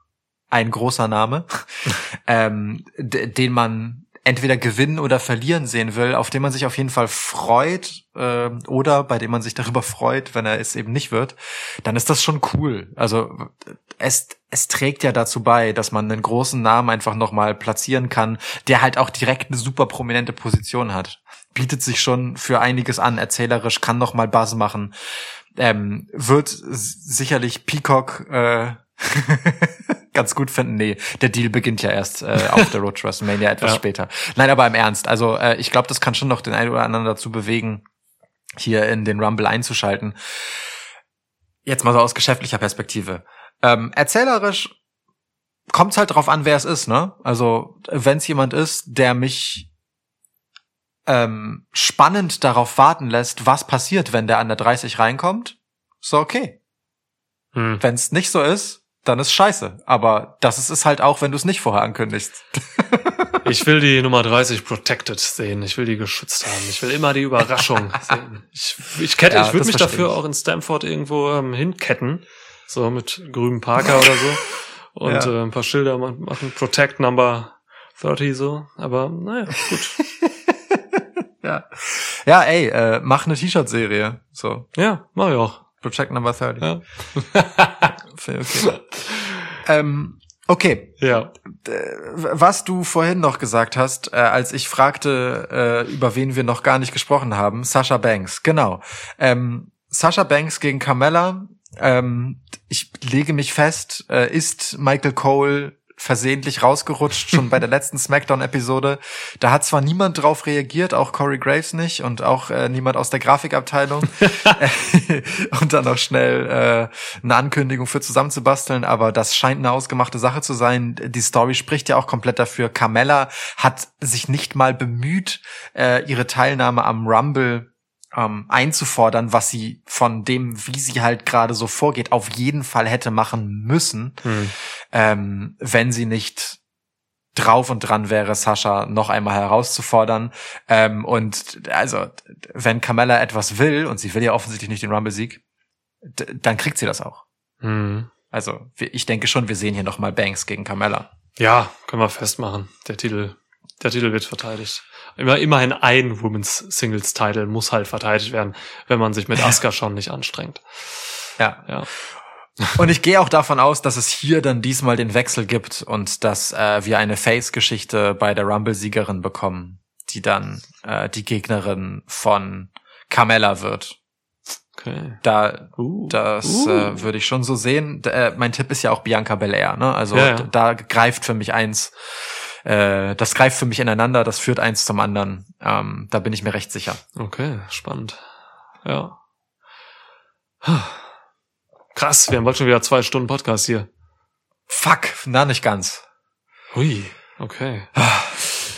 ein großer Name, ähm, den man entweder gewinnen oder verlieren sehen will, auf den man sich auf jeden Fall freut äh, oder bei dem man sich darüber freut, wenn er es eben nicht wird, dann ist das schon cool. Also es, es trägt ja dazu bei, dass man einen großen Namen einfach nochmal platzieren kann, der halt auch direkt eine super prominente Position hat. Bietet sich schon für einiges an, erzählerisch, kann nochmal Buzz machen. Ähm, wird sicherlich Peacock äh, ganz gut finden. Nee, der Deal beginnt ja erst äh, auf der Road to WrestleMania etwas ja. später. Nein, aber im Ernst. Also äh, ich glaube, das kann schon noch den einen oder anderen dazu bewegen, hier in den Rumble einzuschalten. Jetzt mal so aus geschäftlicher Perspektive. Ähm, erzählerisch kommt es halt drauf an, wer es ist, ne? Also wenn es jemand ist, der mich ähm, spannend darauf warten lässt, was passiert, wenn der an der 30 reinkommt, so okay. Hm. Wenn es nicht so ist, dann ist scheiße. Aber das ist es halt auch, wenn du es nicht vorher ankündigst. ich will die Nummer 30 protected sehen. Ich will die geschützt haben. Ich will immer die Überraschung sehen. Ich, ich kette, ja, ich würde mich dafür ich. auch in Stamford irgendwo ähm, hinketten. So mit grünem Parker oder so. Und ja. äh, ein paar Schilder machen. Protect Number 30 so. Aber naja, gut. ja. Ja, ey, äh, mach eine T-Shirt-Serie. So. Ja, mach ich auch. Project Number 30. Ja. okay. ähm, okay. Ja. Was du vorhin noch gesagt hast, äh, als ich fragte, äh, über wen wir noch gar nicht gesprochen haben, Sasha Banks, genau. Ähm, Sasha Banks gegen Carmella. Ähm, ich lege mich fest, äh, ist Michael Cole versehentlich rausgerutscht, schon bei der letzten Smackdown-Episode. Da hat zwar niemand drauf reagiert, auch Corey Graves nicht und auch äh, niemand aus der Grafikabteilung. und dann auch schnell äh, eine Ankündigung für zusammenzubasteln, aber das scheint eine ausgemachte Sache zu sein. Die Story spricht ja auch komplett dafür. Carmella hat sich nicht mal bemüht, äh, ihre Teilnahme am Rumble ähm, einzufordern, was sie von dem, wie sie halt gerade so vorgeht, auf jeden Fall hätte machen müssen, hm. ähm, wenn sie nicht drauf und dran wäre, Sascha noch einmal herauszufordern. Ähm, und also, wenn Carmella etwas will, und sie will ja offensichtlich nicht den Rumble-Sieg, dann kriegt sie das auch. Hm. Also, ich denke schon, wir sehen hier nochmal Banks gegen Carmella. Ja, können wir festmachen. Der Titel, der Titel wird verteidigt immer, immerhin ein Women's Singles Title muss halt verteidigt werden, wenn man sich mit Asuka schon nicht anstrengt. Ja. ja. Und ich gehe auch davon aus, dass es hier dann diesmal den Wechsel gibt und dass äh, wir eine Face-Geschichte bei der Rumble-Siegerin bekommen, die dann äh, die Gegnerin von Carmella wird. Okay. Da, uh, das uh. äh, würde ich schon so sehen. D äh, mein Tipp ist ja auch Bianca Belair, ne? Also ja, ja. da greift für mich eins äh, das greift für mich ineinander, das führt eins zum anderen. Ähm, da bin ich mir recht sicher. Okay, spannend. Ja. Krass, wir haben bald schon wieder zwei Stunden Podcast hier. Fuck, na nicht ganz. Hui, okay.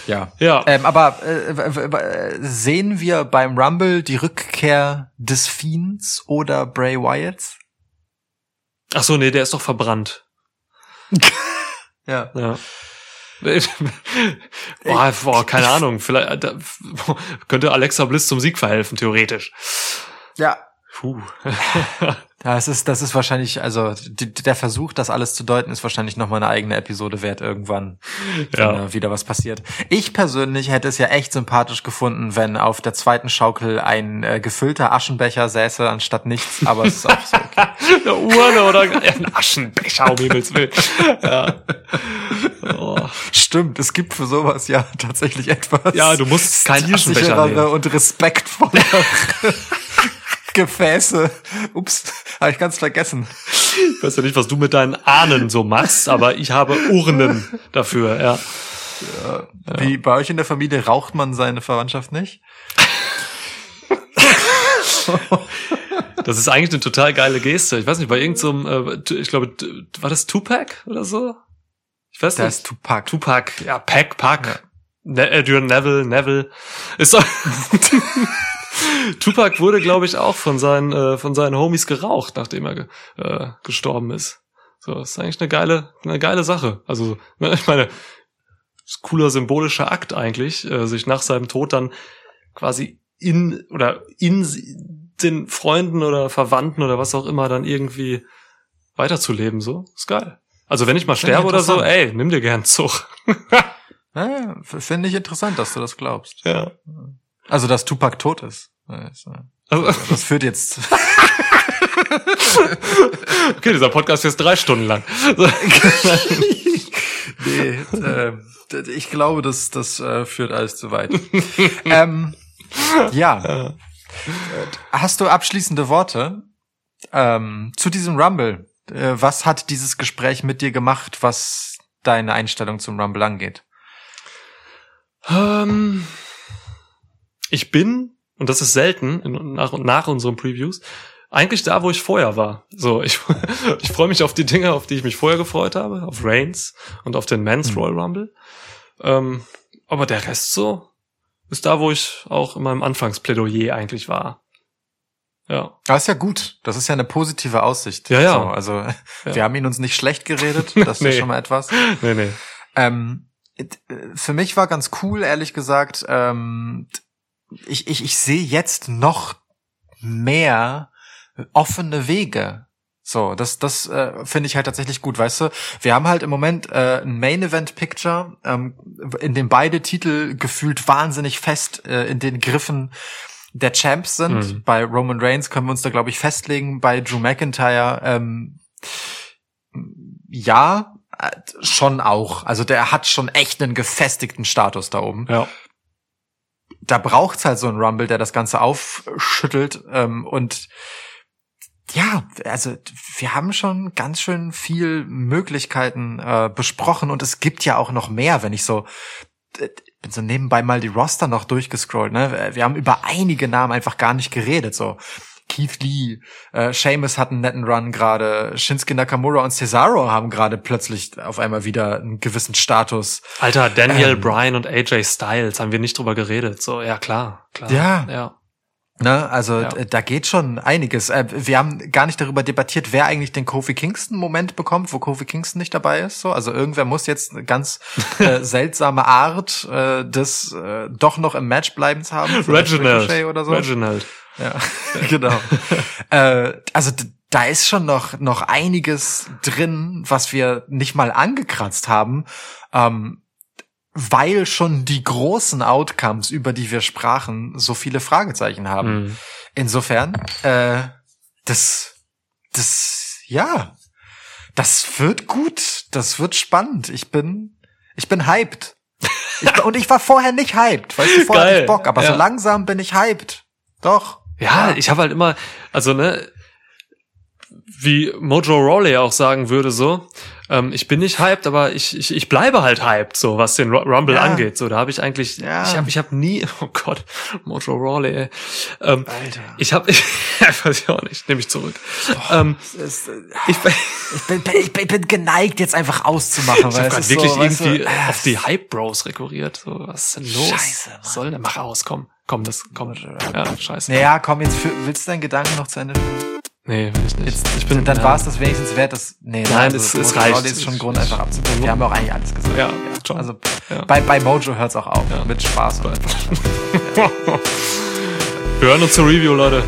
Ja. ja. Ähm, aber äh, sehen wir beim Rumble die Rückkehr des Fiends oder Bray Wyatt? Ach so, nee, der ist doch verbrannt. ja. Ja. Boah, boah, keine Ahnung. Vielleicht da, könnte Alexa Bliss zum Sieg verhelfen, theoretisch. Ja. Puh. Ja, es ist, das ist wahrscheinlich, also die, der Versuch, das alles zu deuten, ist wahrscheinlich noch mal eine eigene Episode wert irgendwann, ja. wenn äh, wieder was passiert. Ich persönlich hätte es ja echt sympathisch gefunden, wenn auf der zweiten Schaukel ein äh, gefüllter Aschenbecher säße anstatt nichts, aber es ist auch so okay. eine Urne oder ein Aschenbecher, um Himmels Willen. Ja. Oh. Stimmt, es gibt für sowas ja tatsächlich etwas. Ja, du musst kein Aschenbecher nehmen. und respektvoller Gefäße. Ups, habe ich ganz vergessen. Ich weiß ja nicht, was du mit deinen Ahnen so machst, aber ich habe Urnen dafür, ja. Wie bei euch in der Familie raucht man seine Verwandtschaft nicht? Das ist eigentlich eine total geile Geste. Ich weiß nicht, bei irgendeinem, so äh, ich glaube, war das Tupac oder so? Ich weiß Das nicht. ist Tupac. Tupac, ja, Pack, Pack. Ne Adrian Neville, Neville. Ist doch Tupac wurde, glaube ich, auch von seinen, äh, von seinen Homies geraucht, nachdem er äh, gestorben ist. So, das ist eigentlich eine geile, eine geile Sache. Also, ne, ich meine, cooler symbolischer Akt eigentlich, äh, sich nach seinem Tod dann quasi in oder in den Freunden oder Verwandten oder was auch immer dann irgendwie weiterzuleben. So, ist geil. Also wenn ich mal ich sterbe oder so, ey, nimm dir gern Zug. Ja, Finde ich interessant, dass du das glaubst. Ja. Also, dass Tupac tot ist. Das, äh, Also, Das führt jetzt. okay, dieser Podcast ist jetzt drei Stunden lang. Nee, äh, ich glaube, das, das äh, führt alles zu weit. ähm, ja. Hast du abschließende Worte ähm, zu diesem Rumble? Äh, was hat dieses Gespräch mit dir gemacht, was deine Einstellung zum Rumble angeht? Ähm, ich bin, und das ist selten in, nach, nach unseren Previews, eigentlich da, wo ich vorher war. So, ich, ich freue mich auf die Dinge, auf die ich mich vorher gefreut habe, auf Reigns und auf den Men's Mhm. Royal Rumble. Ähm, aber der Rest so ist da, wo ich auch in meinem Anfangsplädoyer eigentlich war. Ja. Das ist ja gut. Das ist ja eine positive Aussicht. Ja, ja. So, also wir haben ihn uns nicht schlecht geredet. Das ist Nee. schon mal etwas. Nee, nee. Ähm, äh, für mich war ganz cool, ehrlich gesagt. Ähm, ich, ich, ich sehe jetzt noch mehr offene Wege. So, das, das äh, finde ich halt tatsächlich gut, weißt du? Wir haben halt im Moment äh, ein Main Event Picture, ähm, in dem beide Titel gefühlt wahnsinnig fest äh, in den Griffen der Champs sind. Mhm. Bei Roman Reigns können wir uns da, glaube ich, festlegen. Bei Drew McIntyre, ähm, ja, äh, schon auch. Also der hat schon echt einen gefestigten Status da oben. Ja. Da braucht's halt so einen Rumble, der das Ganze aufschüttelt. Ähm, und ja, also wir haben schon ganz schön viel Möglichkeiten äh, besprochen und es gibt ja auch noch mehr, wenn ich so äh, bin so nebenbei mal die Roster noch durchgescrollt. Ne? Wir haben über einige Namen einfach gar nicht geredet. So Keith Lee, äh, Sheamus hat einen netten Run gerade, Shinsuke Nakamura und Cesaro haben gerade plötzlich auf einmal wieder einen gewissen Status. Alter, Daniel Ähm. Bryan und AJ Styles haben wir nicht drüber geredet. So, ja, klar, klar. Ja. Ja. Ne, also Ja. da geht schon einiges. Äh, wir haben gar nicht darüber debattiert, wer eigentlich den Kofi Kingston Moment bekommt, wo Kofi Kingston nicht dabei ist. So, also irgendwer muss jetzt eine ganz äh, seltsame Art äh, des äh, doch noch im Match bleibens haben. Reginald. Oder so. Reginald. Ja, genau. äh, also da ist schon noch noch einiges drin, was wir nicht mal angekratzt haben. Ähm, weil schon die großen Outcomes, über die wir sprachen, so viele Fragezeichen haben. Mhm. Insofern, äh, das, das, ja, das wird gut, das wird spannend. Ich bin, ich bin hyped. Ich, und ich war vorher nicht hyped, weißt du, vorher Geil, ich Bock, aber ja. so langsam bin ich hyped. Doch. Ja, ich habe halt immer, also ne, wie Mojo Rawley auch sagen würde, so, ähm, ich bin nicht hyped, aber ich, ich, ich bleibe halt hyped, so was den Ru- Rumble Ja. angeht. So, da habe ich eigentlich, Ja. ich habe ich hab nie, oh Gott, Mojo Rawley, ey. Ähm, Alter. ich habe, ich, weiß ich auch nicht, nehme ich zurück. Ähm, Es, äh, ich, ich, bin, ich, bin, ich bin geneigt, jetzt einfach auszumachen, Ich weil habe es gerade ist wirklich so, weißt irgendwie du, äh, auf die Hype-Bros rekurriert. So, was ist denn los? Scheiße, Mann. Was soll denn? Mach aus, komm. Komm, das, komm. Ja, scheiße. Naja, komm, jetzt für, willst du deinen Gedanken noch zu Ende führen? Nee, will ich nicht. Jetzt, ich bin, dann ja. war es das wenigstens wert, dass. Nee, Nein, also es- Mojo es reicht. Rawley ist schon ein Grund, einfach abzubrechen. Wir haben auch eigentlich alles gesagt. Ja, schon. Also Ja. bei, bei Mojo hört's auch auf. Ja. Mit Spaß. Und Wir hören uns zur Review, Leute.